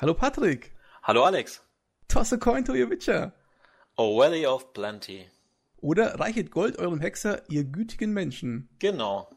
Hallo Patrick. Hallo Alex. Toss a coin to your Witcher. A Valley of Plenty. Oder reichet Gold eurem Hexer, ihr gütigen Menschen. Genau.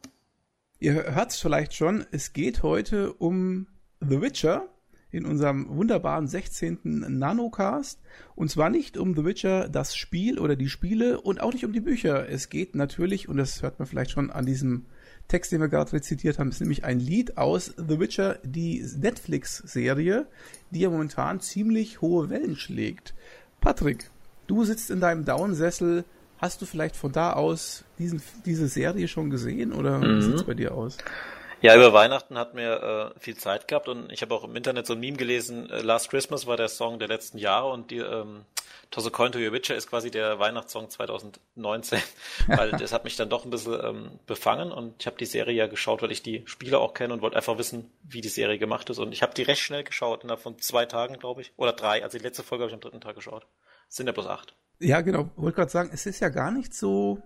Ihr hört es vielleicht schon, es geht heute um The Witcher in unserem wunderbaren 16. Nanocast. Und zwar nicht um The Witcher, das Spiel oder die Spiele und auch nicht um die Bücher. Es geht natürlich, und das hört man vielleicht schon an diesem Text, den wir gerade rezitiert haben, ist nämlich ein Lied aus The Witcher, die Netflix-Serie, die ja momentan ziemlich hohe Wellen schlägt. Patrick, du sitzt in deinem Daunsessel. Hast du vielleicht von da aus diesen, diese Serie schon gesehen oder mhm. wie sieht es bei dir aus? Ja, über Weihnachten hat mir äh, viel Zeit gehabt und ich habe auch im Internet so ein Meme gelesen, äh, Last Christmas war der Song der letzten Jahre und die ähm, Toss a Coin to Your Witcher ist quasi der Weihnachtssong 2019, weil das hat mich dann doch ein bisschen ähm, befangen und ich habe die Serie ja geschaut, weil ich die Spieler auch kenne und wollte einfach wissen, wie die Serie gemacht ist und ich habe die recht schnell geschaut, innerhalb von zwei Tagen, glaube ich, oder drei, also die letzte Folge habe ich am dritten Tag geschaut. Es sind ja bloß acht. Ja, genau, wollte gerade sagen, es ist ja gar nicht so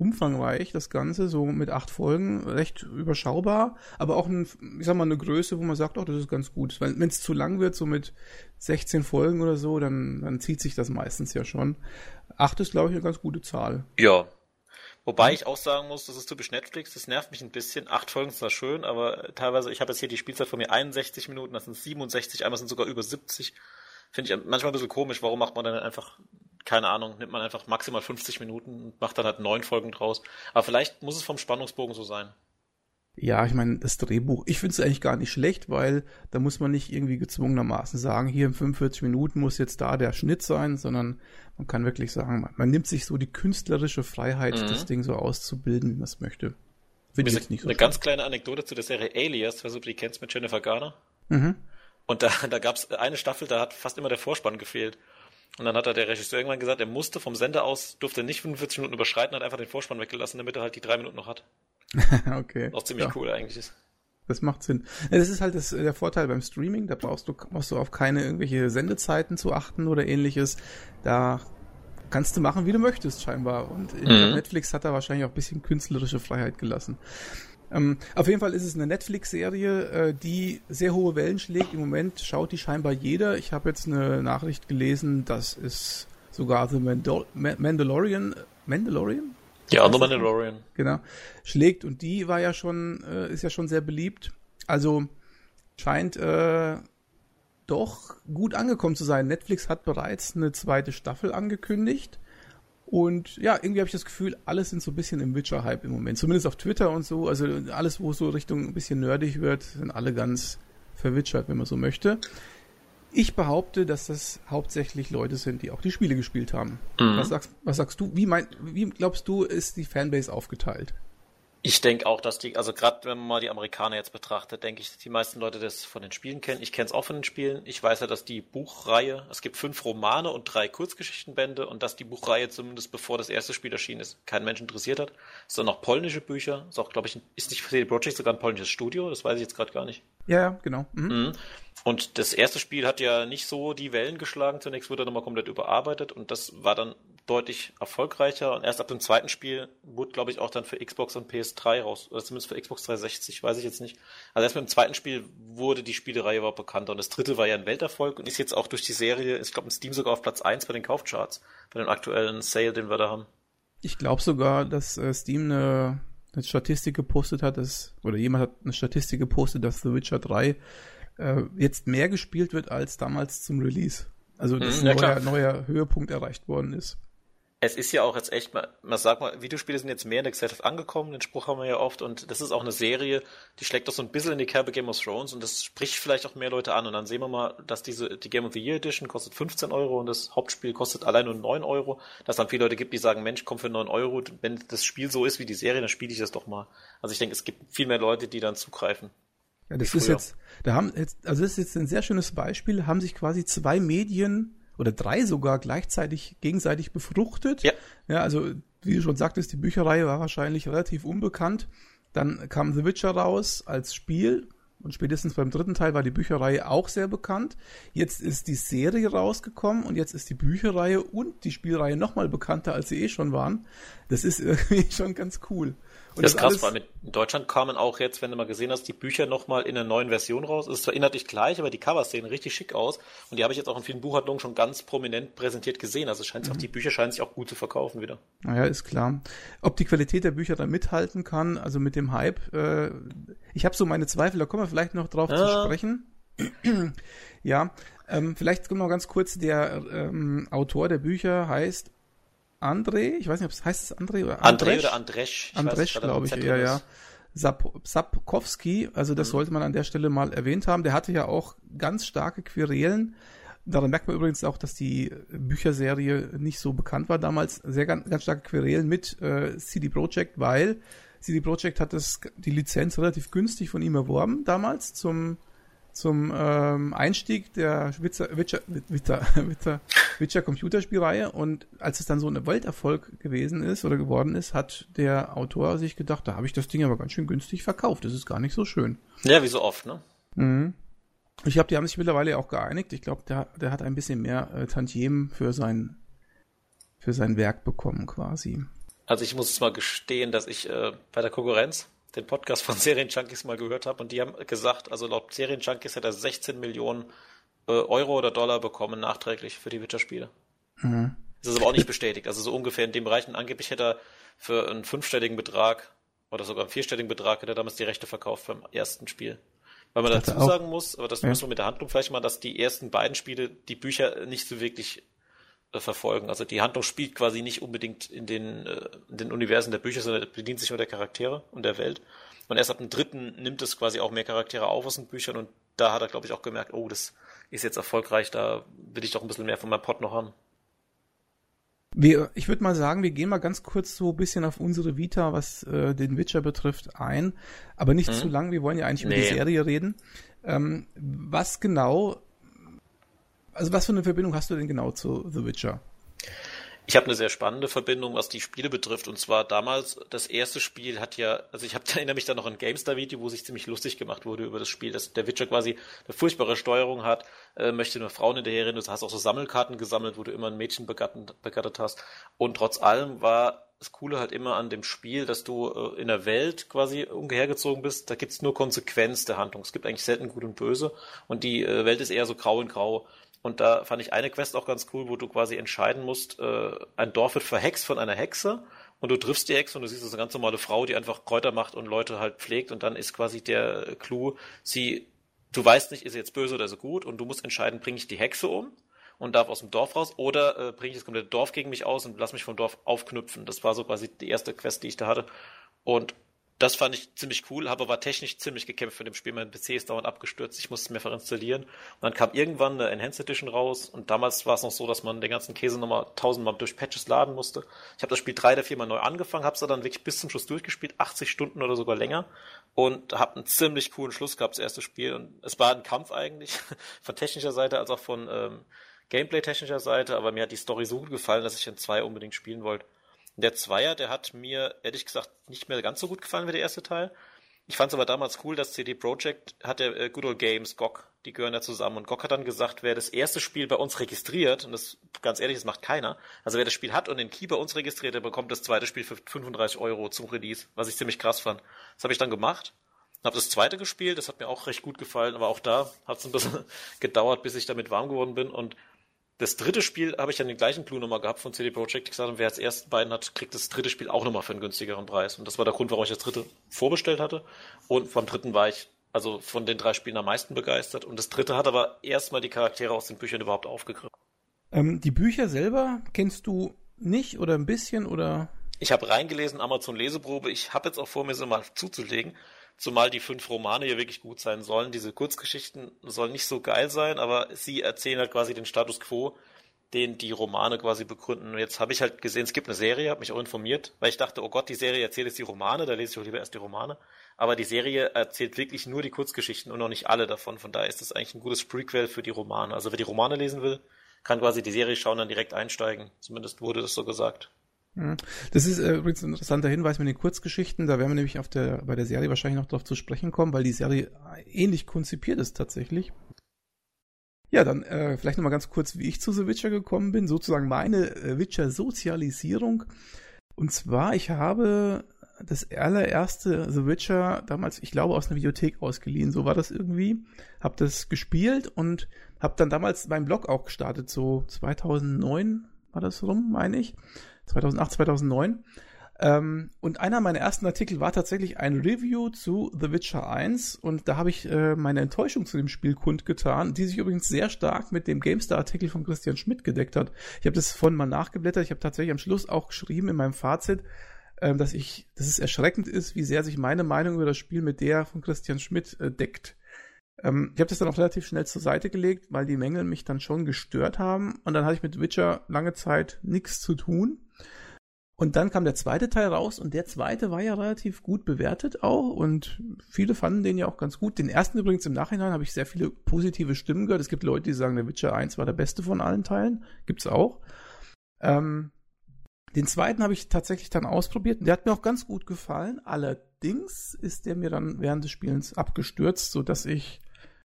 umfangreich, das Ganze, so mit acht Folgen, recht überschaubar, aber auch, ein, ich sag mal, eine Größe, wo man sagt, oh, das ist ganz gut. Wenn es zu lang wird, so mit 16 Folgen oder so, dann, dann zieht sich das meistens ja schon. Acht ist, glaube ich, eine ganz gute Zahl. Ja. Wobei ich auch sagen muss, das ist typisch Netflix, das nervt mich ein bisschen. Acht Folgen sind zwar schön, aber teilweise, ich habe jetzt hier die Spielzeit von mir 61 Minuten, das sind 67, einmal sind sogar über 70. Finde ich manchmal ein bisschen komisch, warum macht man dann einfach keine Ahnung, nimmt man einfach maximal 50 Minuten und macht dann halt neun Folgen draus. Aber vielleicht muss es vom Spannungsbogen so sein. Ja, ich meine, das Drehbuch, ich finde es eigentlich gar nicht schlecht, weil da muss man nicht irgendwie gezwungenermaßen sagen, hier in 45 Minuten muss jetzt da der Schnitt sein, sondern man kann wirklich sagen, man, man nimmt sich so die künstlerische Freiheit, mhm. das Ding so auszubilden, wie man es möchte. Finde ich jetzt nicht so Eine schlimm. ganz kleine Anekdote zu der Serie Alias, was du die kennst mit Jennifer Garner. Mhm. Und da, da gab es eine Staffel, da hat fast immer der Vorspann gefehlt. Und dann hat er der Regisseur irgendwann gesagt, er musste vom Sender aus, durfte nicht 45 Minuten überschreiten, hat einfach den Vorspann weggelassen, damit er halt die drei Minuten noch hat. okay. Auch ziemlich ja. cool eigentlich ist. Das macht Sinn. Das ist halt das, der Vorteil beim Streaming, da brauchst du, brauchst du auf keine irgendwelche Sendezeiten zu achten oder ähnliches. Da kannst du machen, wie du möchtest, scheinbar. Und mhm. Netflix hat da wahrscheinlich auch ein bisschen künstlerische Freiheit gelassen. Ähm, auf jeden Fall ist es eine Netflix-Serie, äh, die sehr hohe Wellen schlägt. Im Moment schaut die scheinbar jeder. Ich habe jetzt eine Nachricht gelesen, dass es sogar The Mandal Mandalorian, Mandalorian? Ja, The Mandalorian. Genau. Schlägt und die war ja schon, äh, ist ja schon sehr beliebt. Also scheint äh, doch gut angekommen zu sein. Netflix hat bereits eine zweite Staffel angekündigt. Und ja, irgendwie habe ich das Gefühl, alles sind so ein bisschen im Witcher-Hype im Moment. Zumindest auf Twitter und so. Also alles, wo es so Richtung ein bisschen nerdig wird, sind alle ganz verwitchert, wenn man so möchte. Ich behaupte, dass das hauptsächlich Leute sind, die auch die Spiele gespielt haben. Mhm. Was, sagst, was sagst du? Wie, mein, wie glaubst du, ist die Fanbase aufgeteilt? Ich denke auch, dass die, also gerade wenn man mal die Amerikaner jetzt betrachtet, denke ich, dass die meisten Leute das von den Spielen kennen. Ich kenne es auch von den Spielen. Ich weiß ja, dass die Buchreihe, es gibt fünf Romane und drei Kurzgeschichtenbände und dass die Buchreihe zumindest bevor das erste Spiel erschienen ist, keinen Menschen interessiert hat. Es sind noch polnische Bücher. Ist auch, glaube ich, ist nicht für CD Projekt sogar ein polnisches Studio. Das weiß ich jetzt gerade gar nicht. Ja, ja, genau. Mhm. Mhm. Und das erste Spiel hat ja nicht so die Wellen geschlagen. Zunächst wurde er nochmal komplett überarbeitet und das war dann deutlich erfolgreicher. Und erst ab dem zweiten Spiel wurde, glaube ich, auch dann für Xbox und PS3 raus, oder zumindest für Xbox 360, weiß ich jetzt nicht. Also erst mit dem zweiten Spiel wurde die Spielereihe überhaupt bekannter. Und das dritte war ja ein Welterfolg und ist jetzt auch durch die Serie, ich glaube, in Steam sogar auf Platz 1 bei den Kaufcharts, bei dem aktuellen Sale, den wir da haben. Ich glaube sogar, dass äh, Steam eine, eine Statistik gepostet hat, dass, oder jemand hat eine Statistik gepostet, dass The Witcher 3 äh, jetzt mehr gespielt wird als damals zum Release. Also dass mhm, ja, ein neuer, neuer Höhepunkt erreicht worden ist es ist ja auch jetzt echt mal, man sagt mal, Videospiele sind jetzt mehr in der Gesellschaft angekommen, den Spruch haben wir ja oft, und das ist auch eine Serie, die schlägt doch so ein bisschen in die Kerbe Game of Thrones und das spricht vielleicht auch mehr Leute an und dann sehen wir mal, dass diese, die Game of the Year Edition kostet 15 Euro und das Hauptspiel kostet allein nur 9 Euro, dass dann viele Leute gibt, die sagen, Mensch, komm für 9 Euro, wenn das Spiel so ist wie die Serie, dann spiele ich das doch mal. Also ich denke, es gibt viel mehr Leute, die dann zugreifen. Ja, das ist jetzt, da haben jetzt, also das ist jetzt ein sehr schönes Beispiel, haben sich quasi zwei Medien oder drei sogar gleichzeitig gegenseitig befruchtet. Ja. ja, also wie du schon sagtest, die Bücherreihe war wahrscheinlich relativ unbekannt. Dann kam The Witcher raus als Spiel und spätestens beim dritten Teil war die Bücherreihe auch sehr bekannt. Jetzt ist die Serie rausgekommen und jetzt ist die Bücherreihe und die Spielreihe nochmal bekannter, als sie eh schon waren. Das ist irgendwie schon ganz cool. Und das ist krass, weil in Deutschland kamen auch jetzt, wenn du mal gesehen hast, die Bücher nochmal in einer neuen Version raus. Es ist zwar inhaltlich gleich, aber die Covers sehen richtig schick aus. Und die habe ich jetzt auch in vielen Buchhandlungen schon ganz prominent präsentiert gesehen. Also scheint mhm. auch, die Bücher scheinen sich auch gut zu verkaufen wieder. Naja, ist klar. Ob die Qualität der Bücher da mithalten kann, also mit dem Hype, äh, ich habe so meine Zweifel, da kommen wir vielleicht noch drauf ja. zu sprechen. ja, ähm, vielleicht noch ganz kurz, der ähm, Autor der Bücher heißt André, ich weiß nicht, ob es heißt es André oder André oder Andresch. Andresch, glaube ich, ja, ja. Sap Sapkowski, also das mhm. sollte man an der Stelle mal erwähnt haben. Der hatte ja auch ganz starke Querelen. Daran merkt man übrigens auch, dass die Bücherserie nicht so bekannt war damals. Sehr ganz, ganz starke Querelen mit äh, CD Projekt, weil CD Projekt hat das, die Lizenz relativ günstig von ihm erworben damals zum zum ähm, Einstieg der Witcher, Witcher, Witcher, Witcher, Witcher Computerspielreihe und als es dann so ein Welterfolg gewesen ist oder geworden ist, hat der Autor sich gedacht, da habe ich das Ding aber ganz schön günstig verkauft. Das ist gar nicht so schön. Ja, wie so oft, ne? Mhm. Ich glaube, die haben sich mittlerweile auch geeinigt. Ich glaube, der, der hat ein bisschen mehr äh, Tantiemen für sein für sein Werk bekommen quasi. Also ich muss jetzt mal gestehen, dass ich äh, bei der Konkurrenz den Podcast von Serienjunkies mal gehört habe und die haben gesagt, also laut Serienjunkies hat er 16 Millionen äh, Euro oder Dollar bekommen nachträglich für die Witcher-Spiele. Mhm. Das ist aber auch nicht bestätigt. Also so ungefähr in dem Bereich. Und angeblich hätte er für einen fünfstelligen Betrag oder sogar einen vierstelligen Betrag hätte er damals die Rechte verkauft beim ersten Spiel. Weil man dazu sagen muss, aber das ja. müssen wir mit der Handlung vielleicht mal, dass die ersten beiden Spiele die Bücher nicht so wirklich verfolgen. Also die Handlung spielt quasi nicht unbedingt in den, äh, in den Universen der Bücher, sondern bedient sich nur der Charaktere und der Welt. Und erst ab dem dritten nimmt es quasi auch mehr Charaktere auf aus den Büchern und da hat er, glaube ich, auch gemerkt, oh, das ist jetzt erfolgreich, da will ich doch ein bisschen mehr von meinem Pod noch haben. Wir, ich würde mal sagen, wir gehen mal ganz kurz so ein bisschen auf unsere Vita, was äh, den Witcher betrifft, ein. Aber nicht hm? zu lang, wir wollen ja eigentlich nee. über die Serie reden. Ähm, was genau also was für eine Verbindung hast du denn genau zu The Witcher? Ich habe eine sehr spannende Verbindung, was die Spiele betrifft. Und zwar damals, das erste Spiel hat ja, also ich hab, erinnere mich da noch an ein GameStar-Video, wo sich ziemlich lustig gemacht wurde über das Spiel, dass der Witcher quasi eine furchtbare Steuerung hat, äh, möchte nur Frauen hinterherrennen, du hast auch so Sammelkarten gesammelt, wo du immer ein Mädchen begattet, hast. Und trotz allem war das Coole halt immer an dem Spiel, dass du äh, in der Welt quasi umhergezogen bist. Da gibt's nur Konsequenz der Handlung. Es gibt eigentlich selten Gut und Böse. Und die äh, Welt ist eher so grau in grau. Und da fand ich eine Quest auch ganz cool, wo du quasi entscheiden musst, äh, ein Dorf wird verhext von einer Hexe und du triffst die Hexe und du siehst, das ist eine ganz normale Frau, die einfach Kräuter macht und Leute halt pflegt und dann ist quasi der Clou, sie, du weißt nicht, ist sie jetzt böse oder so gut und du musst entscheiden, bringe ich die Hexe um und darf aus dem Dorf raus oder äh, bringe ich das komplette Dorf gegen mich aus und lass mich vom Dorf aufknüpfen. Das war so quasi die erste Quest, die ich da hatte. Und das fand ich ziemlich cool, habe aber technisch ziemlich gekämpft für dem Spiel. Mein PC ist dauernd abgestürzt, ich musste es mehrfach installieren. Und dann kam irgendwann eine Enhanced Edition raus und damals war es noch so, dass man den ganzen Käse nochmal tausendmal durch Patches laden musste. Ich habe das Spiel drei oder viermal neu angefangen, habe es dann wirklich bis zum Schluss durchgespielt, 80 Stunden oder sogar länger und habe einen ziemlich coolen Schluss gehabt, das erste Spiel. Und es war ein Kampf eigentlich, von technischer Seite als auch von ähm, Gameplay-technischer Seite, aber mir hat die Story so gut gefallen, dass ich in zwei unbedingt spielen wollte. Der Zweier, der hat mir ehrlich gesagt nicht mehr ganz so gut gefallen wie der erste Teil. Ich fand es aber damals cool, dass CD Projekt hat der äh, Good Old Games, GOG, die gehören ja zusammen. Und GOG hat dann gesagt, wer das erste Spiel bei uns registriert, und das ganz ehrlich, das macht keiner, also wer das Spiel hat und den Key bei uns registriert, der bekommt das zweite Spiel für 35 Euro zum Release, was ich ziemlich krass fand. Das habe ich dann gemacht. Habe das zweite gespielt, das hat mir auch recht gut gefallen, aber auch da hat es ein bisschen gedauert, bis ich damit warm geworden bin. Und das dritte Spiel habe ich dann den gleichen Clou nochmal gehabt von CD Projekt gesagt, und wer als ersten beiden hat, kriegt das dritte Spiel auch nochmal für einen günstigeren Preis. Und das war der Grund, warum ich das dritte vorbestellt hatte. Und beim dritten war ich also von den drei Spielen am meisten begeistert. Und das dritte hat aber erstmal die Charaktere aus den Büchern überhaupt aufgegriffen. Ähm, die Bücher selber kennst du nicht oder ein bisschen oder? Ich habe reingelesen, Amazon Leseprobe. Ich habe jetzt auch vor mir, so mal zuzulegen. Zumal die fünf Romane ja wirklich gut sein sollen. Diese Kurzgeschichten sollen nicht so geil sein, aber sie erzählen halt quasi den Status quo, den die Romane quasi begründen. Und jetzt habe ich halt gesehen, es gibt eine Serie, habe mich auch informiert, weil ich dachte, oh Gott, die Serie erzählt jetzt die Romane, da lese ich auch lieber erst die Romane. Aber die Serie erzählt wirklich nur die Kurzgeschichten und noch nicht alle davon. Von daher ist das eigentlich ein gutes Prequel für die Romane. Also wer die Romane lesen will, kann quasi die Serie schauen, dann direkt einsteigen. Zumindest wurde das so gesagt. Mhm. Das ist äh, übrigens ein interessanter Hinweis mit den Kurzgeschichten. Da werden wir nämlich auf der, bei der Serie wahrscheinlich noch darauf zu sprechen kommen, weil die Serie ähnlich konzipiert ist tatsächlich. Ja, dann äh, vielleicht nochmal ganz kurz, wie ich zu The Witcher gekommen bin. Sozusagen meine äh, Witcher-Sozialisierung. Und zwar, ich habe das allererste The Witcher damals, ich glaube, aus einer Videothek ausgeliehen. So war das irgendwie. Hab das gespielt und hab dann damals meinen Blog auch gestartet. So 2009 war das rum, meine ich. 2008, 2009. Ähm, und einer meiner ersten Artikel war tatsächlich ein Review zu The Witcher 1 und da habe ich äh, meine Enttäuschung zu dem Spiel kundgetan, die sich übrigens sehr stark mit dem GameStar-Artikel von Christian Schmidt gedeckt hat. Ich habe das vorhin mal nachgeblättert, ich habe tatsächlich am Schluss auch geschrieben in meinem Fazit, ähm, dass ich, dass es erschreckend ist, wie sehr sich meine Meinung über das Spiel mit der von Christian Schmidt äh, deckt. Ähm, ich habe das dann auch relativ schnell zur Seite gelegt, weil die Mängel mich dann schon gestört haben und dann hatte ich mit Witcher lange Zeit nichts zu tun. Und dann kam der zweite Teil raus und der zweite war ja relativ gut bewertet auch und viele fanden den ja auch ganz gut. Den ersten übrigens im Nachhinein habe ich sehr viele positive Stimmen gehört. Es gibt Leute, die sagen, der Witcher 1 war der beste von allen Teilen. Gibt's auch. Ähm, den zweiten habe ich tatsächlich dann ausprobiert und der hat mir auch ganz gut gefallen. Allerdings ist der mir dann während des Spielens abgestürzt, so dass ich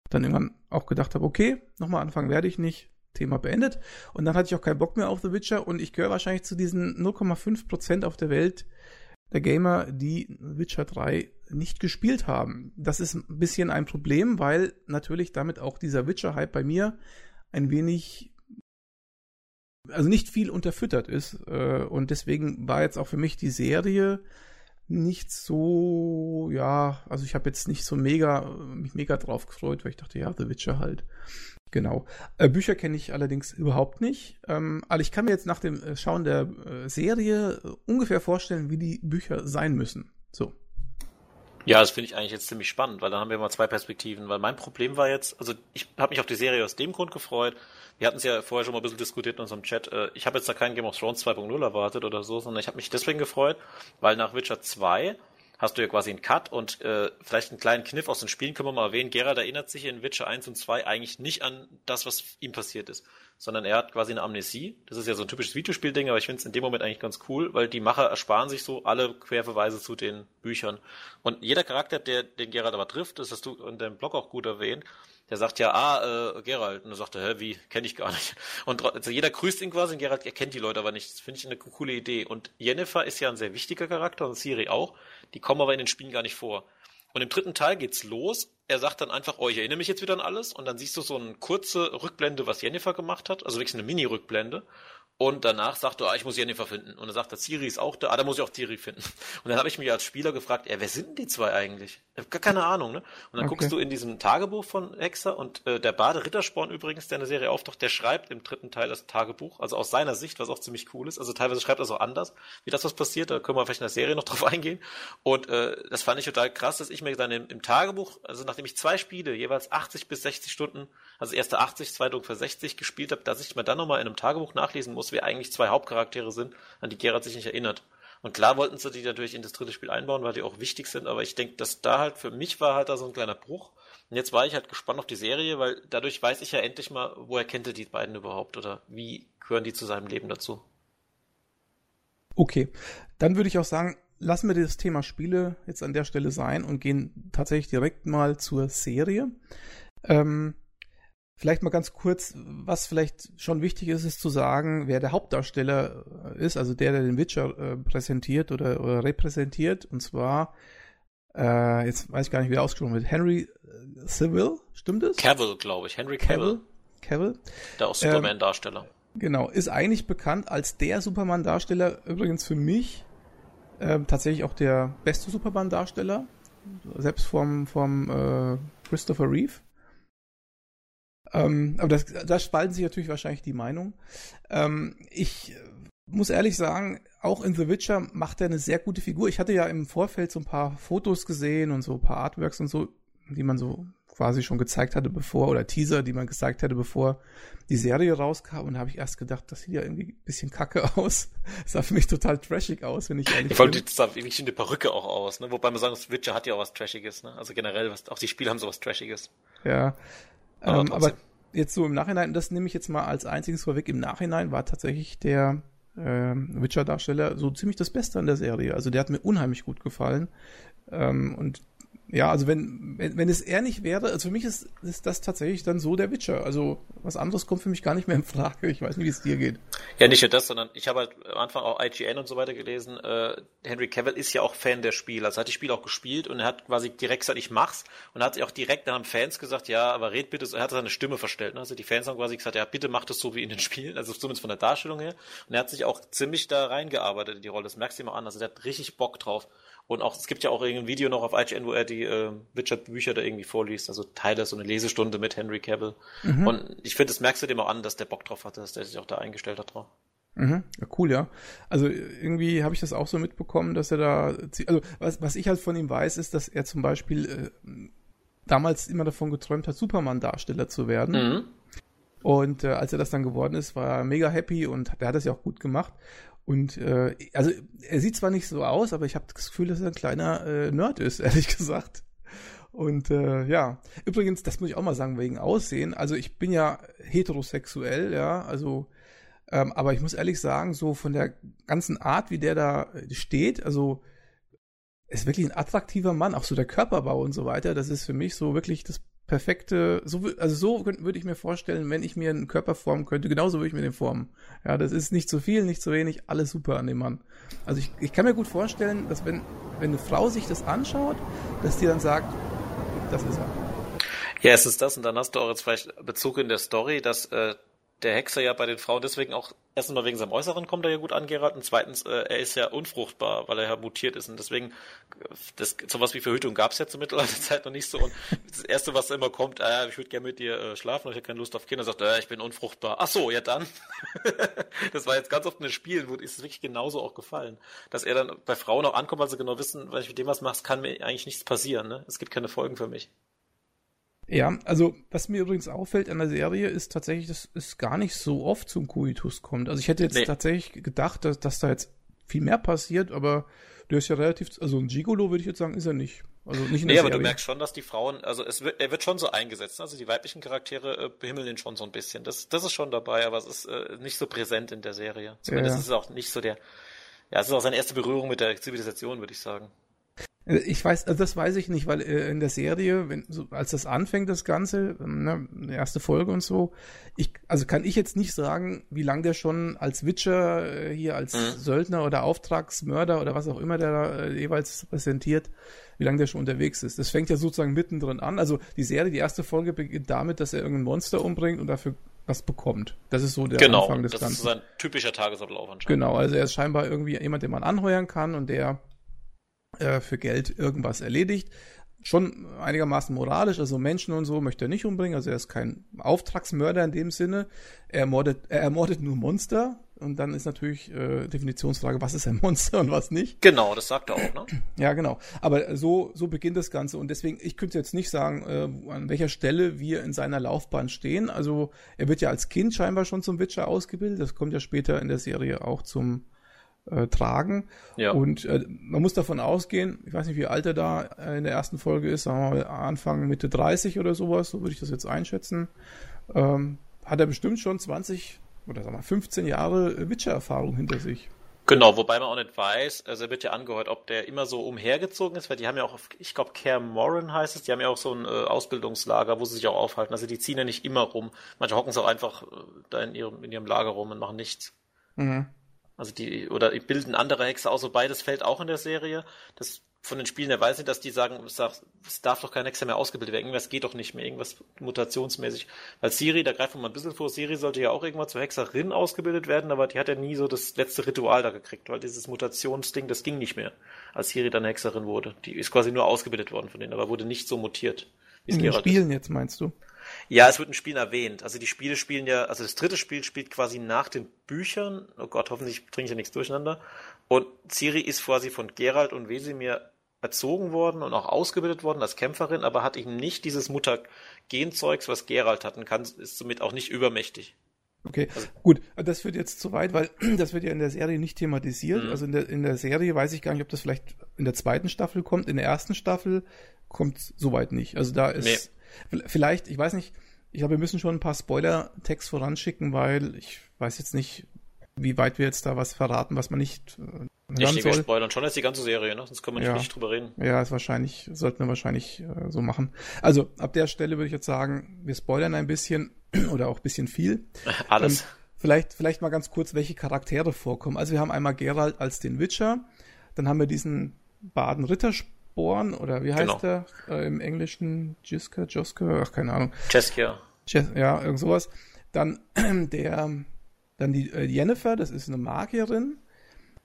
dann irgendwann auch gedacht habe, okay, nochmal anfangen werde ich nicht. Thema beendet. Und dann hatte ich auch keinen Bock mehr auf The Witcher und ich gehöre wahrscheinlich zu diesen 0,5% auf der Welt der Gamer, die Witcher 3 nicht gespielt haben. Das ist ein bisschen ein Problem, weil natürlich damit auch dieser Witcher-Hype bei mir ein wenig, also nicht viel unterfüttert ist. Äh, und deswegen war jetzt auch für mich die Serie nicht so, ja, also ich habe jetzt nicht so mega, mich mega drauf gefreut, weil ich dachte, ja, The Witcher halt. Genau. Äh, Bücher kenne ich allerdings überhaupt nicht. Ähm, aber ich kann mir jetzt nach dem äh, Schauen der äh, Serie äh, ungefähr vorstellen, wie die Bücher sein müssen. So. Ja, das finde ich eigentlich jetzt ziemlich spannend, weil dann haben wir mal zwei Perspektiven. Weil mein Problem war jetzt, also ich habe mich auf die Serie aus dem Grund gefreut. Wir hatten es ja vorher schon mal ein bisschen diskutiert in unserem Chat. Ich habe jetzt da keinen Game of Thrones 2.0 erwartet oder so, sondern ich habe mich deswegen gefreut, weil nach Witcher 2 hast du ja quasi einen Cut und äh, vielleicht einen kleinen Kniff aus den Spielen können wir mal erwähnen. Gerald erinnert sich in Witcher 1 und 2 eigentlich nicht an das, was ihm passiert ist, sondern er hat quasi eine Amnesie. Das ist ja so ein typisches Videospielding, aber ich finde es in dem Moment eigentlich ganz cool, weil die Macher ersparen sich so alle Querverweise zu den Büchern. Und jeder Charakter, der den Gerald aber trifft, das hast du in deinem Blog auch gut erwähnt, der sagt ja, ah, äh, Gerald. Und er sagt hä, wie, kenne ich gar nicht. Und also jeder grüßt ihn quasi und Gerald erkennt die Leute aber nicht. Das finde ich eine coole Idee. Und Jennifer ist ja ein sehr wichtiger Charakter und Siri auch. Die kommen aber in den Spielen gar nicht vor. Und im dritten Teil geht's los. Er sagt dann einfach, oh, ich erinnere mich jetzt wieder an alles. Und dann siehst du so eine kurze Rückblende, was Jennifer gemacht hat. Also wirklich eine Mini-Rückblende. Und danach sagt er, ah, ich muss Jennifer finden. Und dann sagt er, Siri ist auch da, ah, da muss ich auch Siri finden. Und dann habe ich mich als Spieler gefragt, ja, wer sind denn die zwei eigentlich? Ich habe gar keine Ahnung, ne? Und dann okay. guckst du in diesem Tagebuch von Hexer und äh, der Bade Rittersporn übrigens, der in der Serie auftaucht, der schreibt im dritten Teil das Tagebuch, also aus seiner Sicht, was auch ziemlich cool ist. Also teilweise schreibt er es auch anders, wie das was passiert, da können wir vielleicht in der Serie noch drauf eingehen. Und äh, das fand ich total krass, dass ich mir dann im, im Tagebuch, also nachdem ich zwei Spiele, jeweils 80 bis 60 Stunden, also erste 80, zweite ungefähr 60 gespielt habe, dass ich mir dann nochmal in einem Tagebuch nachlesen muss, wer eigentlich zwei Haupt Hauptcharaktere sind, an die Gerard sich nicht erinnert. Und klar wollten sie die natürlich in das dritte Spiel einbauen, weil die auch wichtig sind, aber ich denke, dass da halt für mich war halt da so ein kleiner Bruch. Und jetzt war ich halt gespannt auf die Serie, weil dadurch weiß ich ja endlich mal, woher kennt er die beiden überhaupt oder wie gehören die zu seinem Leben dazu. Okay, dann würde ich auch sagen, lassen wir das Thema Spiele jetzt an der Stelle sein und gehen tatsächlich direkt mal zur Serie. Ähm, Vielleicht mal ganz kurz, was vielleicht schon wichtig ist, ist zu sagen, wer der Hauptdarsteller äh, ist, also der, der den Witcher äh, präsentiert oder, oder, repräsentiert. Und zwar, äh, jetzt weiß ich gar nicht, wie er ausgesprochen wird, Henry äh, Civil, stimmt es? Cavill, glaube ich. Henry Cavill. Cavill. Der auch Superman-Darsteller. Ähm, genau, ist eigentlich bekannt als der Superman-Darsteller, übrigens für mich ähm, tatsächlich auch der beste Superman-Darsteller, selbst vom, vom äh, Christopher Reeve. Ähm, aber das, da spalten sich natürlich wahrscheinlich die Meinungen. Ähm, ich muss ehrlich sagen, auch in The Witcher macht er eine sehr gute Figur. Ich hatte ja im Vorfeld so ein paar Fotos gesehen und so ein paar Artworks und so, die man so quasi schon gezeigt hatte bevor, oder Teaser, die man gezeigt hatte, bevor die Serie rauskam. Und da habe ich erst gedacht, das sieht ja irgendwie ein bisschen kacke aus. Das sah für mich total trashig aus, wenn ich ehrlich ich bin. Das sah wirklich eine Perücke auch aus, ne? Wobei man sagen muss, Witcher hat ja auch was Trashiges, ne? Also generell, was, auch die Spiele haben sowas Trashiges. Ja, aber, ähm, aber jetzt so im Nachhinein, das nehme ich jetzt mal als einziges vorweg, im Nachhinein war tatsächlich der äh, Witcher-Darsteller so ziemlich das Beste an der Serie. Also der hat mir unheimlich gut gefallen. Ähm, und Ja, also wenn, wenn, wenn es er nicht wäre, also für mich ist, ist das tatsächlich dann so der Witcher. Also was anderes kommt für mich gar nicht mehr in Frage. Ich weiß nicht, wie es dir geht. Ja, nicht nur das, sondern ich habe halt am Anfang auch IGN und so weiter gelesen. Äh, Henry Cavill ist ja auch Fan der Spiele. Also hat die Spiele auch gespielt und er hat quasi direkt gesagt, ich mach's. Und hat sich auch direkt, dann haben Fans gesagt, ja, aber red bitte, er hat seine Stimme verstellt. Ne? Also die Fans haben quasi gesagt, ja, bitte mach das so wie in den Spielen, also zumindest von der Darstellung her. Und er hat sich auch ziemlich da reingearbeitet in die Rolle. Das merkst du immer an. Also der hat richtig Bock drauf. Und auch, es gibt ja auch irgendein Video noch auf IGN, wo er die äh, Witcher-Bücher da irgendwie vorliest. Also Teile, so eine Lesestunde mit Henry Cavill. Mhm. Und ich finde, das merkst du dem auch an, dass der Bock drauf hatte, dass der sich auch da eingestellt hat drauf. Mhm. Ja, cool, ja. Also irgendwie habe ich das auch so mitbekommen, dass er da, also was, was ich halt von ihm weiß, ist, dass er zum Beispiel äh, damals immer davon geträumt hat, Superman-Darsteller zu werden. Mhm. Und äh, als er das dann geworden ist, war er mega happy und der hat das ja auch gut gemacht. Und äh, also er sieht zwar nicht so aus, aber ich habe das Gefühl, dass er ein kleiner äh, Nerd ist, ehrlich gesagt. Und äh, ja, übrigens, das muss ich auch mal sagen, wegen Aussehen. Also ich bin ja heterosexuell, ja, also, ähm, aber ich muss ehrlich sagen, so von der ganzen Art, wie der da steht, also ist wirklich ein attraktiver Mann, auch so der Körperbau und so weiter, das ist für mich so wirklich das perfekte, so, also so würde ich mir vorstellen, wenn ich mir einen Körper formen könnte, genauso würde ich mir den formen. Ja, das ist nicht zu viel, nicht zu wenig, alles super an dem Mann. Also ich, ich kann mir gut vorstellen, dass wenn, wenn eine Frau sich das anschaut, dass die dann sagt, das ist er. Ja, es ist das und dann hast du auch jetzt vielleicht Bezug in der Story, dass äh, der Hexer ja bei den Frauen deswegen auch erstens mal wegen seinem Äußeren kommt er ja gut an Geralt und zweitens, äh, er ist ja unfruchtbar, weil er ja mutiert ist und deswegen, das, sowas wie Verhütung gab es ja zur Mittelalterzeit noch nicht so und das Erste, was immer kommt, äh, ich würde gerne mit dir äh, schlafen, aber ich habe keine Lust auf Kinder, sagt, äh, ich bin unfruchtbar. Ach so, ja dann. das war jetzt ganz oft in den Spielen, wo ist es wirklich genauso auch gefallen, dass er dann bei Frauen auch ankommt, weil sie genau wissen, wenn ich mit dem was mache, kann mir eigentlich nichts passieren, ne? Es gibt keine Folgen für mich. Ja, also was mir übrigens auffällt an der Serie ist tatsächlich, dass es gar nicht so oft zum Koitus kommt. Also ich hätte jetzt nee. tatsächlich gedacht, dass, dass da jetzt viel mehr passiert, aber der ist ja relativ, also ein Gigolo würde ich jetzt sagen, ist er nicht. Also nicht in der nee, aber du merkst schon, dass die Frauen, also es wird, er wird schon so eingesetzt. Also die weiblichen Charaktere äh, behimmeln ihn schon so ein bisschen. Das, das ist schon dabei, aber es ist äh, nicht so präsent in der Serie. Zumindest ja. ist es auch nicht so der, ja, es ist auch seine erste Berührung mit der Zivilisation, würde ich sagen. Ich weiß, also das weiß ich nicht, weil äh, in der Serie, wenn, so, als das anfängt, das Ganze, ne, die erste Folge und so, ich, also kann ich jetzt nicht sagen, wie lange der schon als Witcher äh, hier als mhm. Söldner oder Auftragsmörder oder was auch immer der äh, jeweils präsentiert, wie lange der schon unterwegs ist. Das fängt ja sozusagen mittendrin an. Also die Serie, die erste Folge beginnt damit, dass er irgendein Monster umbringt und dafür was bekommt. Das ist so der genau, Anfang des Ganzen. Genau, das ist sein typischer Tagesablauf anscheinend. Genau, also er ist scheinbar irgendwie jemand, den man anheuern kann und der äh, für Geld irgendwas erledigt. Schon einigermaßen moralisch, also Menschen und so möchte er nicht umbringen, also er ist kein Auftragsmörder in dem Sinne. Er ermordet, er ermordet nur Monster und dann ist natürlich äh, Definitionsfrage, was ist ein Monster und was nicht. Genau, das sagt er auch, ne? Ja, genau. Aber so, so beginnt das Ganze und deswegen, ich könnte jetzt nicht sagen, äh, an welcher Stelle wir in seiner Laufbahn stehen. Also er wird ja als Kind scheinbar schon zum Witcher ausgebildet, das kommt ja später in der Serie auch zum äh, tragen. Ja. Und äh, man muss davon ausgehen, ich weiß nicht, wie alt er da äh, in der ersten Folge ist, sagen wir mal Anfang, Mitte 30 oder sowas, so würde ich das jetzt einschätzen. Ähm, hat er bestimmt schon 20 oder sagen wir 15 Jahre Witcher-Erfahrung hinter sich. Genau, wobei man auch nicht weiß, also er wird ja angehört, ob der immer so umhergezogen ist, weil die haben ja auch, ich glaube, Care Moran heißt es, die haben ja auch so ein äh, Ausbildungslager, wo sie sich auch aufhalten. Also die ziehen ja nicht immer rum. Manche hocken so einfach äh, da in ihrem, in ihrem Lager rum und machen nichts. Mhm. Also die, oder bilden andere Hexer aus, so beides fällt auch in der Serie. Das von den Spielen her weiß nicht, dass die sagen, es darf doch kein Hexer mehr ausgebildet werden, irgendwas geht doch nicht mehr, irgendwas mutationsmäßig. Weil Siri, da greifen wir mal ein bisschen vor, Siri sollte ja auch irgendwann zur Hexerin ausgebildet werden, aber die hat ja nie so das letzte Ritual da gekriegt, weil dieses Mutationsding, das ging nicht mehr, als Siri dann Hexerin wurde. Die ist quasi nur ausgebildet worden von denen, aber wurde nicht so mutiert. In den Spielen ist. jetzt meinst du? Ja, es wird in Spielen erwähnt. Also die Spiele spielen ja, also das dritte Spiel spielt quasi nach den Büchern. Oh Gott, hoffentlich bringe ich ja nichts durcheinander. Und Ciri ist quasi von Geralt und Wesemir erzogen worden und auch ausgebildet worden als Kämpferin, aber hat eben nicht dieses Mutagenzeugs, was Geralt hat und kann, ist somit auch nicht übermächtig. Okay, also, gut, das wird jetzt zu weit, weil das wird ja in der Serie nicht thematisiert. Mhm. Also in der, in der Serie weiß ich gar nicht, ob das vielleicht in der zweiten Staffel kommt. In der ersten Staffel kommt soweit nicht. Also da ist. Vielleicht, ich weiß nicht, ich glaube, wir müssen schon ein paar Spoiler-Text voranschicken, weil ich weiß jetzt nicht, wie weit wir jetzt da was verraten, was man nicht äh, hören nicht, soll. Wir spoilern schon jetzt die ganze Serie, ne? sonst können wir nicht Ja. richtig drüber reden. Ja, ist wahrscheinlich, sollten wir wahrscheinlich äh, so machen. Also ab der Stelle würde ich jetzt sagen, wir spoilern ein bisschen oder auch ein bisschen viel. Alles. Ähm, vielleicht, vielleicht mal ganz kurz, welche Charaktere vorkommen. Also wir haben einmal Geralt als den Witcher, dann haben wir diesen Baden Rittersporn oder wie heißt Genau. der äh, im Englischen? Jiska, Joska, ach keine Ahnung. Cheskia. Jes- Ja, irgend sowas. Dann der, dann die äh, Jennifer, das ist eine Magierin.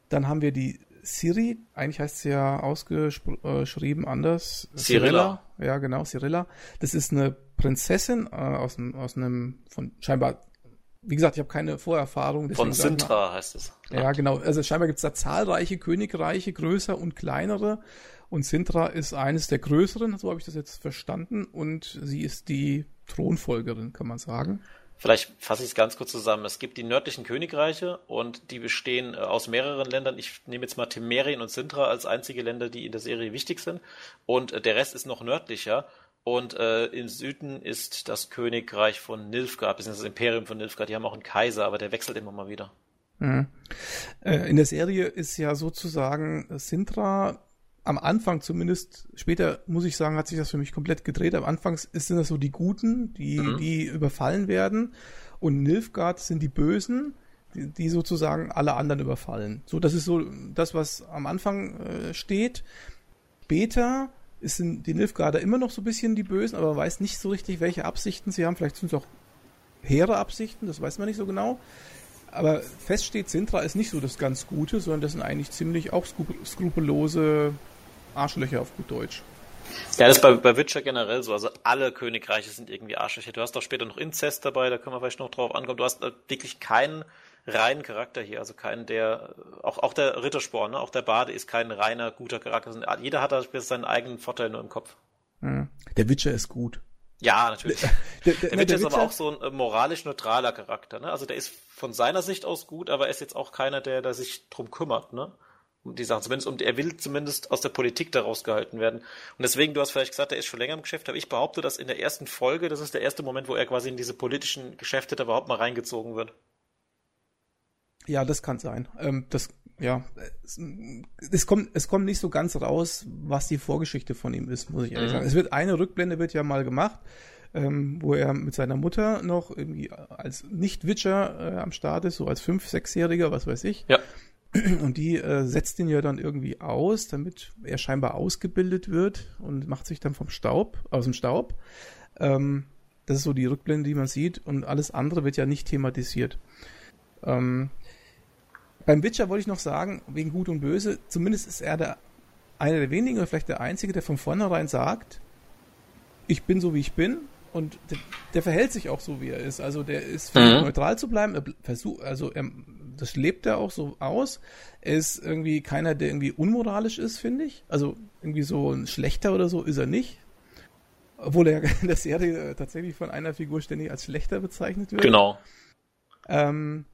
Dann haben wir die Siri, eigentlich heißt sie ja ausgeschrieben anders. Cyrilla. Ja, genau, Cyrilla. Das ist eine Prinzessin äh, aus, einem- aus einem, von scheinbar, wie gesagt, ich habe keine Vorerfahrung. Von Sintra heißt es. ja, genau. Also scheinbar gibt es da zahlreiche Königreiche, größer und kleinere. Und Sintra ist eines der größeren, so habe ich das jetzt verstanden. Und sie ist die Thronfolgerin, kann man sagen. Vielleicht fasse ich es ganz kurz zusammen. Es gibt die nördlichen Königreiche und die bestehen äh, aus mehreren Ländern. Ich nehme jetzt mal Temerien und Sintra als einzige Länder, die in der Serie wichtig sind. Und äh, der Rest ist noch nördlicher. Und äh, im Süden ist das Königreich von Nilfgaard, beziehungsweise das Imperium von Nilfgaard. Die haben auch einen Kaiser, aber der wechselt immer mal wieder. Mhm. Äh, in der Serie ist ja sozusagen Sintra am Anfang zumindest, später muss ich sagen, hat sich das für mich komplett gedreht. Am Anfang sind das so die Guten, die, Mhm. die überfallen werden. Und Nilfgaard sind die Bösen, die, die sozusagen alle anderen überfallen. So, das ist so das, was am Anfang äh, steht. Später sind die Nilfgaarder immer noch so ein bisschen die Bösen, aber man weiß nicht so richtig, welche Absichten sie haben. Vielleicht sind es auch hehre Absichten, das weiß man nicht so genau. Aber fest steht, Sintra ist nicht so das ganz Gute, sondern das sind eigentlich ziemlich auch skru- skrupellose Arschlöcher auf gut Deutsch. Ja, das ist bei, bei Witcher generell so. Also alle Königreiche sind irgendwie Arschlöcher. Du hast doch später noch Inzest dabei, da können wir vielleicht noch drauf ankommen. Du hast äh, wirklich keinen reinen Charakter hier, also keinen, der, auch, auch der Rittersporn, ne? auch der Bade ist kein reiner, guter Charakter. Sind- Jeder hat da seinen eigenen Vorteil nur im Kopf. Hm. Der Witcher ist gut. Ja, natürlich. Der, der, Der ne, Witcher ist aber auch so ein äh, moralisch neutraler Charakter. Ne? Also der ist von seiner Sicht aus gut, aber er ist jetzt auch keiner, der, der sich drum kümmert. Ne? Die Sachen. Zumindest um, er will zumindest aus der Politik da rausgehalten werden. Und deswegen, du hast vielleicht gesagt, er ist schon länger im Geschäft, aber ich behaupte, dass in der ersten Folge, das ist der erste Moment, wo er quasi in diese politischen Geschäfte da überhaupt mal reingezogen wird. Ja, das kann sein. Ähm, das, ja, es, es kommt, es kommt nicht so ganz raus, was die Vorgeschichte von ihm ist, muss ich ehrlich Mhm. sagen. Es wird eine Rückblende wird ja mal gemacht, ähm, wo er mit seiner Mutter noch irgendwie als Nicht-Witcher äh, am Start ist, so als fünf, sechsjähriger, was weiß ich. Ja. Und die äh, setzt ihn ja dann irgendwie aus, damit er scheinbar ausgebildet wird und macht sich dann vom Staub, aus dem Staub. Ähm, das ist so die Rückblende, die man sieht und alles andere wird ja nicht thematisiert. Ähm, beim Witcher wollte ich noch sagen, wegen Gut und Böse, zumindest ist er der, einer der wenigen oder vielleicht der Einzige, der von vornherein sagt, ich bin so, wie ich bin und der, der verhält sich auch so, wie er ist. Also der ist Mhm. neutral zu bleiben, er versucht, also er, das lebt er auch so aus. Er ist irgendwie keiner, der irgendwie unmoralisch ist, finde ich. Also irgendwie so ein Schlechter oder so ist er nicht. Obwohl er in der Serie tatsächlich von einer Figur ständig als Schlechter bezeichnet wird. Genau. Ähm,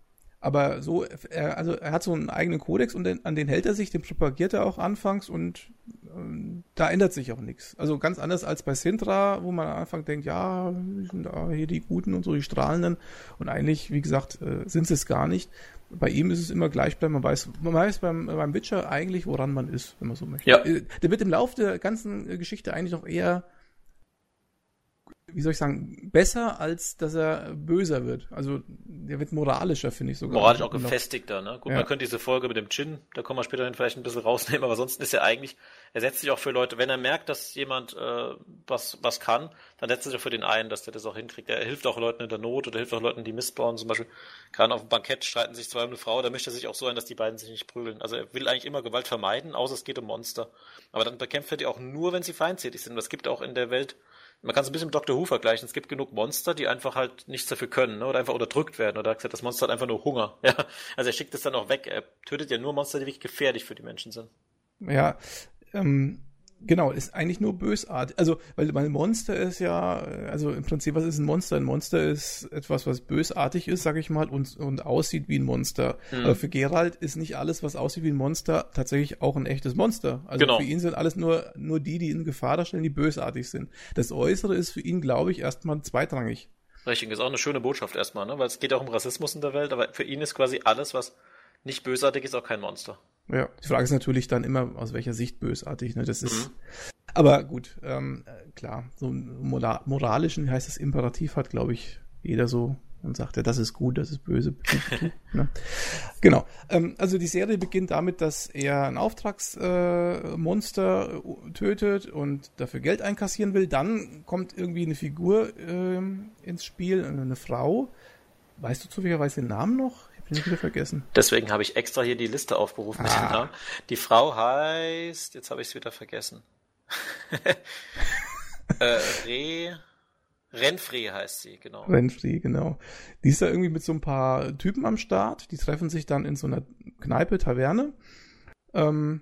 aber so, er, also er hat so einen eigenen Kodex und den, an den hält er sich, den propagiert er auch anfangs und ähm, da ändert sich auch nichts. Also ganz anders als bei Sintra, wo man am Anfang denkt, ja, sind da hier die Guten und so, die Strahlenden. Und eigentlich, wie gesagt, äh, sind sie es gar nicht. Bei ihm ist es immer gleich bleiben. Man weiß, man weiß beim, beim Witcher eigentlich, woran man ist, wenn man so möchte. Ja. Äh, Der wird im Laufe der ganzen Geschichte eigentlich noch eher wie soll ich sagen, besser, als dass er böser wird. Also der wird moralischer, finde ich sogar. Moralisch auch gefestigter, ne? Gut, Ja. man könnte diese Folge mit dem Gin, da kommen wir später hin vielleicht ein bisschen rausnehmen, aber ansonsten ist er eigentlich, er setzt sich auch für Leute, wenn er merkt, dass jemand äh, was, was kann, dann setzt er sich auch für den ein, dass der das auch hinkriegt. Er hilft auch Leuten in der Not oder hilft auch Leuten, die Mist bauen. Zum Beispiel, gerade auf dem Bankett streiten sich zwei um eine Frau, da möchte er sich auch so ein, dass die beiden sich nicht prügeln. Also er will eigentlich immer Gewalt vermeiden, außer es geht um Monster. Aber dann bekämpft er die auch nur, wenn sie feindsätig sind. Es gibt auch in der Welt man kann es ein bisschen mit Dr. Who vergleichen. Es gibt genug Monster, die einfach halt nichts dafür können, ne? oder einfach unterdrückt werden. Oder er gesagt, das Monster hat einfach nur Hunger. Ja, also er schickt es dann auch weg. Er tötet ja nur Monster, die wirklich gefährlich für die Menschen sind. Ja, ähm, genau, ist eigentlich nur bösartig. Also, weil mein Monster ist ja, also im Prinzip, was ist ein Monster? Ein Monster ist etwas, was bösartig ist, sag ich mal, und, und aussieht wie ein Monster. Mhm. Aber für Gerald ist nicht alles, was aussieht wie ein Monster, tatsächlich auch ein echtes Monster. Also Genau. für ihn sind alles nur, nur die, die in Gefahr darstellen, die bösartig sind. Das Äußere ist für ihn, glaube ich, erstmal zweitrangig. Richtig, ist auch eine schöne Botschaft erstmal, ne? weil es geht auch um Rassismus in der Welt, aber für ihn ist quasi alles, was nicht bösartig ist, auch kein Monster. Ja, die Frage ist natürlich dann immer, aus welcher Sicht bösartig. Ne? Das ist, mhm. aber gut, ähm, klar, so einen moralischen, wie heißt das, Imperativ hat, glaube ich, jeder so und sagt ja, das ist gut, das ist böse. ne? Genau. Ähm, also die Serie beginnt damit, dass er ein Auftragsmonster äh, tötet und dafür Geld einkassieren will. Dann kommt irgendwie eine Figur äh, ins Spiel, eine Frau. Weißt du zufälligerweise den Namen noch? Ich wieder vergessen. Deswegen habe ich extra hier die Liste aufgerufen ah. mit dem Namen. Die Frau heißt, jetzt habe ich es wieder vergessen. äh, Re Renfree heißt sie, genau. Renfree, genau. Die ist da irgendwie mit so ein paar Typen am Start. Die treffen sich dann in so einer Kneipe, Taverne. Ähm,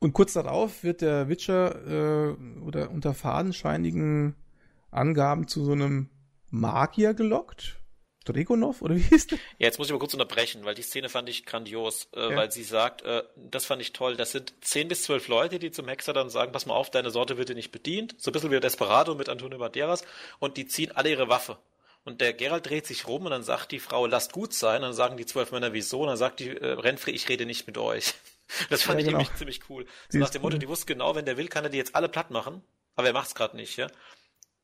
und kurz darauf wird der Witcher äh, oder unter fadenscheinigen Angaben zu so einem Magier gelockt. Dragonov oder wie hieß der? Ja, jetzt muss ich mal kurz unterbrechen, weil die Szene fand ich grandios, äh, ja. weil sie sagt, äh, das fand ich toll, das sind zehn bis zwölf Leute, die zum Hexer dann sagen, pass mal auf, deine Sorte wird dir nicht bedient, so ein bisschen wie Desperado mit Antonio Banderas und die ziehen alle ihre Waffe. Und der Gerald dreht sich rum und dann sagt die Frau, lasst gut sein. Und dann sagen die zwölf Männer, wieso? Und dann sagt die äh, Renfrey, ich rede nicht mit euch. Das fand ja, ich genau. nämlich ziemlich cool. So nach dem Motto, die wussten genau, wenn der will, kann er die jetzt alle platt machen. Aber er macht's gerade nicht, ja.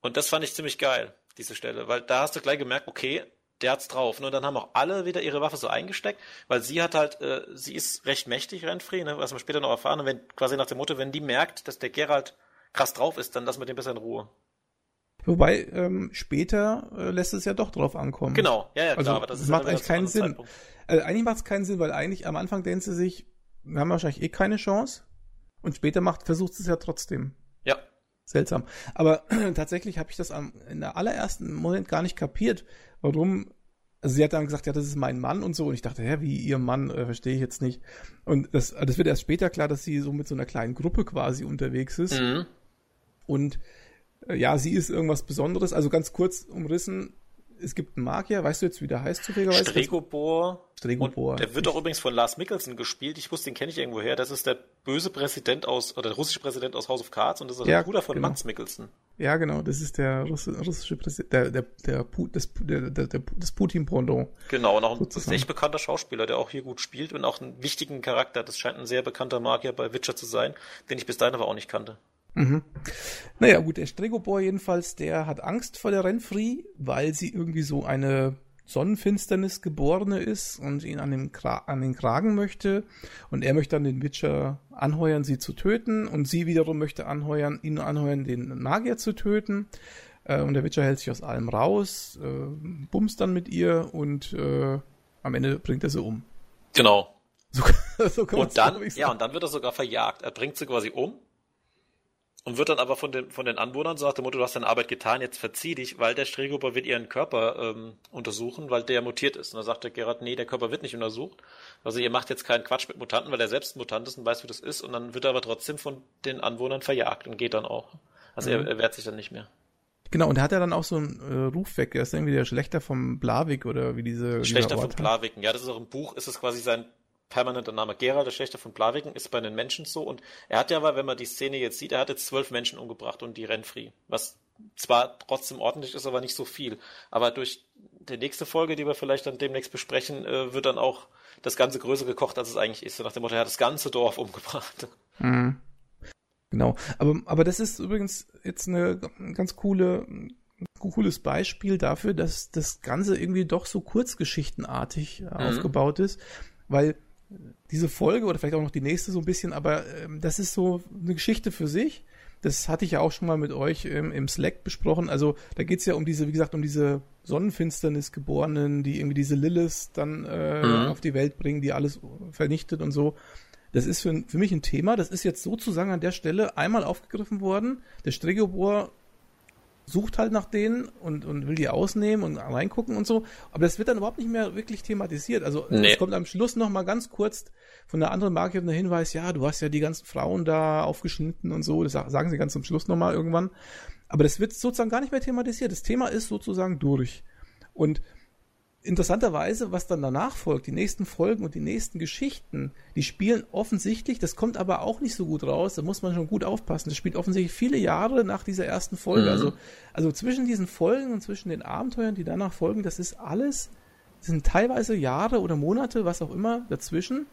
Und das fand ich ziemlich geil, diese Stelle. Weil da hast du gleich gemerkt, okay, der hat's drauf. Ne? Und dann haben auch alle wieder ihre Waffe so eingesteckt, weil sie hat halt, äh, sie ist recht mächtig, Renfrey, ne? was wir später noch erfahren. Und wenn, quasi nach dem Motto, wenn die merkt, dass der Geralt krass drauf ist, dann lassen wir den besser in Ruhe. Wobei, ähm, später äh, lässt es ja doch drauf ankommen. Genau, ja, ja, klar, also, aber das ist macht eigentlich keinen Sinn. Also eigentlich macht es keinen Sinn, weil eigentlich am Anfang denkt sie sich, wir haben wahrscheinlich eh keine Chance. Und später macht, versucht sie es ja trotzdem. Ja. Seltsam. Aber tatsächlich habe ich das am, in der allerersten Moment gar nicht kapiert, warum also sie hat dann gesagt, ja, das ist mein Mann und so. Und ich dachte, hä, wie ihr Mann, äh, verstehe ich jetzt nicht. Und das, das wird erst später klar, dass sie so mit so einer kleinen Gruppe quasi unterwegs ist. Mhm. Und äh, ja, sie ist irgendwas Besonderes. Also ganz kurz umrissen, es gibt einen Magier, weißt du jetzt, wie der heißt zufälligerweise? Stregobor. Stregobor. Und der wird auch übrigens von Lars Mikkelsen gespielt. Ich wusste, den kenne ich irgendwo her. Das ist der böse Präsident aus, oder der russische Präsident aus House of Cards und das ist ja, der Bruder von genau. Max Mikkelsen. Ja, genau, das ist der russische Präsident, der, der, der, das, der, der, der, das Putin-Pendant. Genau, und auch ein sozusagen. echt bekannter Schauspieler, der auch hier gut spielt und auch einen wichtigen Charakter. Das scheint ein sehr bekannter Magier bei Witcher zu sein, den ich bis dahin aber auch nicht kannte. Mhm. Naja, gut, der Stregobor jedenfalls, der hat Angst vor der Renfri, weil sie irgendwie so eine Sonnenfinsternis geborene ist und ihn an den, an den Kragen möchte. Und er möchte dann den Witcher anheuern, sie zu töten. Und sie wiederum möchte anheuern, ihn anheuern, den Magier zu töten. Äh, und der Witcher hält sich aus allem raus, äh, bumst dann mit ihr und äh, am Ende bringt er sie um. Genau. So, so und dann, ja, und dann wird er sogar verjagt. Er bringt sie quasi um und wird dann aber von den, von den Anwohnern sagt, der Motto, du hast deine Arbeit getan, jetzt verzieh dich, weil der Stregruber wird ihren Körper ähm, untersuchen, weil der mutiert ist. Und dann sagt der Gerard, nee, der Körper wird nicht untersucht. Also ihr macht jetzt keinen Quatsch mit Mutanten, weil er selbst Mutant ist und weiß, wie das ist. Und dann wird er aber trotzdem von den Anwohnern verjagt und geht dann auch. Also mhm. er, er wehrt sich dann nicht mehr. Genau, und er hat ja dann auch so einen äh, Ruf weg. Er ist irgendwie der Schlechter vom Blavik oder wie diese. Schlechter vom Blaviken, ja, das ist auch im Buch, ist es quasi sein permanenter Name. Gerald, der Schlechter von Blaviken, ist bei den Menschen so. Und er hat ja aber, wenn man die Szene jetzt sieht, er hat jetzt zwölf Menschen umgebracht und die Renfri. Was zwar trotzdem ordentlich ist, aber nicht so viel. Aber durch die nächste Folge, die wir vielleicht dann demnächst besprechen, äh, wird dann auch das Ganze größer gekocht, als es eigentlich ist. So nach dem Motto, er hat das ganze Dorf umgebracht. Mhm. Genau. Aber, aber das ist übrigens jetzt eine ganz coole, cooles Beispiel dafür, dass das Ganze irgendwie doch so kurzgeschichtenartig mhm. aufgebaut ist, weil diese Folge oder vielleicht auch noch die nächste so ein bisschen, aber ähm, das ist so eine Geschichte für sich. Das hatte ich ja auch schon mal mit euch ähm, im Slack besprochen. Also da geht's ja um diese, wie gesagt, um diese Sonnenfinsternis Geborenen, die irgendwie diese Lilith dann äh, mhm. auf die Welt bringen, die alles vernichtet und so. Das ist für, für mich ein Thema. Das ist jetzt sozusagen an der Stelle einmal aufgegriffen worden. Der Stregobor sucht halt nach denen und, und will die ausnehmen und reingucken und so. Aber das wird dann überhaupt nicht mehr wirklich thematisiert. Also nee. es kommt am Schluss noch mal ganz kurz von der anderen Marke der Hinweis, ja, du hast ja die ganzen Frauen da aufgeschnitten und so. Das sagen sie ganz zum Schluss noch mal irgendwann. Aber das wird sozusagen gar nicht mehr thematisiert. Das Thema ist sozusagen durch. Und interessanterweise, was dann danach folgt, die nächsten Folgen und die nächsten Geschichten, die spielen offensichtlich, das kommt aber auch nicht so gut raus, da muss man schon gut aufpassen, das spielt offensichtlich viele Jahre nach dieser ersten Folge. Mhm. Also, also zwischen diesen Folgen und zwischen den Abenteuern, die danach folgen, das ist alles, das sind teilweise Jahre oder Monate, was auch immer dazwischen,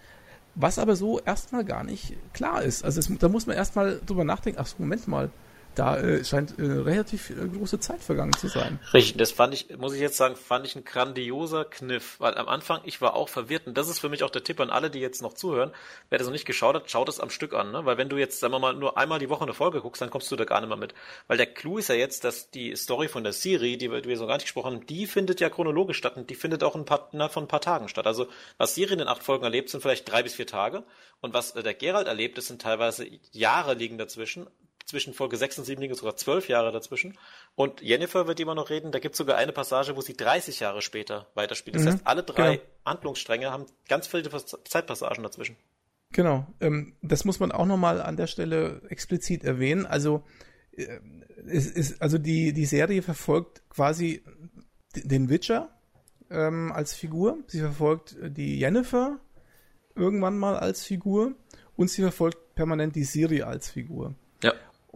was aber so erstmal gar nicht klar ist. Also es, da muss man erstmal drüber nachdenken, ach so, Moment mal, da äh, scheint äh, relativ äh, große Zeit vergangen zu sein. Richtig, das fand ich, muss ich jetzt sagen, fand ich ein grandioser Kniff, weil am Anfang, ich war auch verwirrt und das ist für mich auch der Tipp an alle, die jetzt noch zuhören. Wer das noch nicht geschaut hat, schaut es am Stück an, ne? weil wenn du jetzt, sagen wir mal, nur einmal die Woche eine Folge guckst, dann kommst du da gar nicht mehr mit. Weil der Clou ist ja jetzt, dass die Story von der Serie, die wir, die wir so gar nicht gesprochen haben, die findet ja chronologisch statt und die findet auch ein paar, innerhalb von ein paar Tagen statt. Also was Siri in den acht Folgen erlebt, sind vielleicht drei bis vier Tage und was äh, der Gerald erlebt, das sind teilweise Jahre liegen dazwischen zwischen Folge 6 und 7 liegen sogar zwölf Jahre dazwischen. Und Jennifer wird immer noch reden, da gibt es sogar eine Passage, wo sie 30 Jahre später weiterspielt. Das mhm, heißt, alle drei genau. Handlungsstränge haben ganz viele Zeitpassagen dazwischen. Genau, ähm, das muss man auch nochmal an der Stelle explizit erwähnen. Also, äh, es ist, also die, die Serie verfolgt quasi den Witcher ähm, als Figur. Sie verfolgt die Jennifer irgendwann mal als Figur und sie verfolgt permanent die Siri als Figur.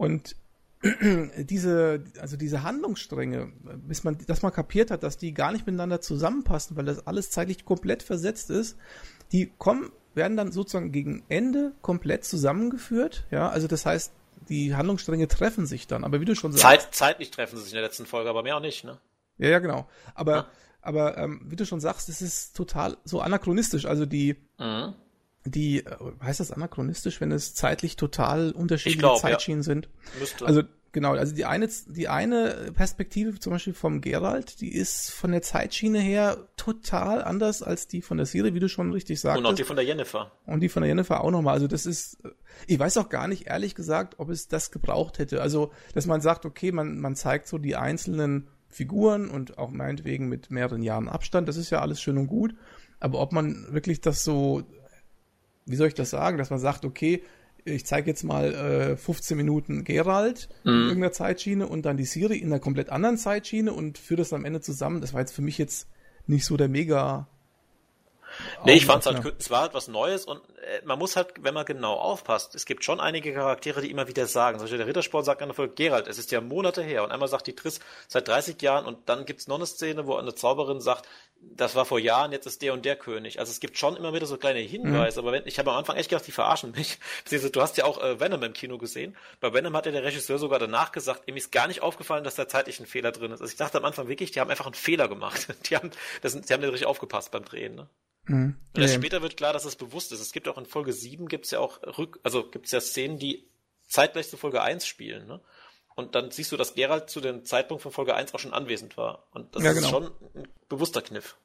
Und diese, also diese Handlungsstränge, bis man das mal kapiert hat, dass die gar nicht miteinander zusammenpassen, weil das alles zeitlich komplett versetzt ist, die kommen, werden dann sozusagen gegen Ende komplett zusammengeführt. Ja, also das heißt, die Handlungsstränge treffen sich dann. Aber wie du schon sagst. Zeit, zeitlich treffen sie sich in der letzten Folge, aber mehr auch nicht, ne? Ja, ja, genau. Aber, ja. aber ähm, wie du schon sagst, es ist total so anachronistisch. Also die, mhm die, äh, heißt das anachronistisch, wenn es zeitlich total unterschiedliche glaub, Zeitschienen ja. sind? Müsste. Also genau, also die eine, die eine Perspektive zum Beispiel vom Gerald, die ist von der Zeitschiene her total anders als die von der Serie, wie du schon richtig sagst. Und auch die von der Jennifer. Und die von der Jennifer auch nochmal. Also das ist, ich weiß auch gar nicht, ehrlich gesagt, ob es das gebraucht hätte. Also, dass man sagt, okay, man, man zeigt so die einzelnen Figuren und auch meinetwegen mit mehreren Jahren Abstand, das ist ja alles schön und gut. Aber ob man wirklich das so wie soll ich das sagen, dass man sagt, okay, ich zeige jetzt mal äh, 15 Minuten Gerald mhm. in irgendeiner Zeitschiene und dann die Siri in einer komplett anderen Zeitschiene und führe das am Ende zusammen. Das war jetzt für mich jetzt nicht so der mega Nee, ich fand's halt, es war halt was Neues und äh, man muss halt, wenn man genau aufpasst, es gibt schon einige Charaktere, die immer wieder sagen, zum Beispiel der Rittersport sagt an der Folge, Gerald, es ist ja Monate her und einmal sagt die Triss seit 30 Jahren und dann gibt's noch eine Szene, wo eine Zauberin sagt, das war vor Jahren, jetzt ist der und der König. Also es gibt schon immer wieder so kleine Hinweise, mhm. aber wenn, ich habe am Anfang echt gedacht, die verarschen mich. Du hast ja auch äh, Venom im Kino gesehen. Bei Venom hat ja der Regisseur sogar danach gesagt, ihm ist gar nicht aufgefallen, dass da zeitlich ein Fehler drin ist. Also ich dachte am Anfang wirklich, die haben einfach einen Fehler gemacht. Die haben, das, die haben nicht richtig aufgepasst beim Drehen. Ne? Mhm. Und erst später wird klar, dass es bewusst ist. Es gibt auch in Folge 7 gibt es ja auch Rück, also gibt es ja Szenen, die zeitgleich zu Folge 1 spielen, ne? Und dann siehst du, dass Gerald zu dem Zeitpunkt von Folge 1 auch schon anwesend war. Und das ja, genau. ist schon ein bewusster Kniff.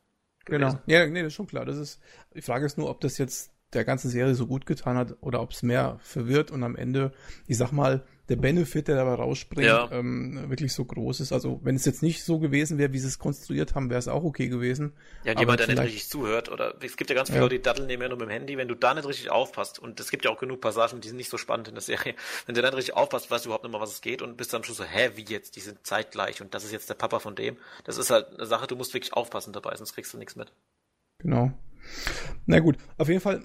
Genau. Gewesen. Genau. Ja, nee, das ist schon klar. Das ist, die Frage ist nur, ob das jetzt der ganzen Serie so gut getan hat oder ob es mehr verwirrt und am Ende, ich sag mal, der Benefit, der dabei rausspringt, ja. ähm, wirklich so groß ist. Also wenn es jetzt nicht so gewesen wäre, wie sie es konstruiert haben, wäre es auch okay gewesen. Ja, jemand, der nicht richtig zuhört. Oder es gibt ja ganz viele ja. Leute, die daddeln nebenher nur mit dem Handy. Wenn du da nicht richtig aufpasst, und es gibt ja auch genug Passagen, die sind nicht so spannend in der Serie, wenn du da nicht richtig aufpasst, weißt du überhaupt nicht mal, was es geht und bist dann schon so, hä, wie jetzt? Die sind zeitgleich und das ist jetzt der Papa von dem. Das ist halt eine Sache, du musst wirklich aufpassen dabei, sonst kriegst du nichts mit. Genau. Na gut, auf jeden Fall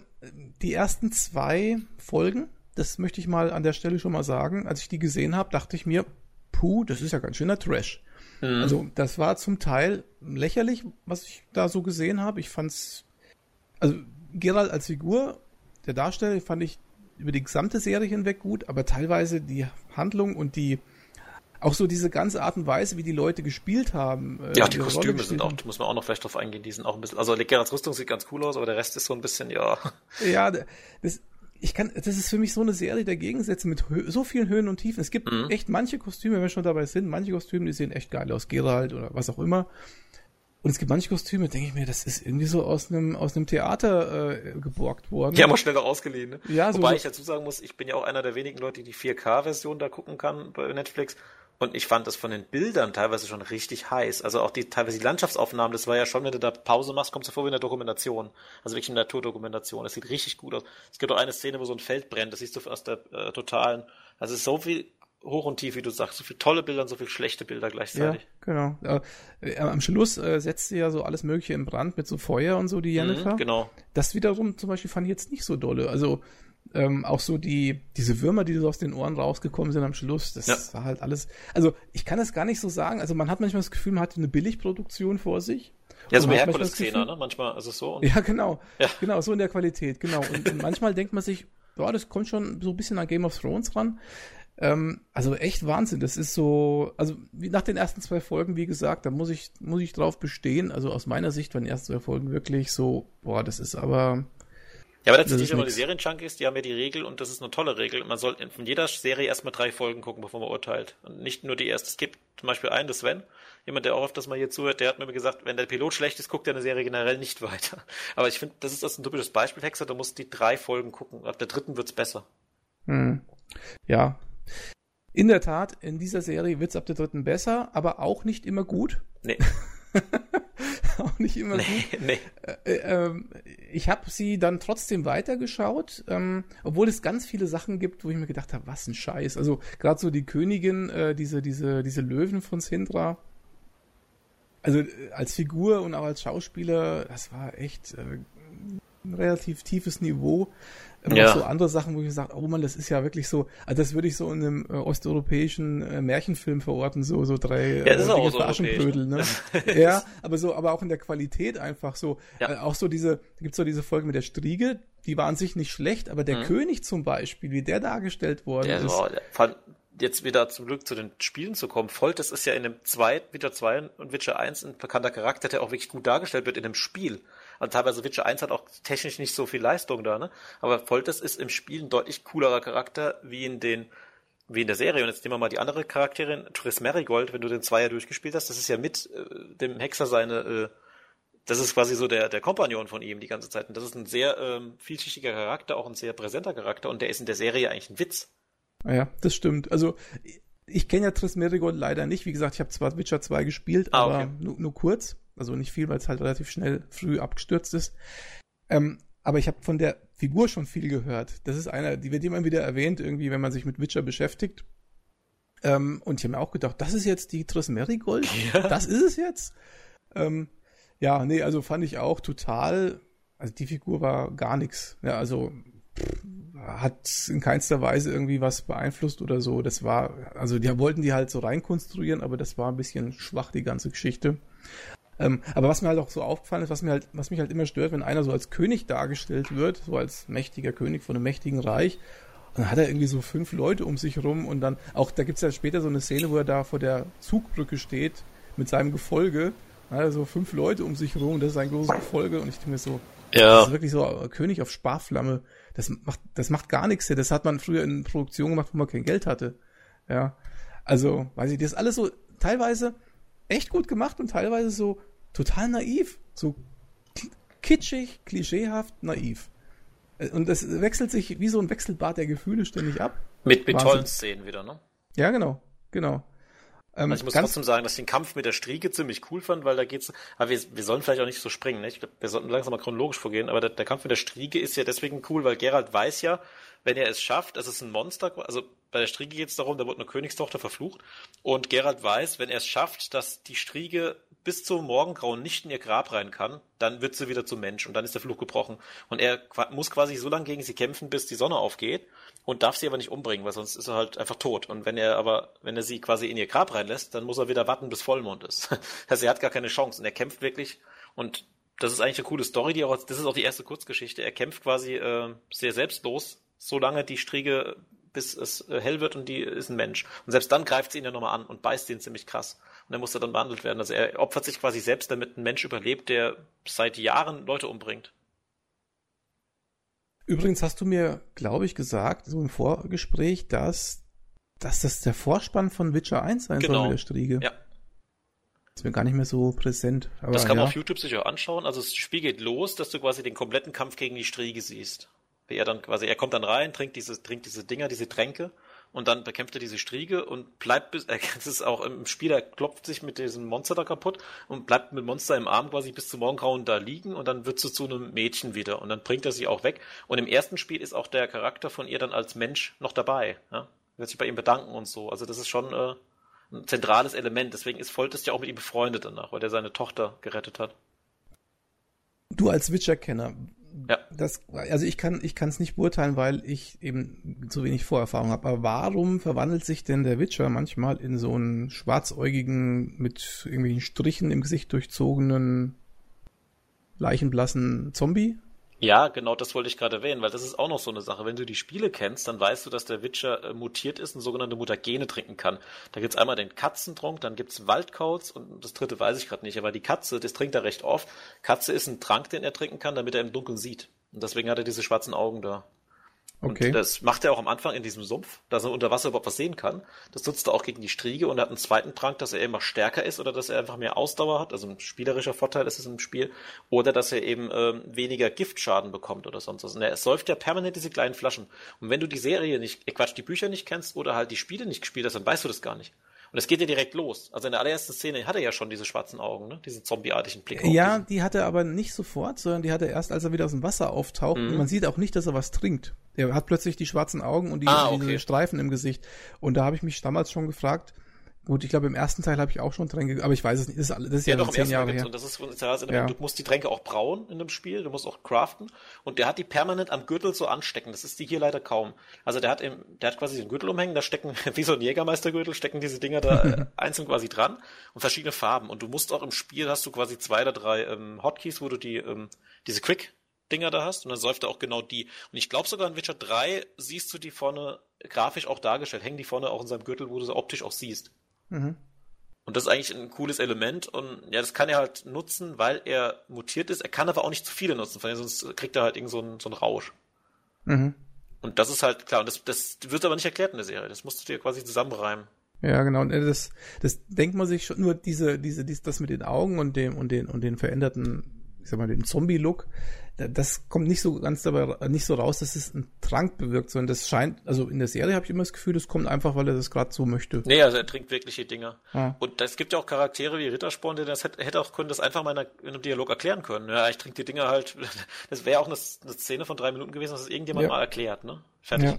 die ersten zwei Folgen das möchte ich mal an der Stelle schon mal sagen. Als ich die gesehen habe, dachte ich mir, puh, das ist ja ganz schöner Trash. Mhm. Also das war zum Teil lächerlich, was ich da so gesehen habe. Ich fand's, also Gerald als Figur, der Darsteller, fand ich über die gesamte Serie hinweg gut, aber teilweise die Handlung und die auch so diese ganze Art und Weise, wie die Leute gespielt haben. Äh, ja, die Kostüme sind auch, muss man auch noch vielleicht drauf eingehen, die sind auch ein bisschen, also Geralds Rüstung sieht ganz cool aus, aber der Rest ist so ein bisschen, ja. Ja, das, ich kann, das ist für mich so eine Serie der Gegensätze mit so vielen Höhen und Tiefen. Es gibt mhm. echt manche Kostüme, wenn wir schon dabei sind, manche Kostüme, die sehen echt geil aus, Gerald oder was auch immer. Und es gibt manche Kostüme, denke ich mir, das ist irgendwie so aus einem aus einem Theater äh, geborgt worden. Die haben auch schneller ausgeliehen. Ne? Ja, Wobei so ich dazu sagen muss, ich bin ja auch einer der wenigen Leute, die 4K-Version da gucken kann bei Netflix. Und ich fand das von den Bildern teilweise schon richtig heiß. Also auch die teilweise die Landschaftsaufnahmen, das war ja schon, wenn du da Pause machst, kommst du vor wie in der Dokumentation. Also wirklich in der Naturdokumentation. Das sieht richtig gut aus. Es gibt auch eine Szene, wo so ein Feld brennt, das siehst du aus der äh, totalen. Also es ist so viel hoch und tief, wie du sagst. So viele tolle Bilder und so viele schlechte Bilder gleichzeitig. Ja, genau. Äh, am Schluss äh, setzt sie ja so alles Mögliche in Brand mit so Feuer und so, die mhm, Jennifer. Mhm, genau. Das wiederum zum Beispiel fand ich jetzt nicht so dolle. Also ähm, auch so die, diese Würmer, die so aus den Ohren rausgekommen sind am Schluss, das ja. war halt alles. Also ich kann es gar nicht so sagen. Also man hat manchmal das Gefühl, man hat eine Billigproduktion vor sich. Ja, so wie Herkules-Szene, ne? Manchmal es so. ja, genau. Ja. Genau, so in der Qualität, genau. Und, und manchmal denkt man sich, boah, das kommt schon so ein bisschen an Game of Thrones ran. Ähm, also echt Wahnsinn. Das ist so, also wie nach den ersten zwei Folgen, wie gesagt, da muss ich, muss ich drauf bestehen. Also aus meiner Sicht waren die ersten zwei Folgen wirklich so, boah, das ist aber. Ja, aber letztendlich, wenn man die Serienjunkies, die haben ja die Regel und das ist eine tolle Regel. Man soll von jeder Serie erstmal drei Folgen gucken, bevor man urteilt. Und nicht nur die erste. Es gibt zum Beispiel einen, das Sven, jemand, der auch öfters mal hier zuhört, der hat mir gesagt, wenn der Pilot schlecht ist, guckt er eine Serie generell nicht weiter. Aber ich finde, das ist das ein typisches Beispiel, Hexer, du musst die drei Folgen gucken. Ab der dritten wird's besser. Hm. Ja, in der Tat, in dieser Serie wird es ab der dritten besser, aber auch nicht immer gut. Nee. auch nicht immer nee, gut. Nee. Äh, äh, ich habe sie dann trotzdem weitergeschaut, ähm, obwohl es ganz viele Sachen gibt, wo ich mir gedacht habe, was ein Scheiß. Also gerade so die Königin, äh, diese, diese, diese Löwen von Sindra. Also äh, als Figur und auch als Schauspieler, das war echt äh, ein relativ tiefes Niveau. Ähm, ja. so andere Sachen, wo ich gesagt oh man, das ist ja wirklich so, also das würde ich so in einem äh, osteuropäischen äh, Märchenfilm verorten, so, so drei ja, das äh, ist auch Aschenbrödel, ne? ja, aber so, aber auch in der Qualität einfach so. Ja. Äh, auch so diese, gibt's so diese Folge mit der Striege, die war an sich nicht schlecht, aber der mhm. König zum Beispiel, wie der dargestellt worden der ist. War, jetzt wieder zum Glück zu den Spielen zu kommen. Folters ist ja in dem 2, Witcher 2 und Witcher 1 ein bekannter Charakter, der auch wirklich gut dargestellt wird in dem Spiel. Also teilweise Witcher 1 hat auch technisch nicht so viel Leistung da, ne? Aber Folters ist im Spiel ein deutlich coolerer Charakter wie in den wie in der Serie. Und jetzt nehmen wir mal die andere Charakterin, Triss Marigold, wenn du den Zweier durchgespielt hast, das ist ja mit äh, dem Hexer seine, äh, das ist quasi so der, der Kompagnon von ihm die ganze Zeit. Und das ist ein sehr ähm, vielschichtiger Charakter, auch ein sehr präsenter Charakter und der ist in der Serie eigentlich ein Witz. Ja, das stimmt. Also ich kenne ja Triss Marigold leider nicht. Wie gesagt, ich habe zwar Witcher 2 gespielt, ah, aber nur, nur kurz. Also nicht viel, weil es halt relativ schnell früh abgestürzt ist. Ähm, aber ich habe von der Figur schon viel gehört. Das ist einer, die wird immer wieder erwähnt, irgendwie, wenn man sich mit Witcher beschäftigt. Ähm, und ich habe mir auch gedacht, das ist jetzt die Triss Marigold? Ja. Das ist es jetzt? Ähm, ja, nee, also fand ich auch total, also die Figur war gar nichts. Ja, also hat in keinster Weise irgendwie was beeinflusst oder so. Das war, also die wollten die halt so reinkonstruieren, aber das war ein bisschen schwach, die ganze Geschichte. Ähm, aber was mir halt auch so aufgefallen ist, was mir halt, was mich halt immer stört, wenn einer so als König dargestellt wird, so als mächtiger König von einem mächtigen Reich, und dann hat er irgendwie so fünf Leute um sich rum und dann, auch da gibt's ja später so eine Szene, wo er da vor der Zugbrücke steht mit seinem Gefolge, also fünf Leute um sich rum, das ist ein großes Gefolge und ich denke mir so, ja. das ist wirklich so König auf Sparflamme. Das macht, das macht gar nichts. Das hat man früher in Produktion gemacht, wo man kein Geld hatte. Ja. Also, weiß ich, das ist alles so teilweise echt gut gemacht und teilweise so total naiv, so kitschig, klischeehaft, naiv. Äh, und das wechselt sich wie so ein Wechselbad der Gefühle ständig ab. Mit, mit tollen Szenen wieder, ne? Ja, genau, genau. Ähm, also ich muss trotzdem sagen, dass ich den Kampf mit der Striege ziemlich cool fand, weil da geht's, aber wir, wir sollen vielleicht auch nicht so springen, ne? Ich glaube, wir sollten langsam mal chronologisch vorgehen, aber der, der Kampf mit der Striege ist ja deswegen cool, weil Gerald weiß ja, wenn er es schafft, es ist ein Monster, also bei der Striege geht es darum, da wurde eine Königstochter verflucht und Gerald weiß, wenn er es schafft, dass die Striege bis zum Morgengrauen nicht in ihr Grab rein kann, dann wird sie wieder zum Mensch und dann ist der Fluch gebrochen. Und er muss quasi so lange gegen sie kämpfen, bis die Sonne aufgeht und darf sie aber nicht umbringen, weil sonst ist er halt einfach tot. Und wenn er aber, wenn er sie quasi in ihr Grab reinlässt, dann muss er wieder warten, bis Vollmond ist. also er hat gar keine Chance und er kämpft wirklich und das ist eigentlich eine coole Story, die auch, das ist auch die erste Kurzgeschichte. Er kämpft quasi äh, sehr selbstlos, solange die Striege bis es äh, hell wird und die ist ein Mensch. Und selbst dann greift sie ihn ja nochmal an und beißt ihn ziemlich krass. Und er muss dann behandelt werden. Also er opfert sich quasi selbst, damit ein Mensch überlebt, der seit Jahren Leute umbringt. Übrigens hast du mir, glaube ich, gesagt, so im Vorgespräch, dass, dass das der Vorspann von Witcher 1 sein genau. soll mit der Striege. Ja. Ist mir gar nicht mehr so präsent. Aber, das kann man ja. auf YouTube sich auch anschauen. Also das Spiel geht los, dass du quasi den kompletten Kampf gegen die Striege siehst wie er dann quasi, er kommt dann rein, trinkt diese, trinkt diese Dinger, diese Tränke und dann bekämpft er diese Striege und bleibt bis, das ist auch im Spiel, er klopft sich mit diesem Monster da kaputt und bleibt mit Monster im Arm quasi bis zum Morgengrauen da liegen und dann wird sie zu einem Mädchen wieder und dann bringt er sie auch weg. Und im ersten Spiel ist auch der Charakter von ihr dann als Mensch noch dabei, ja? wird sich bei ihm bedanken und so. Also das ist schon äh, ein zentrales Element. Deswegen ist Foltest ja auch mit ihm befreundet danach, weil er seine Tochter gerettet hat. Du als Witcher-Kenner, Ja. das, also ich kann, ich kann es nicht beurteilen, weil ich eben zu wenig Vorerfahrung habe. Aber warum verwandelt sich denn der Witcher manchmal in so einen schwarzäugigen, mit irgendwelchen Strichen im Gesicht durchzogenen, leichenblassen Zombie? Ja, genau das wollte ich gerade erwähnen, weil das ist auch noch so eine Sache. Wenn du die Spiele kennst, dann weißt du, dass der Witcher äh, mutiert ist und sogenannte Mutagene trinken kann. Da gibt's einmal den Katzentrunk, dann gibt's Waldkauz und das dritte weiß ich gerade nicht, aber die Katze, das trinkt er recht oft. Katze ist ein Trank, den er trinken kann, damit er im Dunkeln sieht. Und deswegen hat er diese schwarzen Augen da. Okay. Und das macht er auch am Anfang in diesem Sumpf, dass er unter Wasser überhaupt was sehen kann. Das nutzt er auch gegen die Striege und hat einen zweiten Trank, dass er immer stärker ist oder dass er einfach mehr Ausdauer hat. Also ein spielerischer Vorteil ist es im Spiel. Oder dass er eben ähm, weniger Giftschaden bekommt oder sonst was. Und er säuft ja permanent diese kleinen Flaschen. Und wenn du die Serie nicht, äh Quatsch, die Bücher nicht kennst oder halt die Spiele nicht gespielt hast, dann weißt du das gar nicht. Und es geht ja direkt los. Also in der allerersten Szene hat er ja schon diese schwarzen Augen, ne? Diesen zombieartigen Blick. Ja, diesen- die hat er aber nicht sofort, sondern die hat er erst, als er wieder aus dem Wasser auftaucht. Mhm. Und man sieht auch nicht, dass er was trinkt. Er hat plötzlich die schwarzen Augen und die, Ah, diese okay. Streifen im Gesicht. Und da habe ich mich damals schon gefragt, gut, ich glaube, im ersten Teil habe ich auch schon Tränke, aber ich weiß es nicht, das ist, das ist ja, Ja, doch, zehn Jahre her. das ist ein zentrales Element. Ja. Du musst die Tränke auch brauen in dem Spiel, du musst auch craften und der hat die permanent am Gürtel so anstecken. Das ist die hier leider kaum. Also der hat im, der hat quasi den Gürtel umhängen, da stecken, wie so ein Jägermeistergürtel, stecken diese Dinger da äh, einzeln quasi dran und verschiedene Farben. Und du musst auch im Spiel hast du quasi zwei oder drei ähm, Hotkeys, wo du die, ähm, diese Quick Dinger da hast und dann säuft er auch genau die. Und ich glaube sogar in Witcher 3 siehst du die vorne grafisch auch dargestellt, hängen die vorne auch in seinem Gürtel, wo du sie optisch auch siehst. Mhm. Und das ist eigentlich ein cooles Element und ja, das kann er halt nutzen, weil er mutiert ist. Er kann aber auch nicht zu viele nutzen, weil sonst kriegt er halt irgend so einen, so einen Rausch. Mhm. Und das ist halt klar, und das, das wird aber nicht erklärt in der Serie. Das musst du dir quasi zusammenreimen. Ja, genau. Und das, das denkt man sich schon, nur diese, diese, dies, das mit den Augen und dem, und den, und den veränderten, sag mal, den Zombie-Look, da- das kommt nicht so ganz dabei, nicht so raus, dass es einen Trank bewirkt, sondern das scheint, also in der Serie habe ich immer das Gefühl, das kommt einfach, weil er das gerade so möchte. Nee, also er trinkt wirklich die Dinger. Ah. Und es gibt ja auch Charaktere wie Rittersporn, der das hätte, hätte auch können, das einfach mal in, einer, in einem Dialog erklären können. Ja, ich trinke die Dinger halt. Das wäre auch eine, eine Szene von drei Minuten gewesen, dass es irgendjemand Ja. mal erklärt, ne? Fertig. Ja.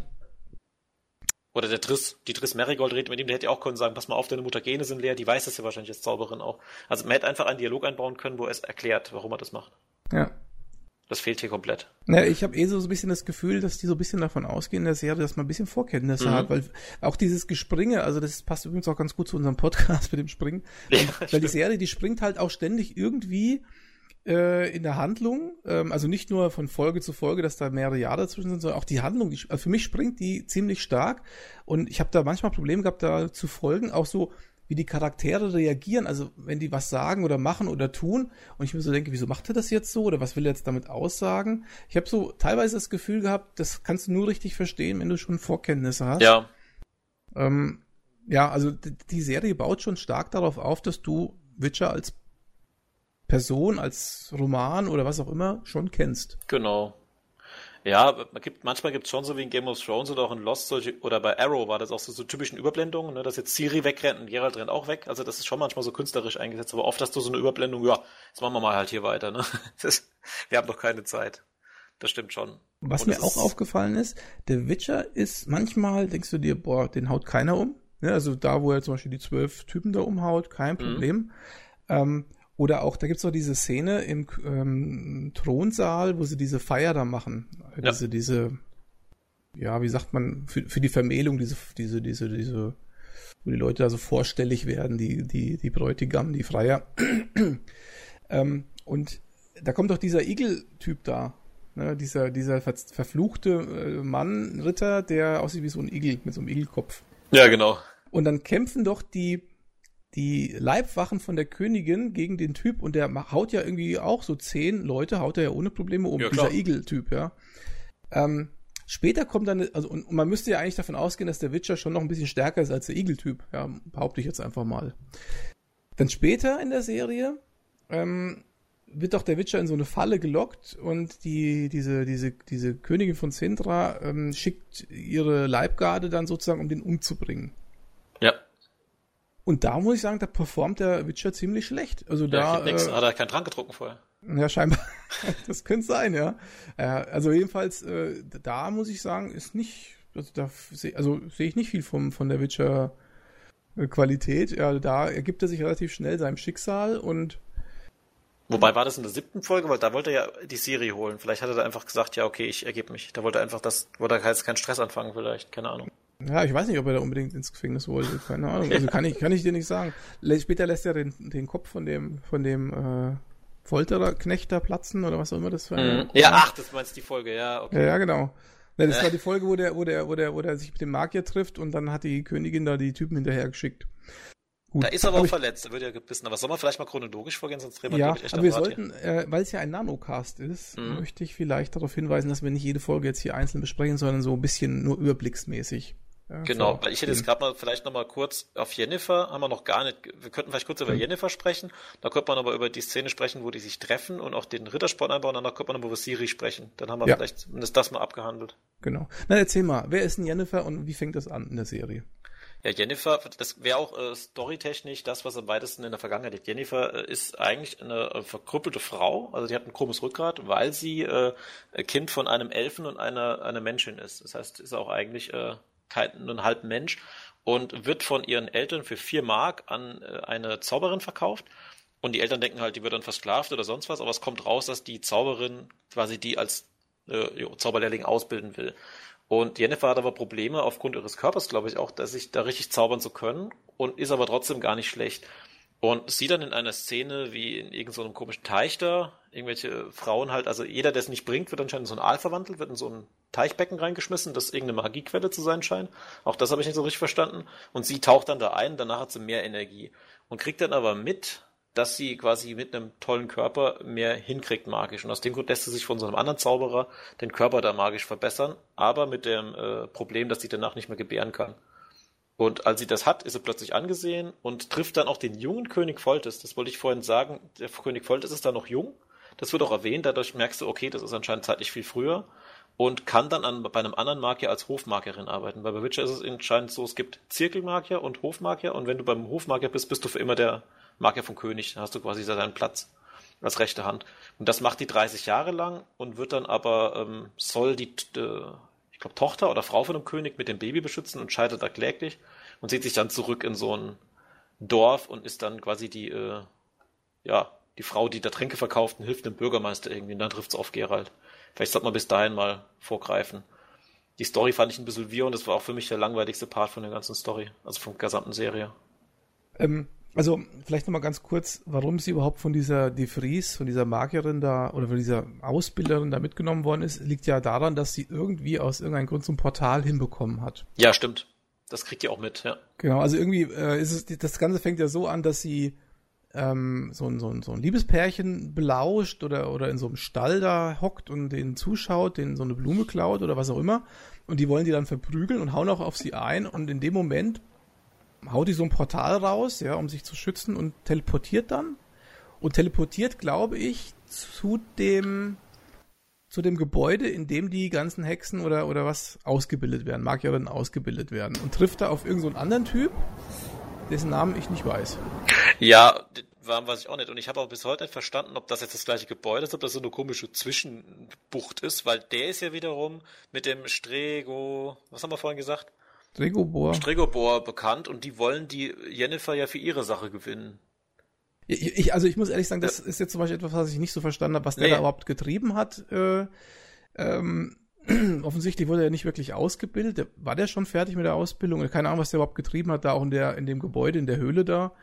Oder der Triss, die Triss Marigold redet mit ihm, der hätte ja auch können sagen, pass mal auf, deine Mutagene sind leer, die weiß das ja wahrscheinlich als Zauberin auch. Also man hätte einfach einen Dialog einbauen können, wo er es erklärt, warum er das macht. Ja. Das fehlt hier komplett. Ja, ich habe eh so ein bisschen das Gefühl, dass die so ein bisschen davon ausgehen in der Serie, dass man ein bisschen Vorkenntnisse Mhm. hat, weil auch dieses Gespringe, also das passt übrigens auch ganz gut zu unserem Podcast mit dem Springen, Ja, weil die stimmt. Serie, die springt halt auch ständig irgendwie äh, in der Handlung, ähm, also nicht nur von Folge zu Folge, dass da mehrere Jahre dazwischen sind, sondern auch die Handlung, die, also für mich springt die ziemlich stark und ich habe da manchmal Probleme gehabt, da zu folgen, auch so wie die Charaktere reagieren, also wenn die was sagen oder machen oder tun und ich mir so denke, wieso macht er das jetzt so oder was will er jetzt damit aussagen? Ich habe so teilweise das Gefühl gehabt, das kannst du nur richtig verstehen, wenn du schon Vorkenntnisse hast. Ja, Ähm, ja, also die Serie baut schon stark darauf auf, dass du Witcher als Person, als Roman oder was auch immer schon kennst. genau. Ja, man gibt, manchmal gibt es schon so wie in Game of Thrones oder auch in Lost solche, oder bei Arrow war das auch so, so typischen Überblendungen, ne, dass jetzt Siri wegrennt und Geralt rennt auch weg. Also das ist schon manchmal so künstlerisch eingesetzt, aber oft hast du so eine Überblendung, ja, jetzt machen wir mal halt hier weiter, ne? Das, wir haben doch keine Zeit. Das stimmt schon. Was Und mir auch aufgefallen ist, der Witcher ist manchmal, denkst du dir, boah, den haut keiner um. Ne, also da, wo er zum Beispiel die zwölf Typen da umhaut, kein Problem. Ähm, oder auch, da gibt's doch diese Szene im ähm, Thronsaal, wo sie diese Feier da machen. Ja. Diese, diese, ja, wie sagt man, für, für die Vermählung, diese, diese, diese, diese, wo die Leute da so vorstellig werden, die, die, die Bräutigam, die Freier. ähm, und da kommt doch dieser Igel-Typ da. Ne, dieser, dieser ver verfluchte äh, Mann, Ritter, der aussieht wie so ein Igel, mit so einem Igelkopf. Ja, genau. Und dann kämpfen doch die, die Leibwachen von der Königin gegen den Typ und der haut ja irgendwie auch so zehn Leute, haut er ja ohne Probleme um, Ja, dieser. Igel-Typ, ja. Ähm, später kommt dann, also und, und man müsste ja eigentlich davon ausgehen, dass der Witcher schon noch ein bisschen stärker ist als der Igel-Typ, ja, behaupte ich jetzt einfach mal. Dann später in der Serie ähm, wird doch der Witcher in so eine Falle gelockt und die, diese, diese, diese Königin von Sintra ähm, schickt ihre Leibgarde dann sozusagen, um den umzubringen. Ja. Und da muss ich sagen, da performt der Witcher ziemlich schlecht. Also ja da, nix, äh, hat er keinen Trank getrunken vorher. ja scheinbar, das könnte sein, ja. Äh, also jedenfalls, äh, da muss ich sagen, ist nicht, also da sehe also seh ich nicht viel vom, von der Witcher äh, Qualität. Ja, da ergibt er sich relativ schnell seinem Schicksal und Wobei war das in der siebten Folge, weil da wollte er ja die Serie holen. Vielleicht hat er da einfach gesagt, ja, okay, ich ergebe mich. Da wollte er einfach das, wollte er jetzt keinen Stress anfangen, vielleicht, keine Ahnung. Ja, ich weiß nicht, ob er da unbedingt ins Gefängnis wollte, keine Ahnung. Also kann ich, kann ich dir nicht sagen. Später lässt er den, den Kopf von dem, von dem äh, Folterer, Knechter platzen oder was auch immer das war. Mhm. Ja, ach, das meinst die Folge, ja, okay. Ja, ja genau. Ja, das äh. war die Folge, wo der, wo der, wo der, wo der sich mit dem Magier trifft und dann hat die Königin da die Typen hinterher geschickt. Gut. Da ist er aber auch verletzt, da wird ja gebissen. Aber soll man vielleicht mal chronologisch vorgehen, sonst drehen wir, ja, echt aber wir sollten, äh, weil es ja ein Nanocast ist, mhm. möchte ich vielleicht darauf hinweisen, dass wir nicht jede Folge jetzt hier einzeln besprechen, sondern so ein bisschen nur überblicksmäßig. Ja, genau, weil ich hätte jetzt gerade mal vielleicht noch mal kurz auf Jennifer, haben wir noch gar nicht, wir könnten vielleicht kurz über. Jennifer sprechen, da könnte man aber über die Szene sprechen, wo die sich treffen und auch den Rittersport einbauen, dann könnte man aber über Siri sprechen. Dann haben wir ja. vielleicht zumindest das mal abgehandelt. Genau. Na, erzähl mal, wer ist denn Jennifer und wie fängt das an in der Serie? Ja, Jennifer, das wäre auch äh, storytechnisch das, was am weitesten in der Vergangenheit liegt. Jennifer äh, ist eigentlich eine äh, verkrüppelte Frau, also die hat ein krummes Rückgrat, weil sie äh, Kind von einem Elfen und einer, einer Menschin ist. Das heißt, ist auch eigentlich äh, halb Mensch und wird von ihren Eltern für vier Mark an äh, eine Zauberin verkauft. Und die Eltern denken halt, die wird dann versklavt oder sonst was, aber es kommt raus, dass die Zauberin quasi die als äh, Zauberlehrling ausbilden will. Und Jennifer hat aber Probleme aufgrund ihres Körpers, glaube ich, auch, dass sich da richtig zaubern zu können und ist aber trotzdem gar nicht schlecht. Und sieht dann in einer Szene, wie in irgendeinem so komischen Teich da, irgendwelche Frauen halt, also jeder, der es nicht bringt, wird anscheinend in so ein Aal verwandelt, wird in so ein Teichbecken reingeschmissen, das irgendeine Magiequelle zu sein scheint. Auch das habe ich nicht so richtig verstanden. Und sie taucht dann da ein, danach hat sie mehr Energie. Und kriegt dann aber mit, dass sie quasi mit einem tollen Körper mehr hinkriegt magisch. Und aus dem Grund lässt sie sich von so einem anderen Zauberer den Körper da magisch verbessern, aber mit dem äh, Problem, dass sie danach nicht mehr gebären kann. Und als sie das hat, ist sie plötzlich angesehen und trifft dann auch den jungen König Foltes. Das wollte ich vorhin sagen. Der König Foltes ist da noch jung. Das wird auch erwähnt. Dadurch merkst du, okay, das ist anscheinend zeitlich viel früher. Und kann dann an, bei einem anderen Magier als Hofmagierin arbeiten. Weil bei Witcher ist es anscheinend so, es gibt Zirkelmagier und Hofmagier. Und wenn du beim Hofmagier bist, bist du für immer der Magier vom König, dann hast du quasi seinen Platz als rechte Hand. Und das macht die 30 Jahre lang und wird dann aber, ähm, soll die, äh, ich glaube, Tochter oder Frau von dem König mit dem Baby beschützen und scheitert da kläglich und zieht sich dann zurück in so ein Dorf und ist dann quasi die, äh, ja, die Frau, die da Tränke verkauft und hilft dem Bürgermeister irgendwie. Und dann trifft es auf Gerald. Vielleicht sollte man bis dahin mal vorgreifen. Die Story fand ich ein bisschen wirr und das war auch für mich der langweiligste Part von der ganzen Story, also von der gesamten Serie. Ähm, also vielleicht nochmal ganz kurz, warum sie überhaupt von dieser De Vries, von dieser Magierin da oder von dieser Ausbilderin da mitgenommen worden ist, liegt ja daran, dass sie irgendwie aus irgendeinem Grund so ein Portal hinbekommen hat. Ja, stimmt. Das kriegt ihr auch mit, ja. Genau, also irgendwie äh, ist es, das Ganze fängt ja so an, dass sie ähm, so, ein, so, ein, so ein Liebespärchen belauscht oder, oder in so einem Stall da hockt und den zuschaut, den so eine Blume klaut oder was auch immer. Und die wollen die dann verprügeln und hauen auch auf sie ein. Und in dem Moment haut die so ein Portal raus, ja, um sich zu schützen und teleportiert dann. Und teleportiert, glaube ich, zu dem, zu dem Gebäude, in dem die ganzen Hexen oder, oder was ausgebildet werden, Magierinnen ausgebildet werden. Und trifft da auf irgendeinen so anderen Typ, dessen Namen ich nicht weiß. Ja, war weiß ich auch nicht. Und ich habe auch bis heute nicht verstanden, ob das jetzt das gleiche Gebäude ist, ob das so eine komische Zwischenbucht ist, weil der ist ja wiederum mit dem Strego, was haben wir vorhin gesagt? Stregobor. Stregobor bekannt und die wollen die Jennifer ja für ihre Sache gewinnen. Ich, also ich muss ehrlich sagen, das ist jetzt zum Beispiel etwas, was ich nicht so verstanden habe, was der nee. da überhaupt getrieben hat. Äh, ähm, offensichtlich wurde er nicht wirklich ausgebildet. War der schon fertig mit der Ausbildung? Keine Ahnung, was der überhaupt getrieben hat, da auch in der in dem Gebäude, in der Höhle da.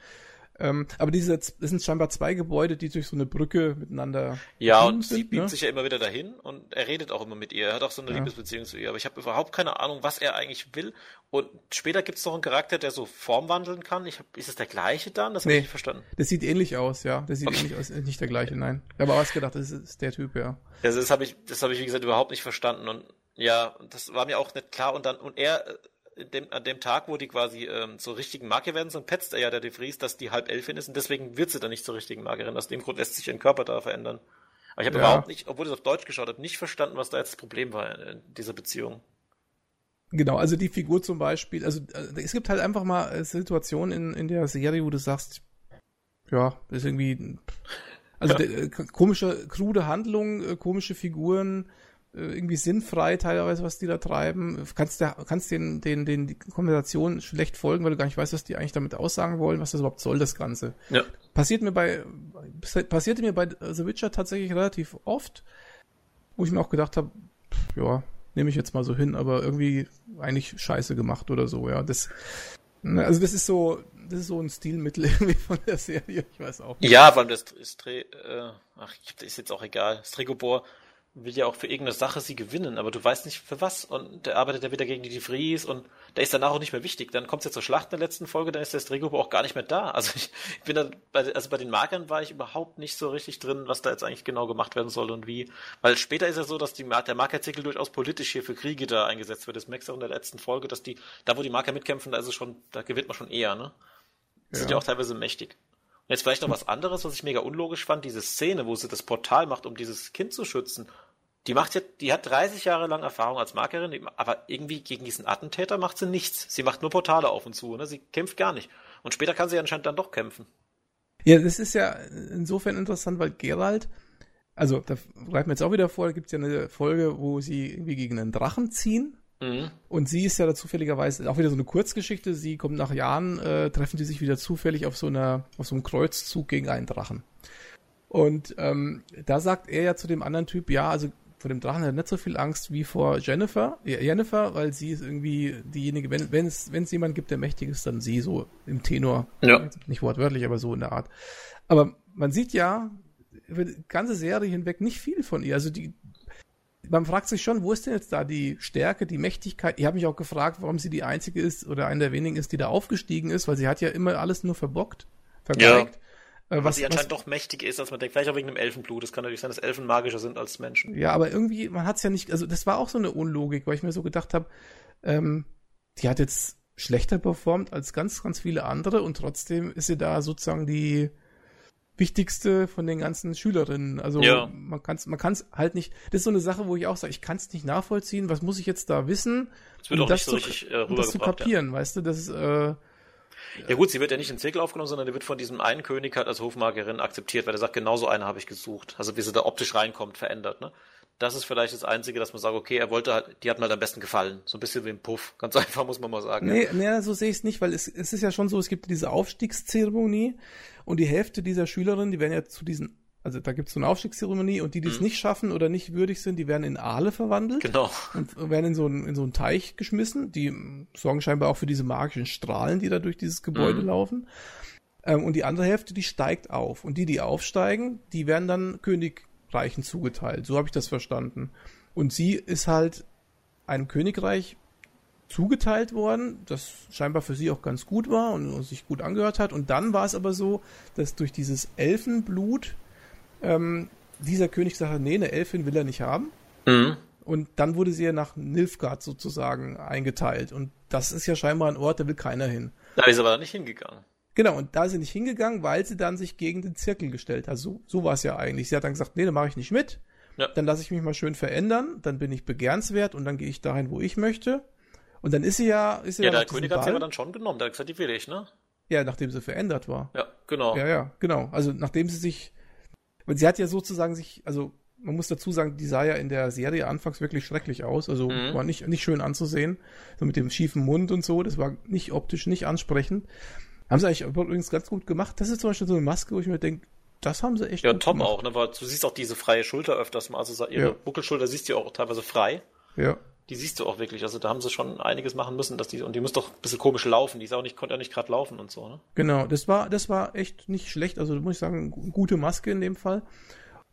Ähm, aber diese, das sind scheinbar zwei Gebäude, die durch so eine Brücke miteinander. Ja, und sind, sie beamt ne? sich ja immer wieder dahin und er redet auch immer mit ihr. Er hat auch so eine ja. Liebesbeziehung zu ihr. Aber ich habe überhaupt keine Ahnung, was er eigentlich will. Und später gibt es noch einen Charakter, der so Form wandeln kann. Ich hab, ist es der gleiche dann? Das nee, habe ich nicht verstanden. Das sieht ähnlich aus, ja. Das sieht okay. ähnlich aus. Nicht der gleiche, nein. Ich habe auch gedacht, das ist der Typ, ja. Also das habe ich, das habe ich, wie gesagt, überhaupt nicht verstanden. Und ja, das war mir auch nicht klar. Und dann, und er dem, an dem Tag, wo die quasi ähm, zur richtigen Marke werden, so petzt er ja der De Vries, dass die halb Elfin ist und deswegen wird sie dann nicht zur richtigen Markerin. Aus dem Grund lässt sich ihren Körper da verändern. Aber ich habe ja. überhaupt nicht, obwohl ich es auf Deutsch geschaut habe, nicht verstanden, was da jetzt das Problem war in dieser Beziehung. Genau, also die Figur zum Beispiel, also äh, es gibt halt einfach mal äh, Situationen in, in der Serie, wo du sagst, ja, das ist irgendwie, also ja. äh, komische, krude Handlungen, komische Figuren, irgendwie sinnfrei teilweise, was die da treiben. Kannst, der, kannst den, den, den die Konversation schlecht folgen, weil du gar nicht weißt, was die eigentlich damit aussagen wollen, was das überhaupt soll, das Ganze. Ja. Passiert mir bei, passierte mir bei The Witcher tatsächlich relativ oft, wo ich mir auch gedacht habe, ja, nehme ich jetzt mal so hin, aber irgendwie eigentlich scheiße gemacht oder so, ja. Das, ne, also das ist so, das ist so ein Stilmittel irgendwie von der Serie, ich weiß auch nicht. Ja, weil das ist, äh, ach, ist jetzt auch egal. Strigobor will ja auch für irgendeine Sache sie gewinnen, aber du weißt nicht für was. Und der arbeitet ja wieder gegen die Fries und der ist danach auch nicht mehr wichtig. Dann kommt es ja zur Schlacht in der letzten Folge, dann ist der Stregobo auch gar nicht mehr da. Also ich bin da, bei, also bei den Markern war ich überhaupt nicht so richtig drin, was da jetzt eigentlich genau gemacht werden soll und wie. Weil später ist ja so, dass die, der Markerzirkel durchaus politisch hier für Kriege da eingesetzt wird. Das merkst du auch in der letzten Folge, dass die, da wo die Marker mitkämpfen, da ist es schon, da gewinnt man schon eher, ne? Die ja. sind ja auch teilweise mächtig. Jetzt vielleicht noch was anderes, was ich mega unlogisch fand, diese Szene, wo sie das Portal macht, um dieses Kind zu schützen. Die macht jetzt, die hat 30 Jahre lang Erfahrung als Markerin, aber irgendwie gegen diesen Attentäter macht sie nichts. Sie macht nur Portale auf und zu, ne? Sie kämpft gar nicht. Und später kann sie anscheinend dann doch kämpfen. Ja, das ist ja insofern interessant, weil Gerald, also da greifen wir jetzt auch wieder vor, da gibt es ja eine Folge, wo sie irgendwie gegen einen Drachen ziehen. Mhm. Und sie ist ja da zufälligerweise auch wieder so eine Kurzgeschichte. Sie kommt nach Jahren, äh, treffen sie sich wieder zufällig auf so einer, auf so einem Kreuzzug gegen einen Drachen. Und ähm, da sagt er ja zu dem anderen Typ, ja, also vor dem Drachen hat er nicht so viel Angst wie vor Jennifer. Jennifer, weil sie ist irgendwie diejenige, wenn, wenn es, wenn es jemand gibt, der mächtig ist, dann sie so im Tenor. Ja. Nicht wortwörtlich, aber so in der Art. Aber man sieht ja über die ganze Serie hinweg nicht viel von ihr. Also die, man fragt sich schon, wo ist denn jetzt da die Stärke, die Mächtigkeit? Ich habe mich auch gefragt, warum sie die einzige ist oder eine der wenigen ist, die da aufgestiegen ist, weil sie hat ja immer alles nur verbockt, vergeigt. Ja. Äh, was, sie anscheinend was, doch mächtiger ist, als man denkt. Vielleicht auch wegen dem Elfenblut. Es kann natürlich sein, dass Elfen magischer sind als Menschen. Ja, aber irgendwie, man hat es ja nicht, also das war auch so eine Unlogik, weil ich mir so gedacht habe, ähm, die hat jetzt schlechter performt als ganz, ganz viele andere und trotzdem ist sie da sozusagen die wichtigste von den ganzen Schülerinnen. Also ja. man kann es man kann's halt nicht, das ist so eine Sache, wo ich auch sage, ich kann es nicht nachvollziehen, was muss ich jetzt da wissen, das wird um auch das, nicht so richtig, äh, um das zu kapieren, ja. weißt du, das ist, äh, ja gut, sie wird ja nicht in Zirkel aufgenommen, sondern die wird von diesem einen König halt als Hofmagerin akzeptiert, weil er sagt, genau so eine habe ich gesucht. Also wie sie da optisch reinkommt, verändert, ne? Das ist vielleicht das Einzige, dass man sagt, okay, er wollte halt, die hat mir halt am besten gefallen. So ein bisschen wie ein Puff. Ganz einfach, muss man mal sagen. Nee, ja. nee so sehe ich es nicht, weil es, es ist ja schon so, es gibt diese Aufstiegszeremonie und die Hälfte dieser Schülerinnen, die werden ja zu diesen also da gibt es so eine Aufstiegszeremonie und die, die es mhm. nicht schaffen oder nicht würdig sind, die werden in Aale verwandelt. Genau. Und werden in so, einen, in so einen Teich geschmissen. Die sorgen scheinbar auch für diese magischen Strahlen, die da durch dieses Gebäude mhm. laufen. Ähm, und die andere Hälfte, die steigt auf. Und die, die aufsteigen, die werden dann Königreichen zugeteilt. So habe ich das verstanden. Und sie ist halt einem Königreich zugeteilt worden, das scheinbar für sie auch ganz gut war und sich gut angehört hat. Und dann war es aber so, dass durch dieses Elfenblut ähm, dieser König sagte, nee, eine Elfin will er nicht haben. Mhm. Und dann wurde sie ja nach Nilfgaard sozusagen eingeteilt. Und das ist ja scheinbar ein Ort, da will keiner hin. Da ist aber nicht hingegangen. Genau, und da ist sie nicht hingegangen, weil sie dann sich gegen den Zirkel gestellt hat. So, so war es ja eigentlich. Sie hat dann gesagt, nee, da mache ich nicht mit. Ja. Dann lasse ich mich mal schön verändern, dann bin ich begehrenswert und dann gehe ich dahin, wo ich möchte. Und dann ist sie ja. Ist sie ja, ja der König hat sie aber dann schon genommen, der hat gesagt, die will ich, ne? Ja, nachdem sie verändert war. Ja, genau. Ja, ja, genau. Also nachdem sie sich weil sie hat ja sozusagen sich, also man muss dazu sagen, die sah ja in der Serie anfangs wirklich schrecklich aus. Also mhm. war nicht, nicht schön anzusehen. So mit dem schiefen Mund und so. Das war nicht optisch nicht ansprechend. Haben sie eigentlich übrigens ganz gut gemacht. Das ist zum Beispiel so eine Maske, wo ich mir denke, das haben sie echt Ja, Tom gemacht. auch, ne? Weil du siehst auch diese freie Schulter öfters mal. Also ihre ja. Buckelschulter siehst du auch teilweise frei. Ja. Die siehst du auch wirklich. Also da haben sie schon einiges machen müssen, dass die, und die muss doch ein bisschen komisch laufen. Die ist auch nicht, konnte ja nicht gerade laufen und so, ne? Genau, das war, das war echt nicht schlecht. Also muss ich sagen, gute Maske in dem Fall.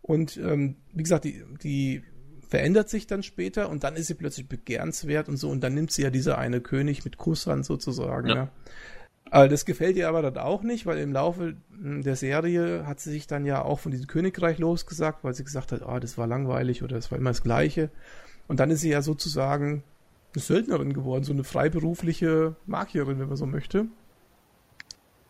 Und ähm, wie gesagt, die, die verändert sich dann später und dann ist sie plötzlich begehrenswert und so und dann nimmt sie ja dieser eine König mit Kusshand sozusagen. Ja. ja. Aber das gefällt ihr aber dann auch nicht, weil im Laufe hm, der Serie hat sie sich dann ja auch von diesem Königreich losgesagt, weil sie gesagt hat, ah, das war langweilig oder das war immer das Gleiche. Und dann ist sie ja sozusagen eine Söldnerin geworden, so eine freiberufliche Magierin, wenn man so möchte.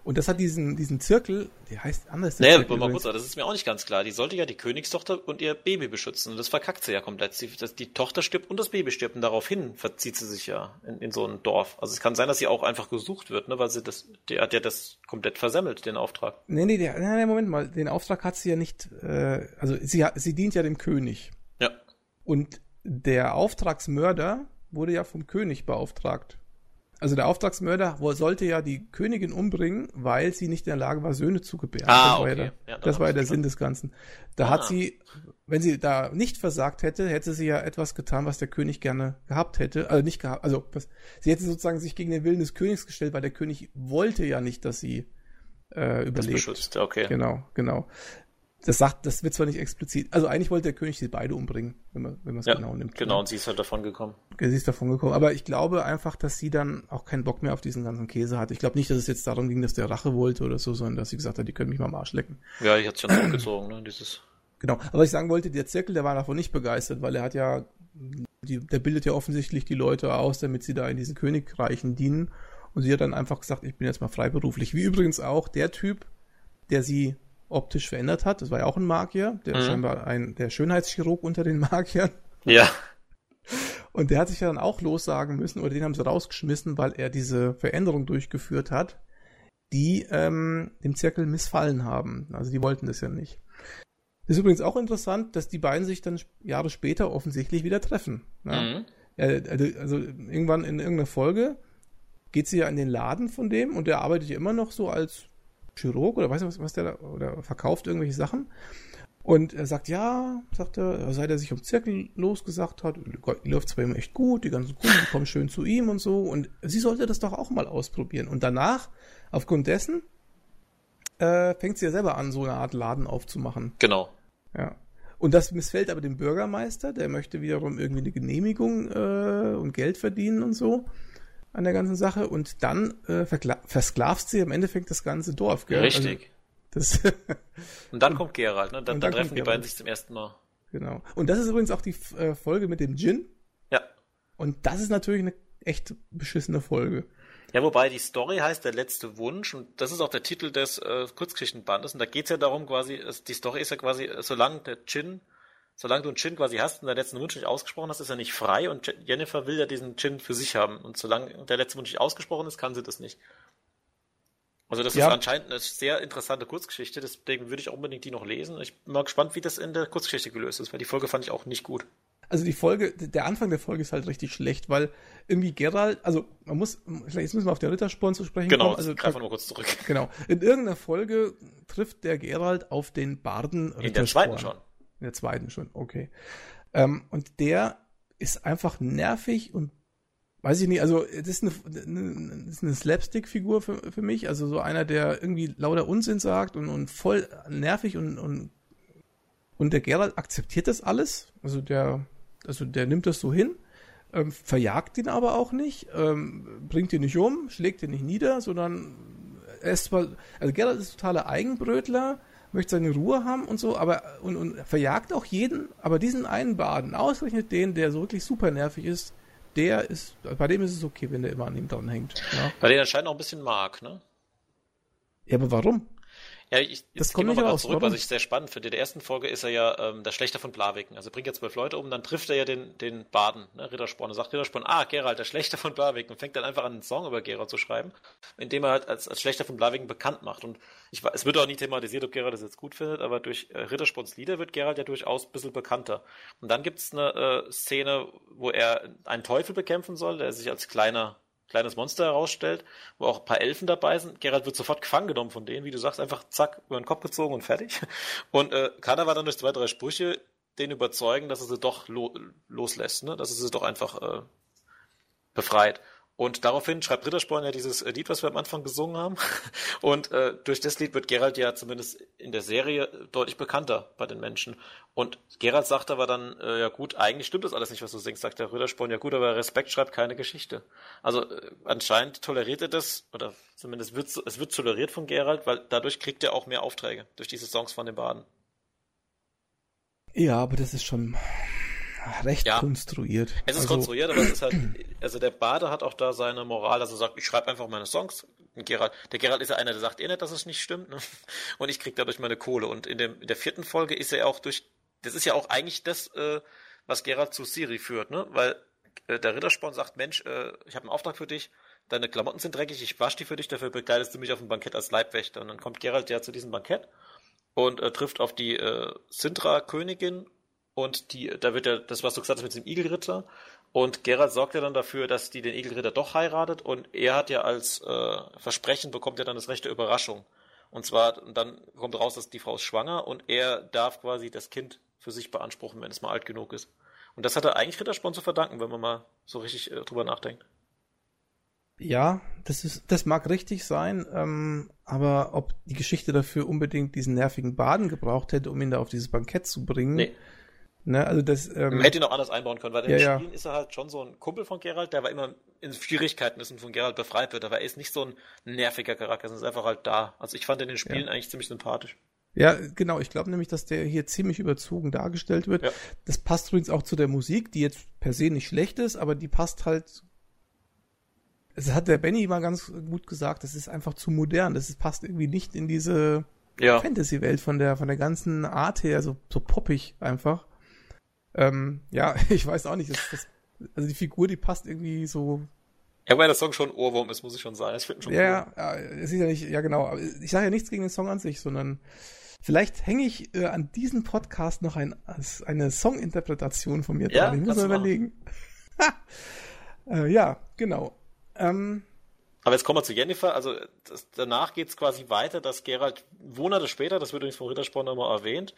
Und das hat diesen, diesen Zirkel, der heißt anders. Der naja, mal kurz, das ist mir auch nicht ganz klar. Die sollte ja die Königstochter und ihr Baby beschützen. Und das verkackt sie ja komplett. Die, das, die Tochter stirbt und das Baby stirbt. Und daraufhin verzieht sie sich ja in, in so ein Dorf. Also es kann sein, dass sie auch einfach gesucht wird, ne? weil sie das, der hat ja das komplett versemmelt, den Auftrag. Nee, nee, der, nee, Moment mal. Den Auftrag hat sie ja nicht, äh, also sie, sie dient ja dem König. Ja. Und der Auftragsmörder wurde ja vom König beauftragt. Also der Auftragsmörder sollte ja die Königin umbringen, weil sie nicht in der Lage war, Söhne zu gebären. Ah, das okay. war ja der, ja, das war ja der Sinn des Ganzen. Da ah. hat sie, wenn sie da nicht versagt hätte, hätte sie ja etwas getan, was der König gerne gehabt hätte. Also nicht gehabt, also was, sie hätte sozusagen sich gegen den Willen des Königs gestellt, weil der König wollte ja nicht, dass sie äh, überlebt. Das beschützt, okay. Genau, genau. Das sagt, das wird zwar nicht explizit, also eigentlich wollte der König sie beide umbringen, wenn man, wenn man es ja, genau nimmt. Genau, und sie ist halt davon gekommen. Sie ist davon gekommen. Aber ich glaube einfach, dass sie dann auch keinen Bock mehr auf diesen ganzen Käse hat. Ich glaube nicht, dass es jetzt darum ging, dass der Rache wollte oder so, sondern dass sie gesagt hat, die können mich mal am Arsch lecken. Ja, ich hatte schon zurückgezogen, ne, dieses. Genau. Aber was ich sagen wollte, der Zirkel, der war davon nicht begeistert, weil er hat ja, die, der bildet ja offensichtlich die Leute aus, damit sie da in diesen Königreichen dienen. Und sie hat dann einfach gesagt, ich bin jetzt mal freiberuflich. Wie übrigens auch der Typ, der sie optisch verändert hat. Das war ja auch ein Magier, der mhm. scheinbar ein der Schönheitschirurg unter den Magiern. Ja. Und der hat sich ja dann auch lossagen müssen, oder den haben sie rausgeschmissen, weil er diese Veränderung durchgeführt hat, die ähm, dem Zirkel missfallen haben. Also die wollten das ja nicht. Das ist übrigens auch interessant, dass die beiden sich dann Jahre später offensichtlich wieder treffen. Ne? Mhm. Ja, also irgendwann in irgendeiner Folge geht sie ja in den Laden von dem und der arbeitet ja immer noch so als Chirurg oder weiß nicht, was, was der da, oder verkauft irgendwelche Sachen. Und er sagt, ja, sagt er, seit er sich um Zirkel losgesagt hat, läuft es bei ihm echt gut, die ganzen Kunden kommen schön zu ihm und so. Und sie sollte das doch auch mal ausprobieren. Und danach, aufgrund dessen, äh, fängt sie ja selber an, so eine Art Laden aufzumachen. Genau. Ja. Und das missfällt aber dem Bürgermeister, der möchte wiederum irgendwie eine Genehmigung äh, und Geld verdienen und so an der ganzen Sache und dann äh, versklavst sie im Endeffekt das ganze Dorf. Gell? Richtig. Also, das und dann kommt Gerald, ne? Dann, dann, dann treffen die beiden sich zum ersten Mal. Genau. Und das ist übrigens auch die äh, Folge mit dem Gin. Ja. Und das ist natürlich eine echt beschissene Folge. Ja, wobei die Story heißt Der letzte Wunsch und das ist auch der Titel des äh, Kurzgeschichtenbandes und da geht es ja darum quasi, die Story ist ja quasi, solange der Gin solange du einen Chin quasi hast und der letzten Wunsch nicht ausgesprochen hast, ist er nicht frei und Jennifer will ja diesen Chin für sich haben. Und solange der letzte Wunsch nicht ausgesprochen ist, kann sie das nicht. Also das ja. ist anscheinend eine sehr interessante Kurzgeschichte, deswegen würde ich auch unbedingt die noch lesen. Ich bin mal gespannt, wie das in der Kurzgeschichte gelöst ist, weil die Folge fand ich auch nicht gut. Also die Folge, der Anfang der Folge ist halt richtig schlecht, weil irgendwie Gerald, also man muss, jetzt müssen wir auf den Rittersporn zu sprechen genau, kommen. Also greifen wir mal kurz zurück. Genau. In irgendeiner Folge trifft der Gerald auf den Barden Rittersporn. In der zweiten schon. In der zweiten schon, okay. Ähm, und der ist einfach nervig und weiß ich nicht, also das ist eine, eine, eine Slapstick-Figur für, für mich, also so einer, der irgendwie lauter Unsinn sagt und, und voll nervig und, und, und der Gerald akzeptiert das alles, also der, also der nimmt das so hin, ähm, verjagt ihn aber auch nicht, ähm, bringt ihn nicht um, schlägt ihn nicht nieder, sondern er ist zwar, also Gerald ist totaler Eigenbrötler, möchte seine Ruhe haben und so, aber und, und verjagt auch jeden, aber diesen einen Baden, ausgerechnet den, der so wirklich super nervig ist, der ist, bei dem ist es okay, wenn der immer an ihm dran hängt. Ja. Weil der anscheinend auch ein bisschen mag, ne? Ja, aber warum? Ja, ich, das kommt nicht raus, zurück, was ich sehr spannend finde. In der ersten Folge ist er ja ähm, der Schlechter von Blaviken. Also er bringt ja zwölf Leute um, dann trifft er ja den, den Baden, ne, Rittersporn. Und sagt Rittersporn, ah, Gerald, der Schlechter von Blaviken. Und fängt dann einfach an, einen Song über Gerald zu schreiben, indem er halt als, als Schlechter von Blaviken bekannt macht. Und ich, es wird auch nie thematisiert, ob Gerald das jetzt gut findet, aber durch äh, Rittersporns Lieder wird Gerald ja durchaus ein bisschen bekannter. Und dann gibt es eine äh, Szene, wo er einen Teufel bekämpfen soll, der sich als kleiner kleines Monster herausstellt, wo auch ein paar Elfen dabei sind. Gerald wird sofort gefangen genommen von denen, wie du sagst, einfach zack, über den Kopf gezogen und fertig. Und äh, Kana war dann durch zwei, drei Sprüche den überzeugen, dass er sie doch lo loslässt, ne? dass er sie doch einfach äh, befreit. Und daraufhin schreibt Rittersporn ja dieses äh, Lied, was wir am Anfang gesungen haben. Und äh, durch das Lied wird Gerald ja zumindest in der Serie deutlich bekannter bei den Menschen. Und Gerald sagt aber dann, äh, ja gut, eigentlich stimmt das alles nicht, was du singst, sagt der Rittersporn, ja gut, aber Respekt schreibt keine Geschichte. Also äh, anscheinend toleriert er das, oder zumindest wird es wird toleriert von Gerald, weil dadurch kriegt er auch mehr Aufträge, durch diese Songs von den Baden. Ja, aber das ist schon recht ja. konstruiert. Es ist also, konstruiert, aber es ist halt, also der Bade hat auch da seine Moral, dass er sagt, ich schreibe einfach meine Songs. Gerald, der Gerald ist ja einer, der sagt eh nicht, dass es nicht stimmt, ne? Und ich krieg dadurch meine Kohle. Und in, dem, in der vierten Folge ist er auch durch, das ist ja auch eigentlich das, äh, was Gerald zu Siri führt, ne? Weil äh, der Rittersporn sagt, Mensch, äh, ich habe einen Auftrag für dich, deine Klamotten sind dreckig, ich wasche die für dich, dafür begleitest du mich auf ein Bankett als Leibwächter. Und dann kommt Gerald ja zu diesem Bankett und äh, trifft auf die äh, Sintra-Königin und die, da wird ja, das, was du gesagt hast mit dem Igelritter, und Geralt sorgt ja dann dafür, dass die den Igelritter doch heiratet und er hat ja als äh, Versprechen bekommt er dann das Recht der Überraschung. Und zwar, dann kommt raus, dass die Frau ist schwanger und er darf quasi das Kind für sich beanspruchen, wenn es mal alt genug ist. Und das hat er eigentlich Rittersporn zu verdanken, wenn man mal so richtig äh, drüber nachdenkt. Ja, das ist, das mag richtig sein, ähm, aber ob die Geschichte dafür unbedingt diesen nervigen Baden gebraucht hätte, um ihn da auf dieses Bankett zu bringen. Nee. Ne, also das, ähm, Man hätte ihn auch anders einbauen können, weil in ja, Spielen ja. ist er halt schon so ein Kumpel von Geralt, der war immer in Schwierigkeiten ist und von Geralt befreit wird, aber er ist nicht so ein nerviger Charakter, sondern ist einfach halt da. Also ich fand in den Spielen ja. eigentlich ziemlich sympathisch. Ja, genau. Ich glaube nämlich, dass der hier ziemlich überzogen dargestellt wird. Ja. Das passt übrigens auch zu der Musik, die jetzt per se nicht schlecht ist, aber die passt halt es hat der Benny mal ganz gut gesagt, das ist einfach zu modern. Das ist, passt irgendwie nicht in diese. Fantasy-Welt von der, von der ganzen Art her, so, so poppig einfach. Ähm, ja, ich weiß auch nicht. Das, das, also die Figur, die passt irgendwie so. Ja, weil der Song schon Ohrwurm ist, muss ich schon sagen. Ich finde schon ja, cool. Ja, es ist ja nicht, ja genau. Ich sage ja nichts gegen den Song an sich, sondern vielleicht hänge ich äh, an diesem Podcast noch ein, eine Songinterpretation von mir ja, dran. Ich muss mal überlegen. äh, ja, genau. Ähm, aber jetzt kommen wir zu Jennifer. Also das, danach geht es quasi weiter, dass Gerald Monate später, das wird übrigens vom Rittersporn nochmal erwähnt,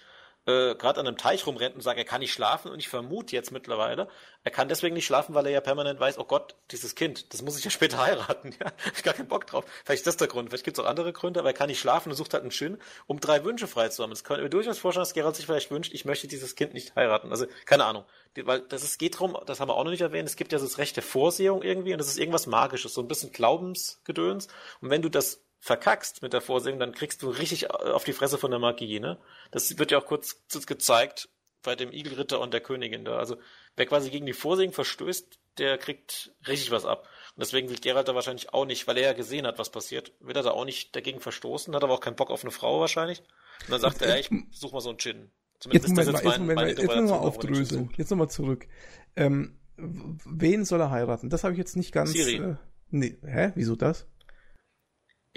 äh, gerade an einem Teich rumrennt und sagt, er kann nicht schlafen und ich vermute jetzt mittlerweile, er kann deswegen nicht schlafen, weil er ja permanent weiß, oh Gott, dieses Kind, das muss ich ja später heiraten, ja, ich gar keinen Bock drauf. Vielleicht ist das der Grund, vielleicht gibt es auch andere Gründe, aber er kann nicht schlafen und sucht halt einen Schön, um drei Wünsche frei zu haben. Es könnte mir durchaus vorstellen, dass Gerald sich vielleicht wünscht, ich möchte dieses Kind nicht heiraten. Also, keine Ahnung. Weil das ist, geht drum, das haben wir auch noch nicht erwähnt, es gibt ja das Recht der Vorsehung irgendwie und das ist irgendwas Magisches, so ein bisschen Glaubensgedöns. Und wenn du das verkackst mit der Vorsehung, dann kriegst du richtig auf die Fresse von der Magie, ne? Das wird ja auch kurz gezeigt bei dem Igelritter und der Königin da. Also wer quasi gegen die Vorsehung verstößt, der kriegt richtig was ab. Und deswegen will Geralt da wahrscheinlich auch nicht, weil er ja gesehen hat, was passiert, will er da auch nicht dagegen verstoßen, hat aber auch keinen Bock auf eine Frau wahrscheinlich. Und dann sagt er, ich such mal so einen Gin. Zumindest jetzt Moment, jetzt, Moment, jetzt mal aufdröseln. Jetzt nochmal zurück. Ähm, wen soll er heiraten? Das habe ich jetzt nicht ganz. Siri. Äh, nee, hä? Wieso das?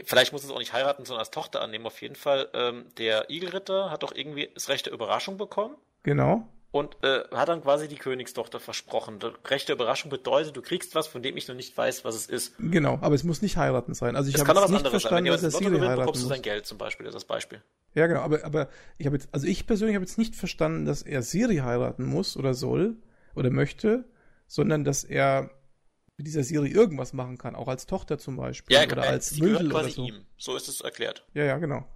Vielleicht muss es auch nicht heiraten, sondern als Tochter annehmen. Auf jeden Fall, ähm, der Igelritter hat doch irgendwie das Recht der Überraschung bekommen. Genau. Und äh, hat dann quasi die Königstochter versprochen. Die rechte Überraschung bedeutet, du kriegst was, von dem ich noch nicht weiß, was es ist. Genau, aber es muss nicht heiraten sein. Also ich habe nicht anderes verstanden, sein. dass er Siri gewinnt, heiraten bekommst du sein Geld zum Beispiel, das ist das Beispiel. Ja, genau, aber, aber ich habe jetzt, also ich persönlich habe jetzt nicht verstanden, dass er Siri heiraten muss oder soll oder möchte, sondern dass er mit dieser Serie irgendwas machen kann, auch als Tochter zum Beispiel. Ja, oder als sie Mündel quasi oder so. ihm. So ist es erklärt. Ja, ja, genau.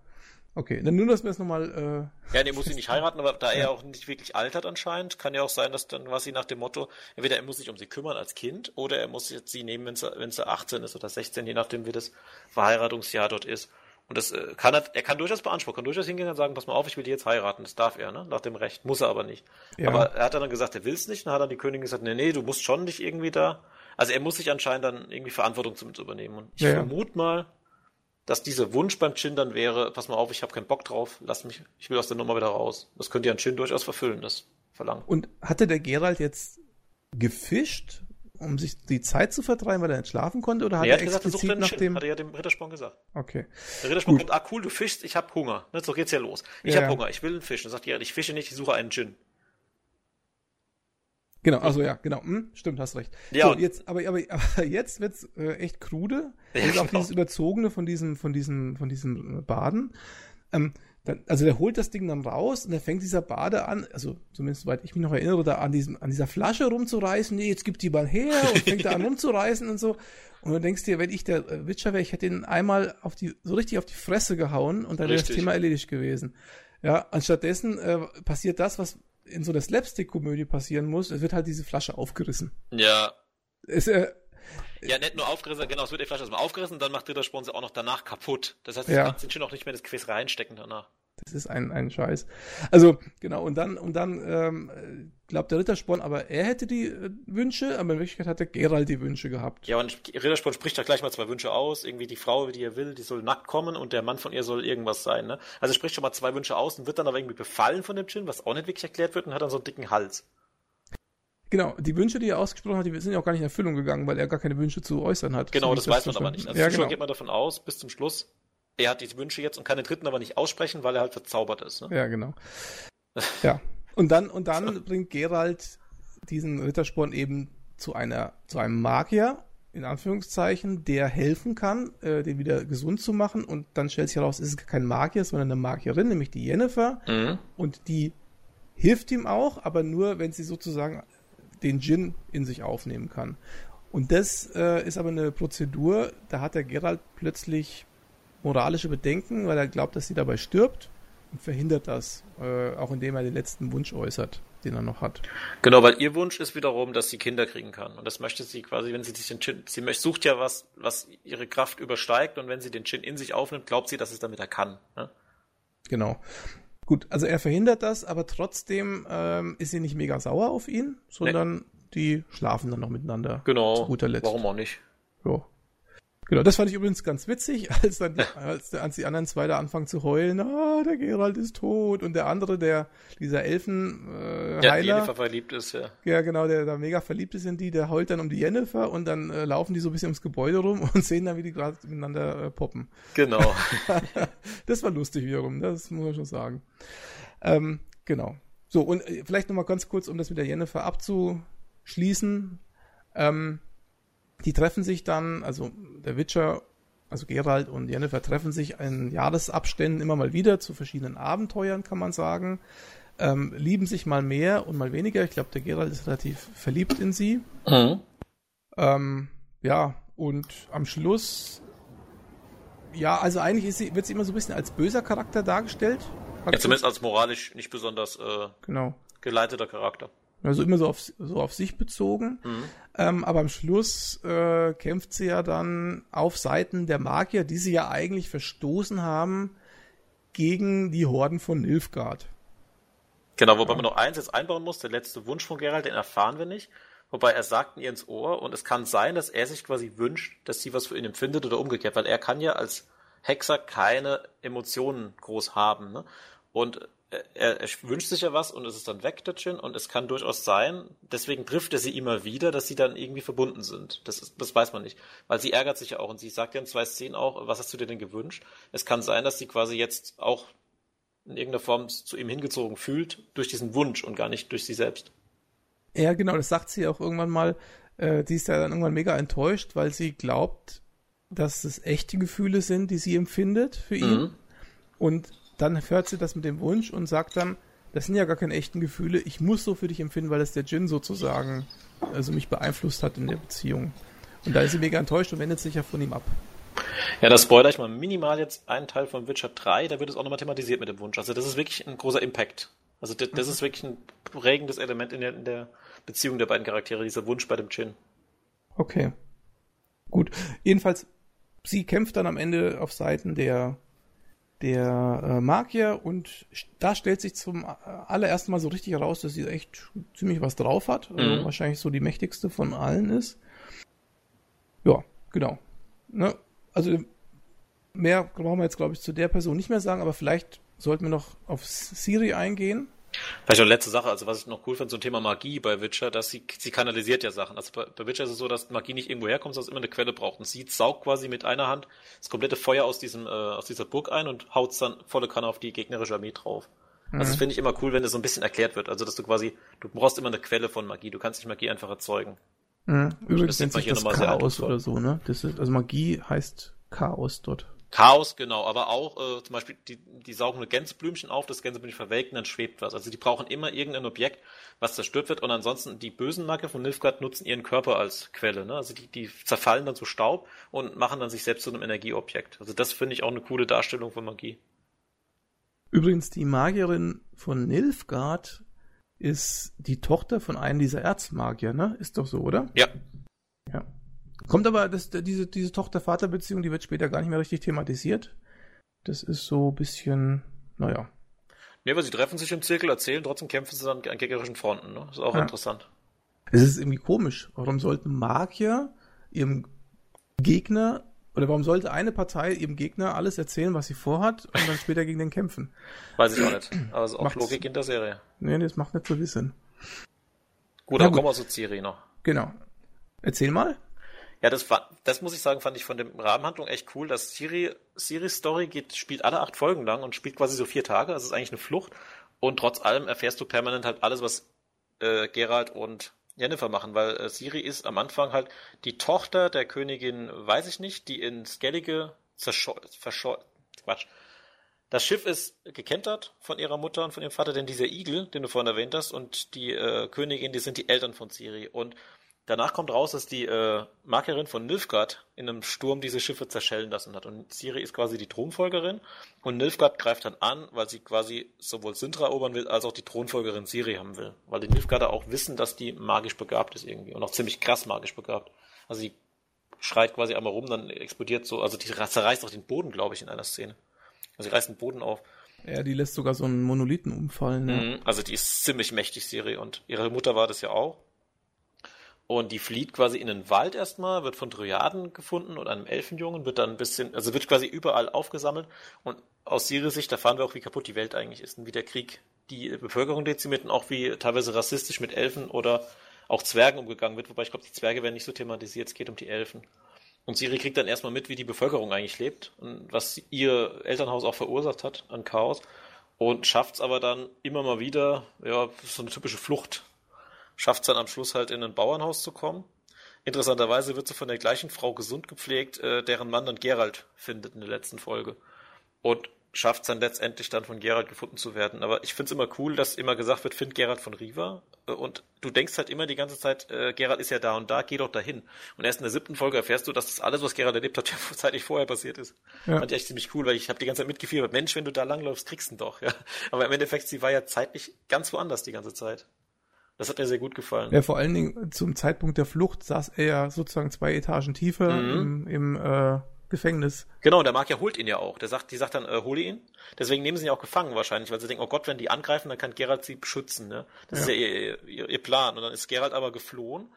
Okay, dann nur, dass wir es nochmal. Äh, ja, nee, muss sie nicht heiraten, aber da er auch nicht wirklich altert anscheinend, kann ja auch sein, dass dann was sie nach dem Motto, entweder er muss sich um sie kümmern als Kind oder er muss jetzt sie nehmen, wenn sie, wenn sie 18 ist oder 16, je nachdem, wie das Verheiratungsjahr dort ist. Und das äh, kann er, er kann durchaus beanspruchen, kann durchaus hingehen und sagen, pass mal auf, ich will die jetzt heiraten. Das darf er, ne? Nach dem Recht. Muss er aber nicht. Ja. Aber er hat dann gesagt, er will es nicht. Dann hat dann die Königin gesagt, nee, nee, du musst schon dich irgendwie da also er muss sich anscheinend dann irgendwie Verantwortung zu übernehmen. Und ich ja, vermute mal, dass dieser Wunsch beim Chin dann wäre, pass mal auf, ich habe keinen Bock drauf, lass mich, ich will aus der Nummer wieder raus. Das könnte ja ein Chin durchaus verfüllen, das Verlangen. Und hatte der Gerald jetzt gefischt, um sich die Zeit zu vertreiben, weil er nicht schlafen konnte, oder hat nee, er, hat gesagt, explizit er nach Chin, dem... Hat er ja dem Rittersporn gesagt. Okay. Der Rittersporn kommt, ah cool, du fischst, ich hab Hunger. Ne, so geht's ja los. Ich ja, hab Hunger, ich will einen Fisch. Dann sagt Gerald, ich fische nicht, ich suche einen Gin. Genau, also ja, genau. Hm, stimmt, hast recht. Ja. So, jetzt, aber, aber, aber jetzt wird's äh, echt krude. Ja, auch genau. dieses Überzogene von diesem, von diesem, von diesem äh, Baden. Ähm, dann, also der holt das Ding dann raus und dann fängt dieser Bade an, also zumindest soweit ich mich noch erinnere, da an diesem, an dieser Flasche rumzureißen, nee, jetzt gibt die mal her und fängt da an rumzureißen und so. Und du denkst dir, wenn ich der äh, Witcher wäre, ich hätte ihn einmal auf die, so richtig auf die Fresse gehauen und dann wäre das Thema erledigt gewesen. Ja, anstattdessen äh, passiert das, was in so einer Slapstick-Komödie passieren muss, es wird halt diese Flasche aufgerissen. Ja. Es, äh, ja, nicht nur aufgerissen, genau, es wird die Flasche erstmal aufgerissen, dann macht Rittersporn sie auch noch danach kaputt. Das heißt, ja. sie schon auch nicht mehr das Gefäß reinstecken danach. Das ist ein, ein Scheiß. Also, genau, und dann, und dann ähm, glaubt der Rittersporn, aber er hätte die äh, Wünsche, aber in Wirklichkeit hat der Gerald die Wünsche gehabt. Ja, und Rittersporn spricht da gleich mal zwei Wünsche aus. Irgendwie die Frau, die er will, die soll nackt kommen und der Mann von ihr soll irgendwas sein. Ne? Also er spricht schon mal zwei Wünsche aus und wird dann aber irgendwie befallen von dem Djinn, was auch nicht wirklich erklärt wird und hat dann so einen dicken Hals. Genau, die Wünsche, die er ausgesprochen hat, die sind ja auch gar nicht in Erfüllung gegangen, weil er gar keine Wünsche zu äußern hat. Genau, so das, weiß man aber nicht. Also ja, genau. geht man davon aus, bis zum Schluss, er hat diese Wünsche jetzt und kann den dritten aber nicht aussprechen, weil er halt verzaubert ist. Ne? Ja, genau. Ja. Und dann, und dann bringt Gerald diesen Rittersporn eben zu einer, zu einem Magier, in Anführungszeichen, der helfen kann, äh, den wieder gesund zu machen. Und dann stellt sich heraus, es ist kein Magier, sondern eine Magierin, nämlich die Jennifer. Mhm. Und die hilft ihm auch, aber nur, wenn sie sozusagen den Djinn in sich aufnehmen kann. Und das äh, ist aber eine Prozedur, da hat der Gerald plötzlich moralische Bedenken, weil er glaubt, dass sie dabei stirbt und verhindert das, äh, auch indem er den letzten Wunsch äußert, den er noch hat. Genau, weil ihr Wunsch ist wiederum, dass sie Kinder kriegen kann. Und das möchte sie quasi, wenn sie sich den Chin, sie sucht ja was, was ihre Kraft übersteigt und wenn sie den Chin in sich aufnimmt, glaubt sie, dass es damit er kann. Ne? Genau. Gut, also er verhindert das, aber trotzdem ähm, ist sie nicht mega sauer auf ihn, sondern nee. die schlafen dann noch miteinander. Genau. Zu guter Letzt. Warum auch nicht? Ja. Genau, das fand ich übrigens ganz witzig, als dann die, als, als die anderen zwei da anfangen zu heulen, ah, der Gerald ist tot und der andere, der, dieser Elfen, äh, ja, Heiler. Jennifer verliebt ist, ja. Ja, genau, der da mega verliebt ist in die, der heult dann um die Jennifer und dann äh, laufen die so ein bisschen ums Gebäude rum und sehen dann, wie die gerade miteinander äh, poppen. Genau. das war lustig wiederum, das muss man schon sagen. Ähm, genau. So, und äh, vielleicht nochmal ganz kurz, um das mit der Jennifer abzuschließen. Ähm, die treffen sich dann, also der Witcher, also Gerald und Jennifer treffen sich in Jahresabständen immer mal wieder zu verschiedenen Abenteuern, kann man sagen. Ähm, lieben sich mal mehr und mal weniger. Ich glaube, der Gerald ist relativ verliebt in sie. Mhm. Ähm, ja, und am Schluss, ja, also eigentlich sie, wird sie immer so ein bisschen als böser Charakter dargestellt. Ja, zumindest als moralisch nicht besonders äh, genau. geleiteter Charakter. Also immer so auf, so auf sich bezogen. Mhm. Ähm, aber am Schluss äh, kämpft sie ja dann auf Seiten der Magier, die sie ja eigentlich verstoßen haben gegen die Horden von Nilfgaard. Genau, wobei ja. man noch eins jetzt einbauen muss, der letzte Wunsch von Geralt, den erfahren wir nicht. Wobei er sagt ihr ins Ohr und es kann sein, dass er sich quasi wünscht, dass sie was für ihn empfindet oder umgekehrt, weil er kann ja als Hexer keine Emotionen groß haben. Ne? Und er, er wünscht sich ja was und es ist dann weg, der Jin, und es kann durchaus sein, deswegen trifft er sie immer wieder, dass sie dann irgendwie verbunden sind. Das, ist, das weiß man nicht. Weil sie ärgert sich ja auch und sie sagt ja in zwei Szenen auch, was hast du dir denn gewünscht? Es kann sein, dass sie quasi jetzt auch in irgendeiner Form zu ihm hingezogen fühlt durch diesen Wunsch und gar nicht durch sie selbst. Ja, genau, das sagt sie auch irgendwann mal. Äh, die ist ja dann irgendwann mega enttäuscht, weil sie glaubt, dass es echte Gefühle sind, die sie empfindet für ihn. Mhm. Und dann hört sie das mit dem Wunsch und sagt dann, das sind ja gar keine echten Gefühle, ich muss so für dich empfinden, weil das der Djinn sozusagen, also mich beeinflusst hat in der Beziehung. Und da ist sie mega enttäuscht und wendet sich ja von ihm ab. Ja, das spoiler ich mal minimal jetzt einen Teil von Witcher 3, da wird es auch nochmal thematisiert mit dem Wunsch. Also das ist wirklich ein großer Impact. Also das, das ist wirklich ein prägendes Element in der, in der Beziehung der beiden Charaktere, dieser Wunsch bei dem Djinn. Okay. Gut. Jedenfalls, sie kämpft dann am Ende auf Seiten der der äh, Magier und da stellt sich zum äh, allerersten Mal so richtig heraus, dass sie echt ziemlich was drauf hat. Also mhm. wahrscheinlich so die mächtigste von allen ist. Ja, genau. Ne? Also mehr brauchen wir jetzt, glaube ich, zu der Person nicht mehr sagen, aber vielleicht sollten wir noch auf Siri eingehen. Vielleicht noch letzte Sache, also was ich noch cool finde zum Thema Magie bei Witcher, dass sie, sie kanalisiert ja Sachen. Also bei, bei Witcher ist es so, dass Magie nicht irgendwo herkommt, sondern es immer eine Quelle braucht. Und sie saugt quasi mit einer Hand das komplette Feuer aus diesem, äh, aus dieser Burg ein und haut es dann volle Kanne auf die gegnerische Armee drauf. Mhm. Also das finde ich immer cool, wenn das so ein bisschen erklärt wird. Also dass du quasi, du brauchst immer eine Quelle von Magie. Du kannst nicht Magie einfach erzeugen. Mhm. Übrigens nennt sich das Chaos oder so, ne? Das ist, also Magie heißt Chaos dort. Chaos, genau, aber auch äh, zum Beispiel, die, die saugen eine Gänseblümchen auf, das Gänseblümchen verwelkt und dann schwebt was. Also die brauchen immer irgendein Objekt, was zerstört wird und ansonsten die bösen Macke von Nilfgaard nutzen ihren Körper als Quelle. Ne? Also die, die zerfallen dann zu Staub und machen dann sich selbst zu einem Energieobjekt. Also das finde ich auch eine coole Darstellung von Magie. Übrigens, die Magierin von Nilfgaard ist die Tochter von einem dieser Erzmagier, ne? Ist doch so, oder? Ja. Ja. Kommt aber, das, diese, diese Tochter-Vater-Beziehung, die wird später gar nicht mehr richtig thematisiert. Das ist so ein bisschen, naja. Nee, aber sie treffen sich im Zirkel, erzählen, trotzdem kämpfen sie dann an gegnerischen Fronten. Ne? Das ist auch ja. interessant. Es ist irgendwie komisch. Warum sollten Magier ihrem Gegner, oder warum sollte eine Partei ihrem Gegner alles erzählen, was sie vorhat, und dann später gegen den kämpfen? Weiß ich auch nicht. Aber es ist auch Macht's, Logik in der Serie. Nee, das macht nicht so viel Sinn. Gut, dann kommen wir zu Ciri noch. Genau. Erzähl mal. Ja, das, das muss ich sagen, fand ich von der Rahmenhandlung echt cool. dass Siri, Siris Story geht, spielt alle acht Folgen lang und spielt quasi so vier Tage. Also ist eigentlich eine Flucht. Und trotz allem erfährst du permanent halt alles, was äh, Gerald und Jennifer machen, weil äh, Siri ist am Anfang halt die Tochter der Königin, weiß ich nicht, die in Skellige verschollen. Quatsch. Das Schiff ist gekentert von ihrer Mutter und von ihrem Vater, denn dieser Igel, den du vorhin erwähnt hast, und die äh, Königin, die sind die Eltern von Siri. Und Danach kommt raus, dass die äh, Markerin von Nilfgaard in einem Sturm diese Schiffe zerschellen lassen hat. Und Siri ist quasi die Thronfolgerin und Nilfgaard greift dann an, weil sie quasi sowohl Sintra erobern will, als auch die Thronfolgerin Siri haben will. Weil die Nilfgaarder auch wissen, dass die magisch begabt ist irgendwie und auch ziemlich krass magisch begabt. Also sie schreit quasi einmal rum, dann explodiert so, also die zerreißt auch den Boden, glaube ich, in einer Szene. Also sie reißt den Boden auf. Ja, die lässt sogar so einen Monolithen umfallen. Ne? Also die ist ziemlich mächtig, Siri, und ihre Mutter war das ja auch. Und die flieht quasi in den Wald erstmal, wird von Dryaden gefunden und einem Elfenjungen, wird dann ein bisschen, also wird quasi überall aufgesammelt. Und aus ihrer Sicht erfahren wir auch, wie kaputt die Welt eigentlich ist und wie der Krieg die Bevölkerung dezimiert und auch wie teilweise rassistisch mit Elfen oder auch Zwergen umgegangen wird. Wobei ich glaube, die Zwerge werden nicht so thematisiert, es geht um die Elfen. Und Siri kriegt dann erstmal mit, wie die Bevölkerung eigentlich lebt und was ihr Elternhaus auch verursacht hat an Chaos. Und schafft es aber dann immer mal wieder, ja, so eine typische Flucht schafft es dann am Schluss halt in ein Bauernhaus zu kommen. Interessanterweise wird sie von der gleichen Frau gesund gepflegt, äh, deren Mann dann Gerald findet in der letzten Folge. Und schafft es dann letztendlich dann von Gerald gefunden zu werden. Aber ich finde es immer cool, dass immer gesagt wird, find Gerald von Riva. Äh, und du denkst halt immer die ganze Zeit, äh, Gerald ist ja da und da, geh doch dahin. Und erst in der siebten Folge erfährst du, dass das alles, was Gerald erlebt hat, ja zeitlich vorher passiert ist. Ja. Fand ich echt ziemlich cool, weil ich habe die ganze Zeit mitgefiebert. Mensch, wenn du da langläufst, kriegst du ihn doch. Ja. Aber im Endeffekt, sie war ja zeitlich ganz woanders die ganze Zeit. Das hat mir sehr gut gefallen. Ja, vor allen Dingen zum Zeitpunkt der Flucht saß er ja sozusagen zwei Etagen tiefer mhm. im, im äh, Gefängnis. Genau, der ja holt ihn ja auch. Der sagt, die sagt dann, äh, hole ihn. Deswegen nehmen sie ihn ja auch gefangen wahrscheinlich, weil sie denken, oh Gott, wenn die angreifen, dann kann Gerald sie beschützen. Ne? Das ja. ist ja ihr, ihr, ihr Plan. Und dann ist Gerald aber geflohen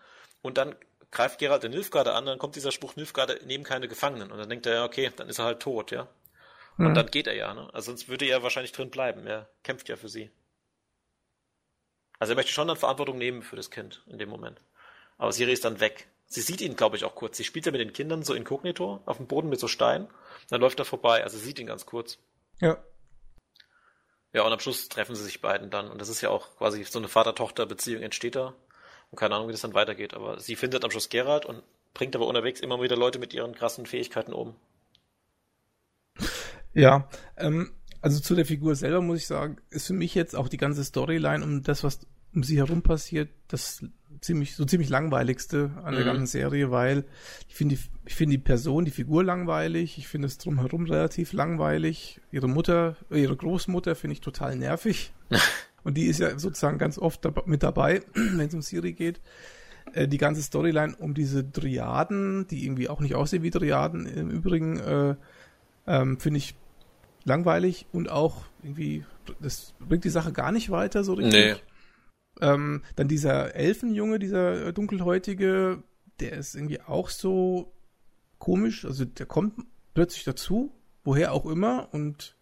und dann greift Gerald den Nilfgaarder an, dann kommt dieser Spruch, Nilfgaarder nehmen keine Gefangenen. Und dann denkt er, ja, okay, dann ist er halt tot, ja. Und mhm. dann geht er ja, ne? Also sonst würde er wahrscheinlich drin bleiben. Er kämpft ja für sie. Also er möchte schon dann Verantwortung nehmen für das Kind in dem Moment. Aber Siri ist dann weg. Sie sieht ihn, glaube ich, auch kurz. Sie spielt ja mit den Kindern so inkognito auf dem Boden mit so Steinen. Dann läuft er vorbei. Also sie sieht ihn ganz kurz. Ja. Ja, und am Schluss treffen sie sich beiden dann. Und das ist ja auch quasi so eine Vater-Tochter-Beziehung entsteht da. Und keine Ahnung, wie das dann weitergeht. Aber sie findet am Schluss Gerald und bringt aber unterwegs immer wieder Leute mit ihren krassen Fähigkeiten um. Ja, ähm, also zu der Figur selber muss ich sagen, ist für mich jetzt auch die ganze Storyline um das, was um sie herum passiert, das ziemlich, so ziemlich langweiligste an der mhm. ganzen Serie, weil ich finde die, ich finde die Person, die Figur langweilig, ich finde es drumherum relativ langweilig. Ihre Mutter, ihre Großmutter finde ich total nervig. Und die ist ja sozusagen ganz oft mit dabei, wenn es um Siri geht. Äh, die ganze Storyline um diese Triaden, die irgendwie auch nicht aussehen wie Triaden im Übrigen, äh, ähm, finde ich langweilig und auch irgendwie, das bringt die Sache gar nicht weiter so richtig. Nee. Ähm, dann dieser Elfenjunge, dieser dunkelhäutige, der ist irgendwie auch so komisch. Also der kommt plötzlich dazu, woher auch immer, und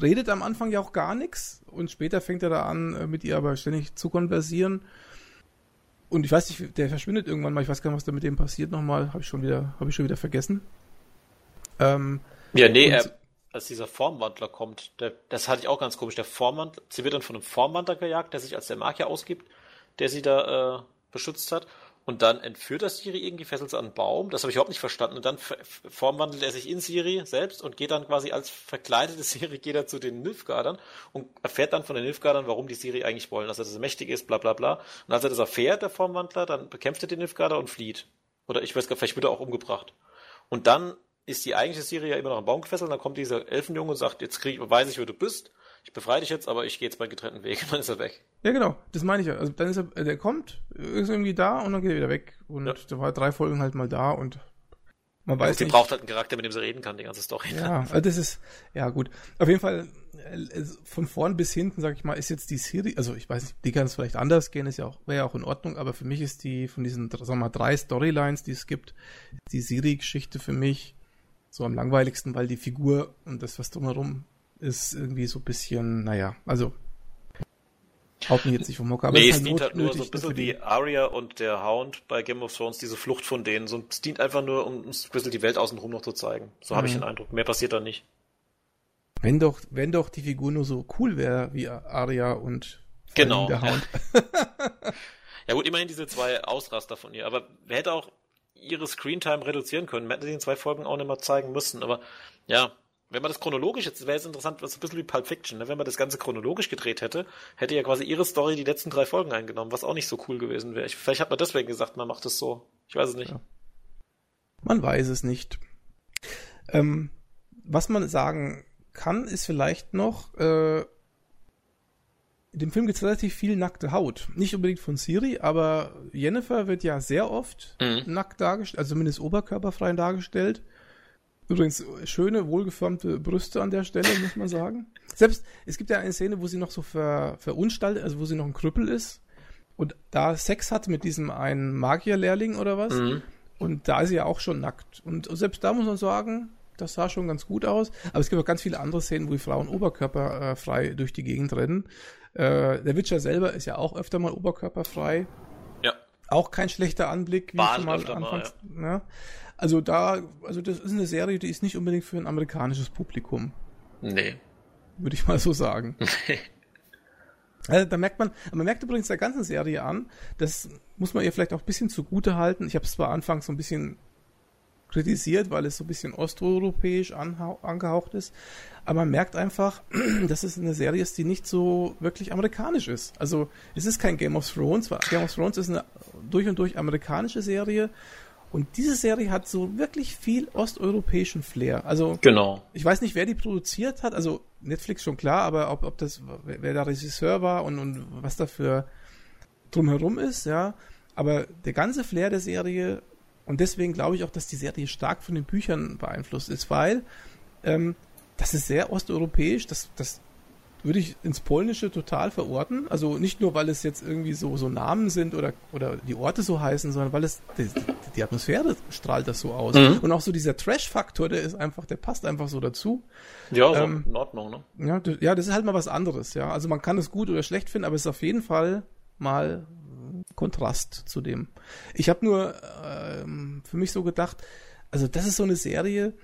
redet am Anfang ja auch gar nichts. Und später fängt er da an, äh, mit ihr aber ständig zu konversieren. Und ich weiß nicht, der verschwindet irgendwann mal. Ich weiß gar nicht, was da mit dem passiert nochmal. Habe ich schon wieder, habe ich schon wieder vergessen. Ähm, ja, nee, er, als dieser Formwandler kommt, der, das hatte ich auch ganz komisch. Der Formwandler, sie wird dann von einem Formwandler gejagt, der sich als der Magier ausgibt, der sie da äh, beschützt hat. Und dann entführt er Siri irgendwie, fesselt sie an einen Baum. Das habe ich überhaupt nicht verstanden. Und dann formwandelt er sich in Siri selbst und geht dann quasi als verkleidete Siri geht er zu den Nilfgaardern und erfährt dann von den Nilfgaardern, warum die Siri eigentlich wollen, dass er das mächtig ist, bla bla bla. Und als er das erfährt, der Formwandler, dann bekämpft er den Nilfgaarder und flieht. Oder ich weiß gar nicht, vielleicht wird er auch umgebracht. Und dann ist die eigentliche Serie ja immer noch am Baum gefesselt, dann kommt dieser Elfenjunge und sagt, jetzt krieg, weiß ich, wer du bist, ich befreie dich jetzt, aber ich gehe jetzt meinen getrennten Weg. Und dann ist er weg. Ja, genau, das meine ich ja. Also dann ist er, der kommt, ist irgendwie da und dann geht er wieder weg. Und ja. der war drei Folgen halt mal da und man weiß ja, nicht. braucht halt einen Charakter, mit dem sie reden kann, die ganze Story. Ja, also das ist, ja gut. Auf jeden Fall, äh, von vorn bis hinten, sag ich mal, ist jetzt die Serie, also ich weiß nicht, die kann es vielleicht anders gehen, ist ja auch, wäre ja auch in Ordnung, aber für mich ist die, von diesen, sagen wir mal, drei Storylines, die es gibt, die Siri-Geschichte für mich so am langweiligsten, weil die Figur und das, was drumherum ist, irgendwie so ein bisschen, naja, also haut mich jetzt nicht vom Hocker. Aber nee, es, halt dient halt nur so ein bisschen wie Arya und der Hound bei Game of Thrones, diese Flucht von denen. So, es dient einfach nur, um ein bisschen die Welt außenrum noch zu zeigen. So mhm. habe ich den Eindruck. Mehr passiert da nicht. Wenn doch, wenn doch die Figur nur so cool wäre wie Arya und genau. der Hound. ja gut, immerhin diese zwei Ausraster von ihr. Aber wer hätte auch ihre Screentime reduzieren können. Man hätte sie in zwei Folgen auch nicht mal zeigen müssen. Aber ja, wenn man das chronologisch, jetzt wäre es interessant, was ein bisschen wie Pulp Fiction, ne? wenn man das Ganze chronologisch gedreht hätte, hätte ja quasi ihre Story die letzten drei Folgen eingenommen, was auch nicht so cool gewesen wäre. Vielleicht hat man deswegen gesagt, man macht es so. Ich weiß es nicht. Ja. Man weiß es nicht. Ähm, was man sagen kann, ist vielleicht noch, äh, in dem Film gibt es relativ viel nackte Haut. Nicht unbedingt von Siri, aber Jennifer wird ja sehr oft mhm. nackt dargestellt, also zumindest oberkörperfrei dargestellt. Übrigens, schöne, wohlgeformte Brüste an der Stelle, muss man sagen. Selbst, es gibt ja eine Szene, wo sie noch so ver, verunstaltet, also wo sie noch ein Krüppel ist und da Sex hat mit diesem einen Magierlehrling oder was. Mhm. Und da ist sie ja auch schon nackt. Und selbst da muss man sagen, das sah schon ganz gut aus. Aber es gibt auch ganz viele andere Szenen, wo die Frauen oberkörperfrei äh, durch die Gegend rennen. Äh, der Witcher selber ist ja auch öfter mal oberkörperfrei. Ja. Auch kein schlechter Anblick, wie War schon mal anfangs. Mal, ja. ja. Also da, also das ist eine Serie, die ist nicht unbedingt für ein amerikanisches Publikum. Nee. Würde ich mal so sagen. Nee. Also, da merkt man, man merkt übrigens der ganzen Serie an, das muss man ihr vielleicht auch ein bisschen zugute halten. Ich habe es zwar anfangs so ein bisschen kritisiert, weil es so ein bisschen osteuropäisch angehaucht ist. Aber man merkt einfach, dass es eine Serie ist, die nicht so wirklich amerikanisch ist. Also es ist kein Game of Thrones, weil Game of Thrones ist eine durch und durch amerikanische Serie. Und diese Serie hat so wirklich viel osteuropäischen Flair. Also genau. ich weiß nicht, wer die produziert hat. Also Netflix schon klar, aber ob, ob das, wer der Regisseur war und, und was dafür drumherum ist, ja. Aber der ganze Flair der Serie und deswegen glaube ich auch, dass die Serie stark von den Büchern beeinflusst ist, weil ähm, das ist sehr osteuropäisch, das, das würde ich ins Polnische total verorten. Also nicht nur, weil es jetzt irgendwie so, so Namen sind oder, oder die Orte so heißen, sondern weil es die, die Atmosphäre strahlt das so aus. Mhm. Und auch so dieser Trash-Faktor, der ist einfach, der passt einfach so dazu. Ja, so ähm, in Ordnung, ne? Ja, ja, das ist halt mal was anderes, ja. Also man kann es gut oder schlecht finden, aber es ist auf jeden Fall mal Kontrast zu dem. Ich habe nur ähm, für mich so gedacht, also das ist so eine Serie,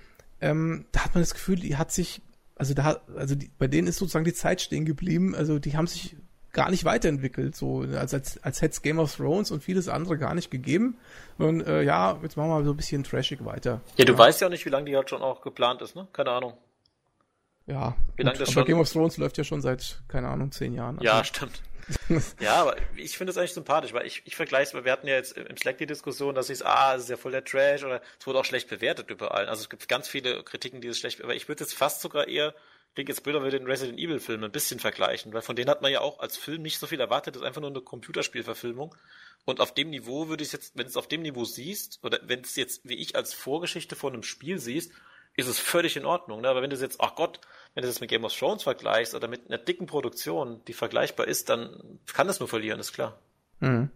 ähm, da hat man das Gefühl, die hat sich, also da, also die, bei denen ist sozusagen die Zeit stehen geblieben, also die haben sich gar nicht weiterentwickelt, so als, als, als hätte es Game of Thrones und vieles andere gar nicht gegeben. Und äh, ja, jetzt machen wir mal so ein bisschen trashig weiter. Ja, du ja. weißt ja auch nicht, wie lange die halt schon auch geplant ist, ne? Keine Ahnung. Ja, wie lange das aber schon? Game of Thrones läuft ja schon seit, keine Ahnung, zehn Jahren. Also. Ja, stimmt. ja, aber ich finde es eigentlich sympathisch, weil ich, ich vergleiche es, wir hatten ja jetzt im Slack die Diskussion, dass ich ah, es ist ja voll der Trash oder es wurde auch schlecht bewertet überall. Also es gibt ganz viele Kritiken, die es schlecht, aber ich würde jetzt fast sogar eher, klingt jetzt blöder, mit den Resident Evil Filmen ein bisschen vergleichen, weil von denen hat man ja auch als Film nicht so viel erwartet, das ist einfach nur eine Computerspielverfilmung. Und auf dem Niveau würde ich jetzt, wenn es auf dem Niveau siehst, oder wenn es jetzt wie ich als Vorgeschichte von einem Spiel siehst, ist es völlig in Ordnung. Ne? Aber wenn du jetzt, ach Gott, wenn du das mit Game of Thrones vergleichst oder mit einer dicken Produktion, die vergleichbar ist, dann kann das nur verlieren, ist klar. Mhm.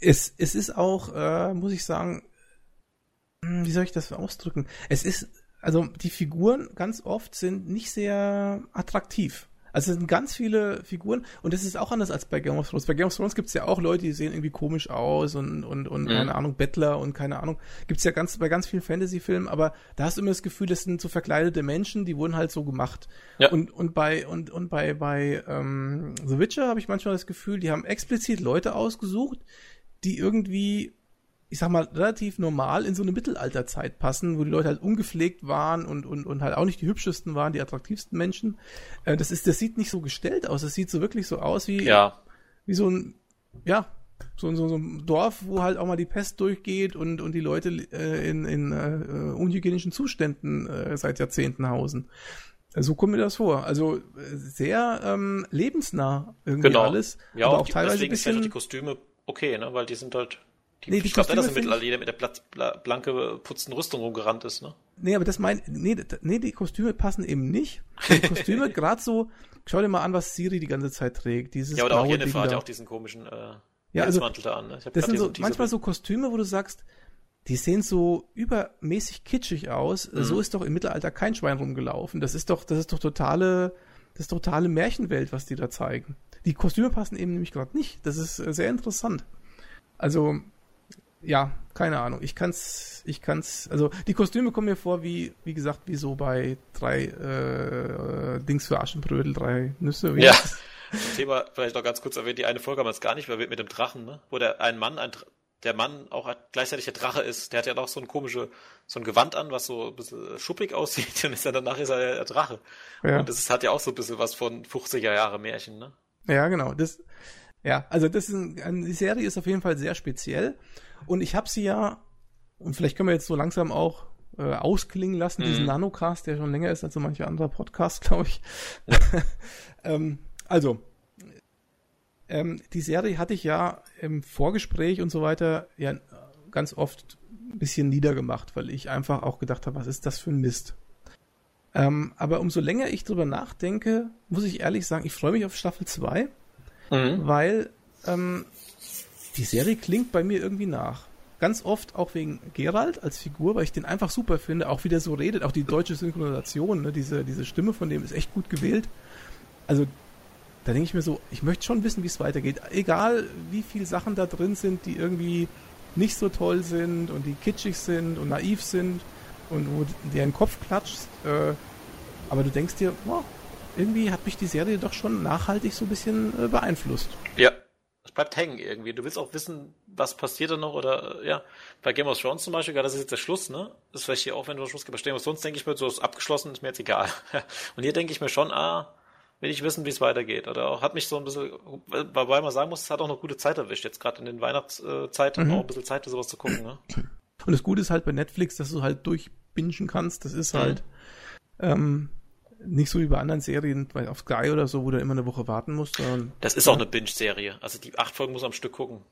Es, es ist auch, äh, muss ich sagen, hm, wie soll ich das ausdrücken? Es ist, also die Figuren ganz oft sind nicht sehr attraktiv. Also es sind ganz viele Figuren und das ist auch anders als bei Game of Thrones. Bei Game of Thrones gibt es ja auch Leute, die sehen irgendwie komisch aus und, und, und mhm. keine Ahnung, Bettler und keine Ahnung. Gibt es ja ganz bei ganz vielen Fantasy-Filmen, aber da hast du immer das Gefühl, das sind so verkleidete Menschen, die wurden halt so gemacht. Ja. Und, und bei, und, und bei, bei ähm, The Witcher habe ich manchmal das Gefühl, die haben explizit Leute ausgesucht, die irgendwie ich sag mal, relativ normal in so eine Mittelalterzeit passen, wo die Leute halt ungepflegt waren und, und, und halt auch nicht die hübschesten waren, die attraktivsten Menschen. Äh, das ist, das sieht nicht so gestellt aus. Das sieht so wirklich so aus wie, ja. wie so ein, ja, so, so, so ein Dorf, wo halt auch mal die Pest durchgeht und, und die Leute äh, in, in äh, unhygienischen Zuständen äh, seit Jahrzehnten hausen. So kommt mir das vor. Also äh, sehr ähm, lebensnah irgendwie genau. alles. Ja, aber auch teilweise deswegen ein bisschen, sind die Kostüme okay, ne? Weil die sind halt die, nee, die ich glaube, dass im Mittelalter jeder mit der Platz, blanke putzten Rüstung rumgerannt ist, ne? Nee, aber das mein, nee, nee, die Kostüme passen eben nicht. Die Kostüme, gerade so, schau dir mal an, was Siri die ganze Zeit trägt. Dieses ja, oder auch Jennifer hat ja auch diesen komischen äh, ja, also, da an. Ne? das sind so, manchmal so Kostüme, wo du sagst, die sehen so übermäßig kitschig aus. Mhm. So ist doch im Mittelalter kein Schwein rumgelaufen. Das ist doch, das ist doch totale, das ist totale Märchenwelt, was die da zeigen. Die Kostüme passen eben nämlich gerade nicht. Das ist äh, sehr interessant. Also, ja, keine Ahnung. Ich kann's, ich kann's, also die Kostüme kommen mir vor wie, wie gesagt, wie so bei drei äh, Dings für Aschenbrödel, drei Nüsse. ja. Thema vielleicht noch ganz kurz erwähnt, die eine Folge haben wir es gar nicht, weil wir mit dem Drachen, ne? Wo der ein Mann, ein, der Mann auch gleichzeitig der Drache ist, der hat ja noch so ein komische, so ein Gewand an, was so ein bisschen schuppig aussieht, und ist dann danach ist er der Drache. Ja. Und das ist, hat ja auch so ein bisschen was von 50er Jahre Märchen, ne? Ja, genau. Das, ja, also das ist ein, die Serie ist auf jeden Fall sehr speziell. Und ich habe sie ja, und vielleicht können wir jetzt so langsam auch äh, ausklingen lassen, mhm. diesen Nanocast, der schon länger ist als so mancher anderer Podcast, glaube ich. ähm, also, ähm, die Serie hatte ich ja im Vorgespräch und so weiter ja ganz oft ein bisschen niedergemacht, weil ich einfach auch gedacht habe, was ist das für ein Mist. Ähm, aber umso länger ich drüber nachdenke, muss ich ehrlich sagen, ich freue mich auf Staffel 2, mhm. weil ähm, die Serie klingt bei mir irgendwie nach. Ganz oft auch wegen Gerald als Figur, weil ich den einfach super finde, auch wie der so redet, auch die deutsche Synchronisation, ne, diese, diese Stimme von dem ist echt gut gewählt. Also da denke ich mir so, ich möchte schon wissen, wie es weitergeht. Egal, wie viele Sachen da drin sind, die irgendwie nicht so toll sind und die kitschig sind und naiv sind und wo dir den Kopf klatscht. Äh, aber du denkst dir, wow, irgendwie hat mich die Serie doch schon nachhaltig so ein bisschen äh, beeinflusst. Ja, es bleibt hängen irgendwie. Du willst auch wissen, was passiert da noch oder ja, bei Game of Thrones zum Beispiel, gerade das ist jetzt der Schluss, ne? Das ist vielleicht hier auch, wenn du Schluss gibst. Bei Game of Thrones denke ich mir, so ist abgeschlossen, ist mir jetzt egal. Und hier denke ich mir schon, ah, will ich wissen, wie es weitergeht. Oder auch, hat mich so ein bisschen, wobei man sagen muss, es hat auch noch gute Zeit erwischt, jetzt gerade in den Weihnachtszeiten mhm. auch ein bisschen Zeit, sowas zu gucken, ne? Und das Gute ist halt bei Netflix, dass du halt durchbingen kannst. Das ist halt, mhm. ähm, nicht so wie bei anderen Serien, weil auf Sky oder so, wo du immer eine Woche warten musst. Sondern, das ist ja. auch eine Binge-Serie. Also die acht Folgen muss man am Stück gucken.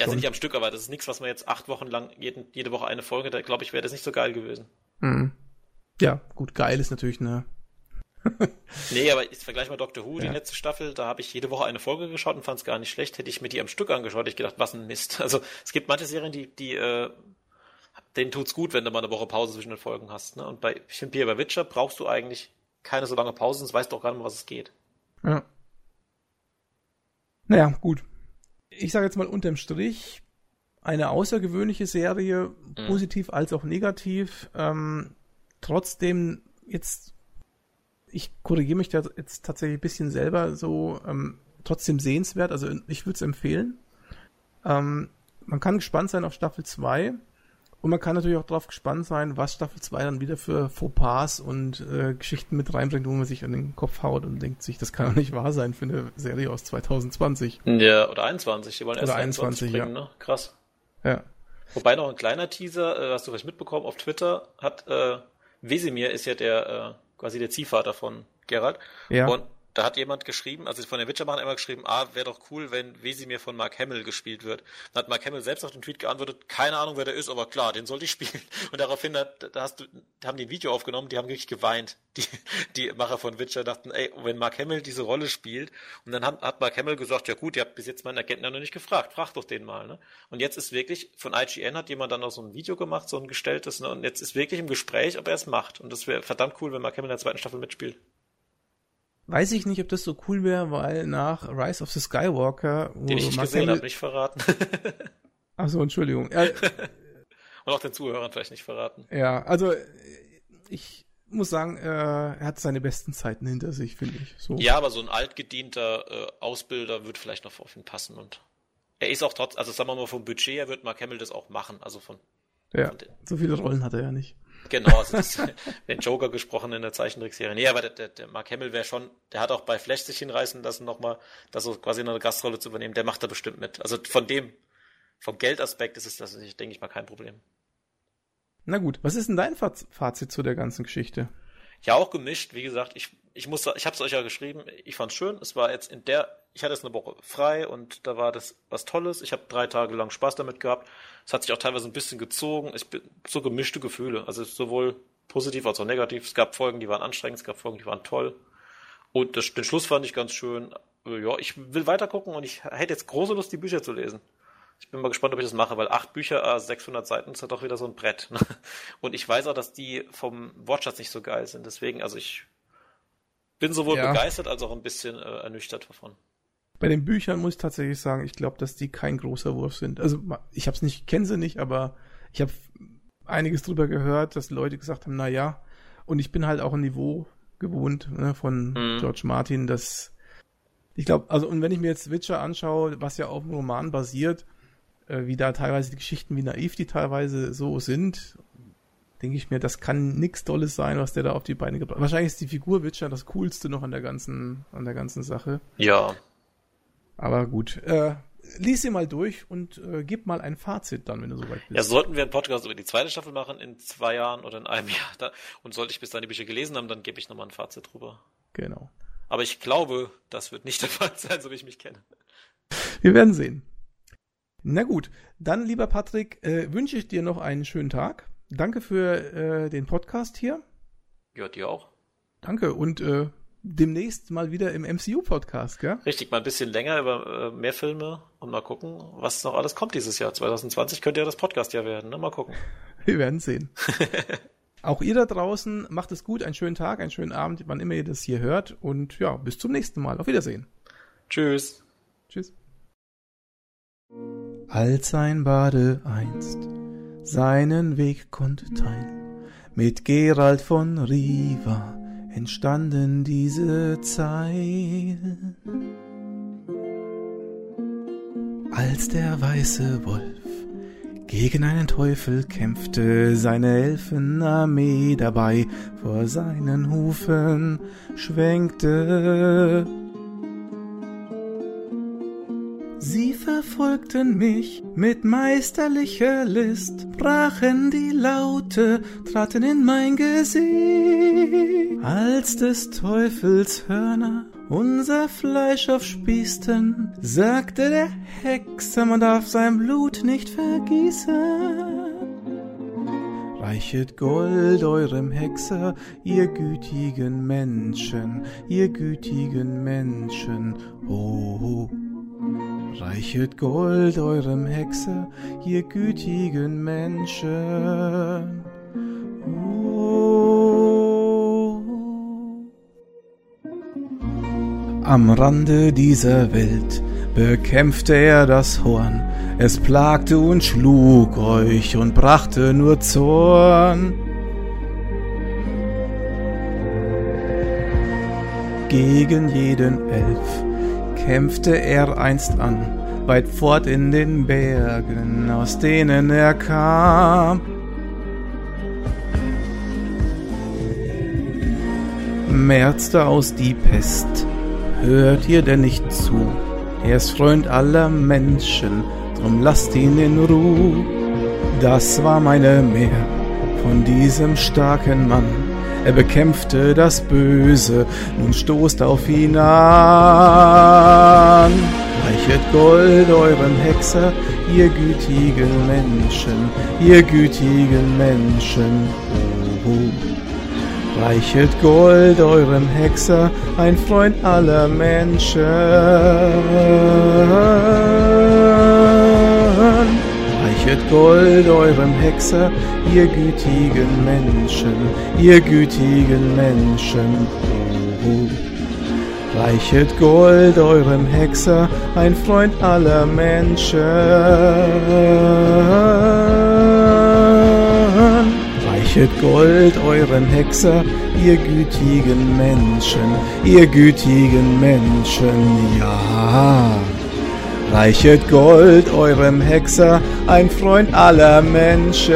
Also nicht am Stück, aber das ist nichts, was man jetzt acht Wochen lang jeden, jede Woche eine Folge, da glaube ich, wäre das nicht so geil gewesen. Mhm. Ja, gut, geil ist natürlich eine. nee, aber ich vergleiche mal Doctor Who, ja. die letzte Staffel, da habe ich jede Woche eine Folge geschaut und fand es gar nicht schlecht. Hätte ich mir die am Stück angeschaut, hätte ich gedacht, was ein Mist. Also es gibt manche Serien, die, die äh, denen tut's gut, wenn du mal eine Woche Pause zwischen den Folgen hast. Ne? Und bei, ich finde, bei Witcher brauchst du eigentlich keine so lange Pause, sonst weißt du auch gar nicht mehr, was es geht. Ja. Naja, gut. Ich sage jetzt mal unterm Strich, eine außergewöhnliche Serie, mhm. positiv als auch negativ. Ähm, trotzdem jetzt, ich korrigiere mich da jetzt tatsächlich ein bisschen selber so, ähm, trotzdem sehenswert. Also ich würde es empfehlen. Ähm, man kann gespannt sein auf Staffel 2. Und man kann natürlich auch darauf gespannt sein, was Staffel 2 dann wieder für Fauxpas und äh, Geschichten mit reinbringt, wo man sich an den Kopf haut und denkt sich, das kann doch nicht wahr sein für eine Serie aus 2020. Ja, oder 21. Die wollen erst oder 21, bringen, ja. ne? Krass. Ja. Wobei noch ein kleiner Teaser, äh, hast du vielleicht mitbekommen, auf Twitter hat äh, Wesemir ist ja der äh, quasi der Ziehvater von Gerald. Ja. Und da hat jemand geschrieben, also von den Witcher-Machern immer geschrieben, ah, wäre doch cool, wenn Wesimir von Mark Hamill gespielt wird. Dann hat Mark Hamill selbst auf den Tweet geantwortet, keine Ahnung, wer der ist, aber klar, den sollte ich spielen. Und daraufhin hat, da hast du, haben die ein Video aufgenommen, die haben wirklich geweint. Die, die Macher von Witcher dachten, ey, wenn Mark Hamill diese Rolle spielt, und dann hat, hat Mark Hamill gesagt, ja gut, ihr habt bis jetzt meinen Agenten noch nicht gefragt, fragt doch den mal, ne? Und jetzt ist wirklich, von IGN hat jemand dann noch so ein Video gemacht, so ein gestelltes, ne? Und jetzt ist wirklich im Gespräch, ob er es macht. Und das wäre verdammt cool, wenn Mark Hamill in der zweiten Staffel mitspielt weiß ich nicht, ob das so cool wäre, weil nach Rise of the Skywalker, wo den ich nicht gesehen habe, nicht verraten. Achso, Entschuldigung. Ja, Und auch den Zuhörern vielleicht nicht verraten. Ja, also ich muss sagen, äh, er hat seine besten Zeiten hinter sich, finde ich. So. Ja, aber so ein altgedienter äh, Ausbilder wird vielleicht noch auf ihn passen und er ist auch trotz, also sagen wir mal vom Budget her wird Mark Hamill das auch machen, also von. Ja, von so viele Rollen hat er ja nicht. Genau, also das, den Joker gesprochen in der Zeichentrickserie. Nee, aber der, der, Mark Hamill wäre schon, der hat auch bei Flash sich hinreißen lassen, nochmal, das so quasi eine Gastrolle zu übernehmen. Der macht da bestimmt mit. Also von dem, vom Geldaspekt ist es das, denke ich mal, kein Problem. Na gut, was ist denn dein Fazit zu der ganzen Geschichte? Ja, auch gemischt. Wie gesagt, ich, ich muss, ich habe es euch ja geschrieben. Ich fand's schön. Es war jetzt in der, ich hatte jetzt eine Woche frei und da war das was Tolles. Ich habe drei Tage lang Spaß damit gehabt. Es hat sich auch teilweise ein bisschen gezogen. Ich bin so gemischte Gefühle. Also sowohl positiv als auch negativ. Es gab Folgen, die waren anstrengend. Es gab Folgen, die waren toll. Und das, den Schluss fand ich ganz schön. Ja, ich will weiter gucken und ich hätte jetzt große Lust, die Bücher zu lesen. Ich bin mal gespannt, ob ich das mache, weil acht Bücher, 600 Seiten ist ja doch wieder so ein Brett. Ne? Und ich weiß auch, dass die vom Wortschatz nicht so geil sind. Deswegen, also ich bin sowohl ja. begeistert als auch ein bisschen äh, ernüchtert davon. Bei den Büchern muss ich tatsächlich sagen, ich glaube, dass die kein großer Wurf sind. Also ich habe es nicht, kenne sie nicht, aber ich habe einiges drüber gehört, dass Leute gesagt haben, na ja, und ich bin halt auch ein Niveau gewohnt ne, von mhm. George Martin, dass ich glaube, also und wenn ich mir jetzt Witcher anschaue, was ja auf dem Roman basiert, äh, wie da teilweise die Geschichten, wie naiv die teilweise so sind, denke ich mir, das kann nichts Tolles sein, was der da auf die Beine gebracht hat. Wahrscheinlich ist die Figur Witcher das Coolste noch an der ganzen, an der ganzen Sache. Ja. Aber gut, äh, lies sie mal durch und äh, gib mal ein Fazit dann, wenn du soweit bist. Ja, sollten wir einen Podcast über die zweite Staffel machen in zwei Jahren oder in einem Jahr. Da, und sollte ich bis dann die Bücher gelesen haben, dann gebe ich nochmal ein Fazit drüber. Genau. Aber ich glaube, das wird nicht der Fall sein, so wie ich mich kenne. Wir werden sehen. Na gut, dann lieber Patrick, äh, wünsche ich dir noch einen schönen Tag. Danke für äh, den Podcast hier. Ja, dir auch. Danke und äh, demnächst mal wieder im MCU-Podcast, gell? Richtig, mal ein bisschen länger über äh, mehr Filme und mal gucken, was noch alles kommt dieses Jahr. 2020 könnte ja das Podcast-Jahr werden, ne? Mal gucken. Wir werden sehen. Auch ihr da draußen macht es gut, einen schönen Tag, einen schönen Abend, wann immer ihr das hier hört. Und ja, bis zum nächsten Mal. Auf Wiedersehen. Tschüss. Tschüss. Als ein Bade einst seinen Weg konnte teilen, mit Gerald von Riva entstanden diese Zeilen. Als der weiße Wolf gegen einen Teufel kämpfte seine Elfenarmee dabei, vor seinen Hufen schwenkte. Verfolgten mich mit meisterlicher List, brachen die Laute, traten in mein Gesicht, als des Teufels Hörner unser Fleisch aufspießten, sagte der Hexer, man darf sein Blut nicht vergießen. Reichet Gold eurem Hexer, ihr gütigen Menschen, ihr gütigen Menschen, ho, ho. Reichet Gold eurem Hexer, ihr gütigen Menschen. Am Rande dieser Welt bekämpfte er das Horn, es plagte und schlug euch und brachte nur Zorn. Gegen jeden Elf kämpfte er einst an, weit fort in den Bergen, aus denen er kam. Merzte aus die Pest, hört ihr denn nicht zu? Er ist Freund aller Menschen, drum lasst ihn in Ruh. Das war meine Mehr von diesem starken Mann. Er bekämpfte das Böse, nun stoßt auf ihn an. Reichet Gold eurem Hexer, ihr gütigen Menschen, ihr gütigen Menschen. Oh, oh. Reichet Gold eurem Hexer, ein Freund aller Menschen. Reichet Gold eurem Hexer, ihr gütigen Menschen, ihr gütigen Menschen. Reichet Gold eurem Hexer, ein Freund aller Menschen. Reichet Gold eurem Hexer, ihr gütigen Menschen, ihr gütigen Menschen, ja. Reichet Gold eurem Hexer, ein Freund aller Menschen.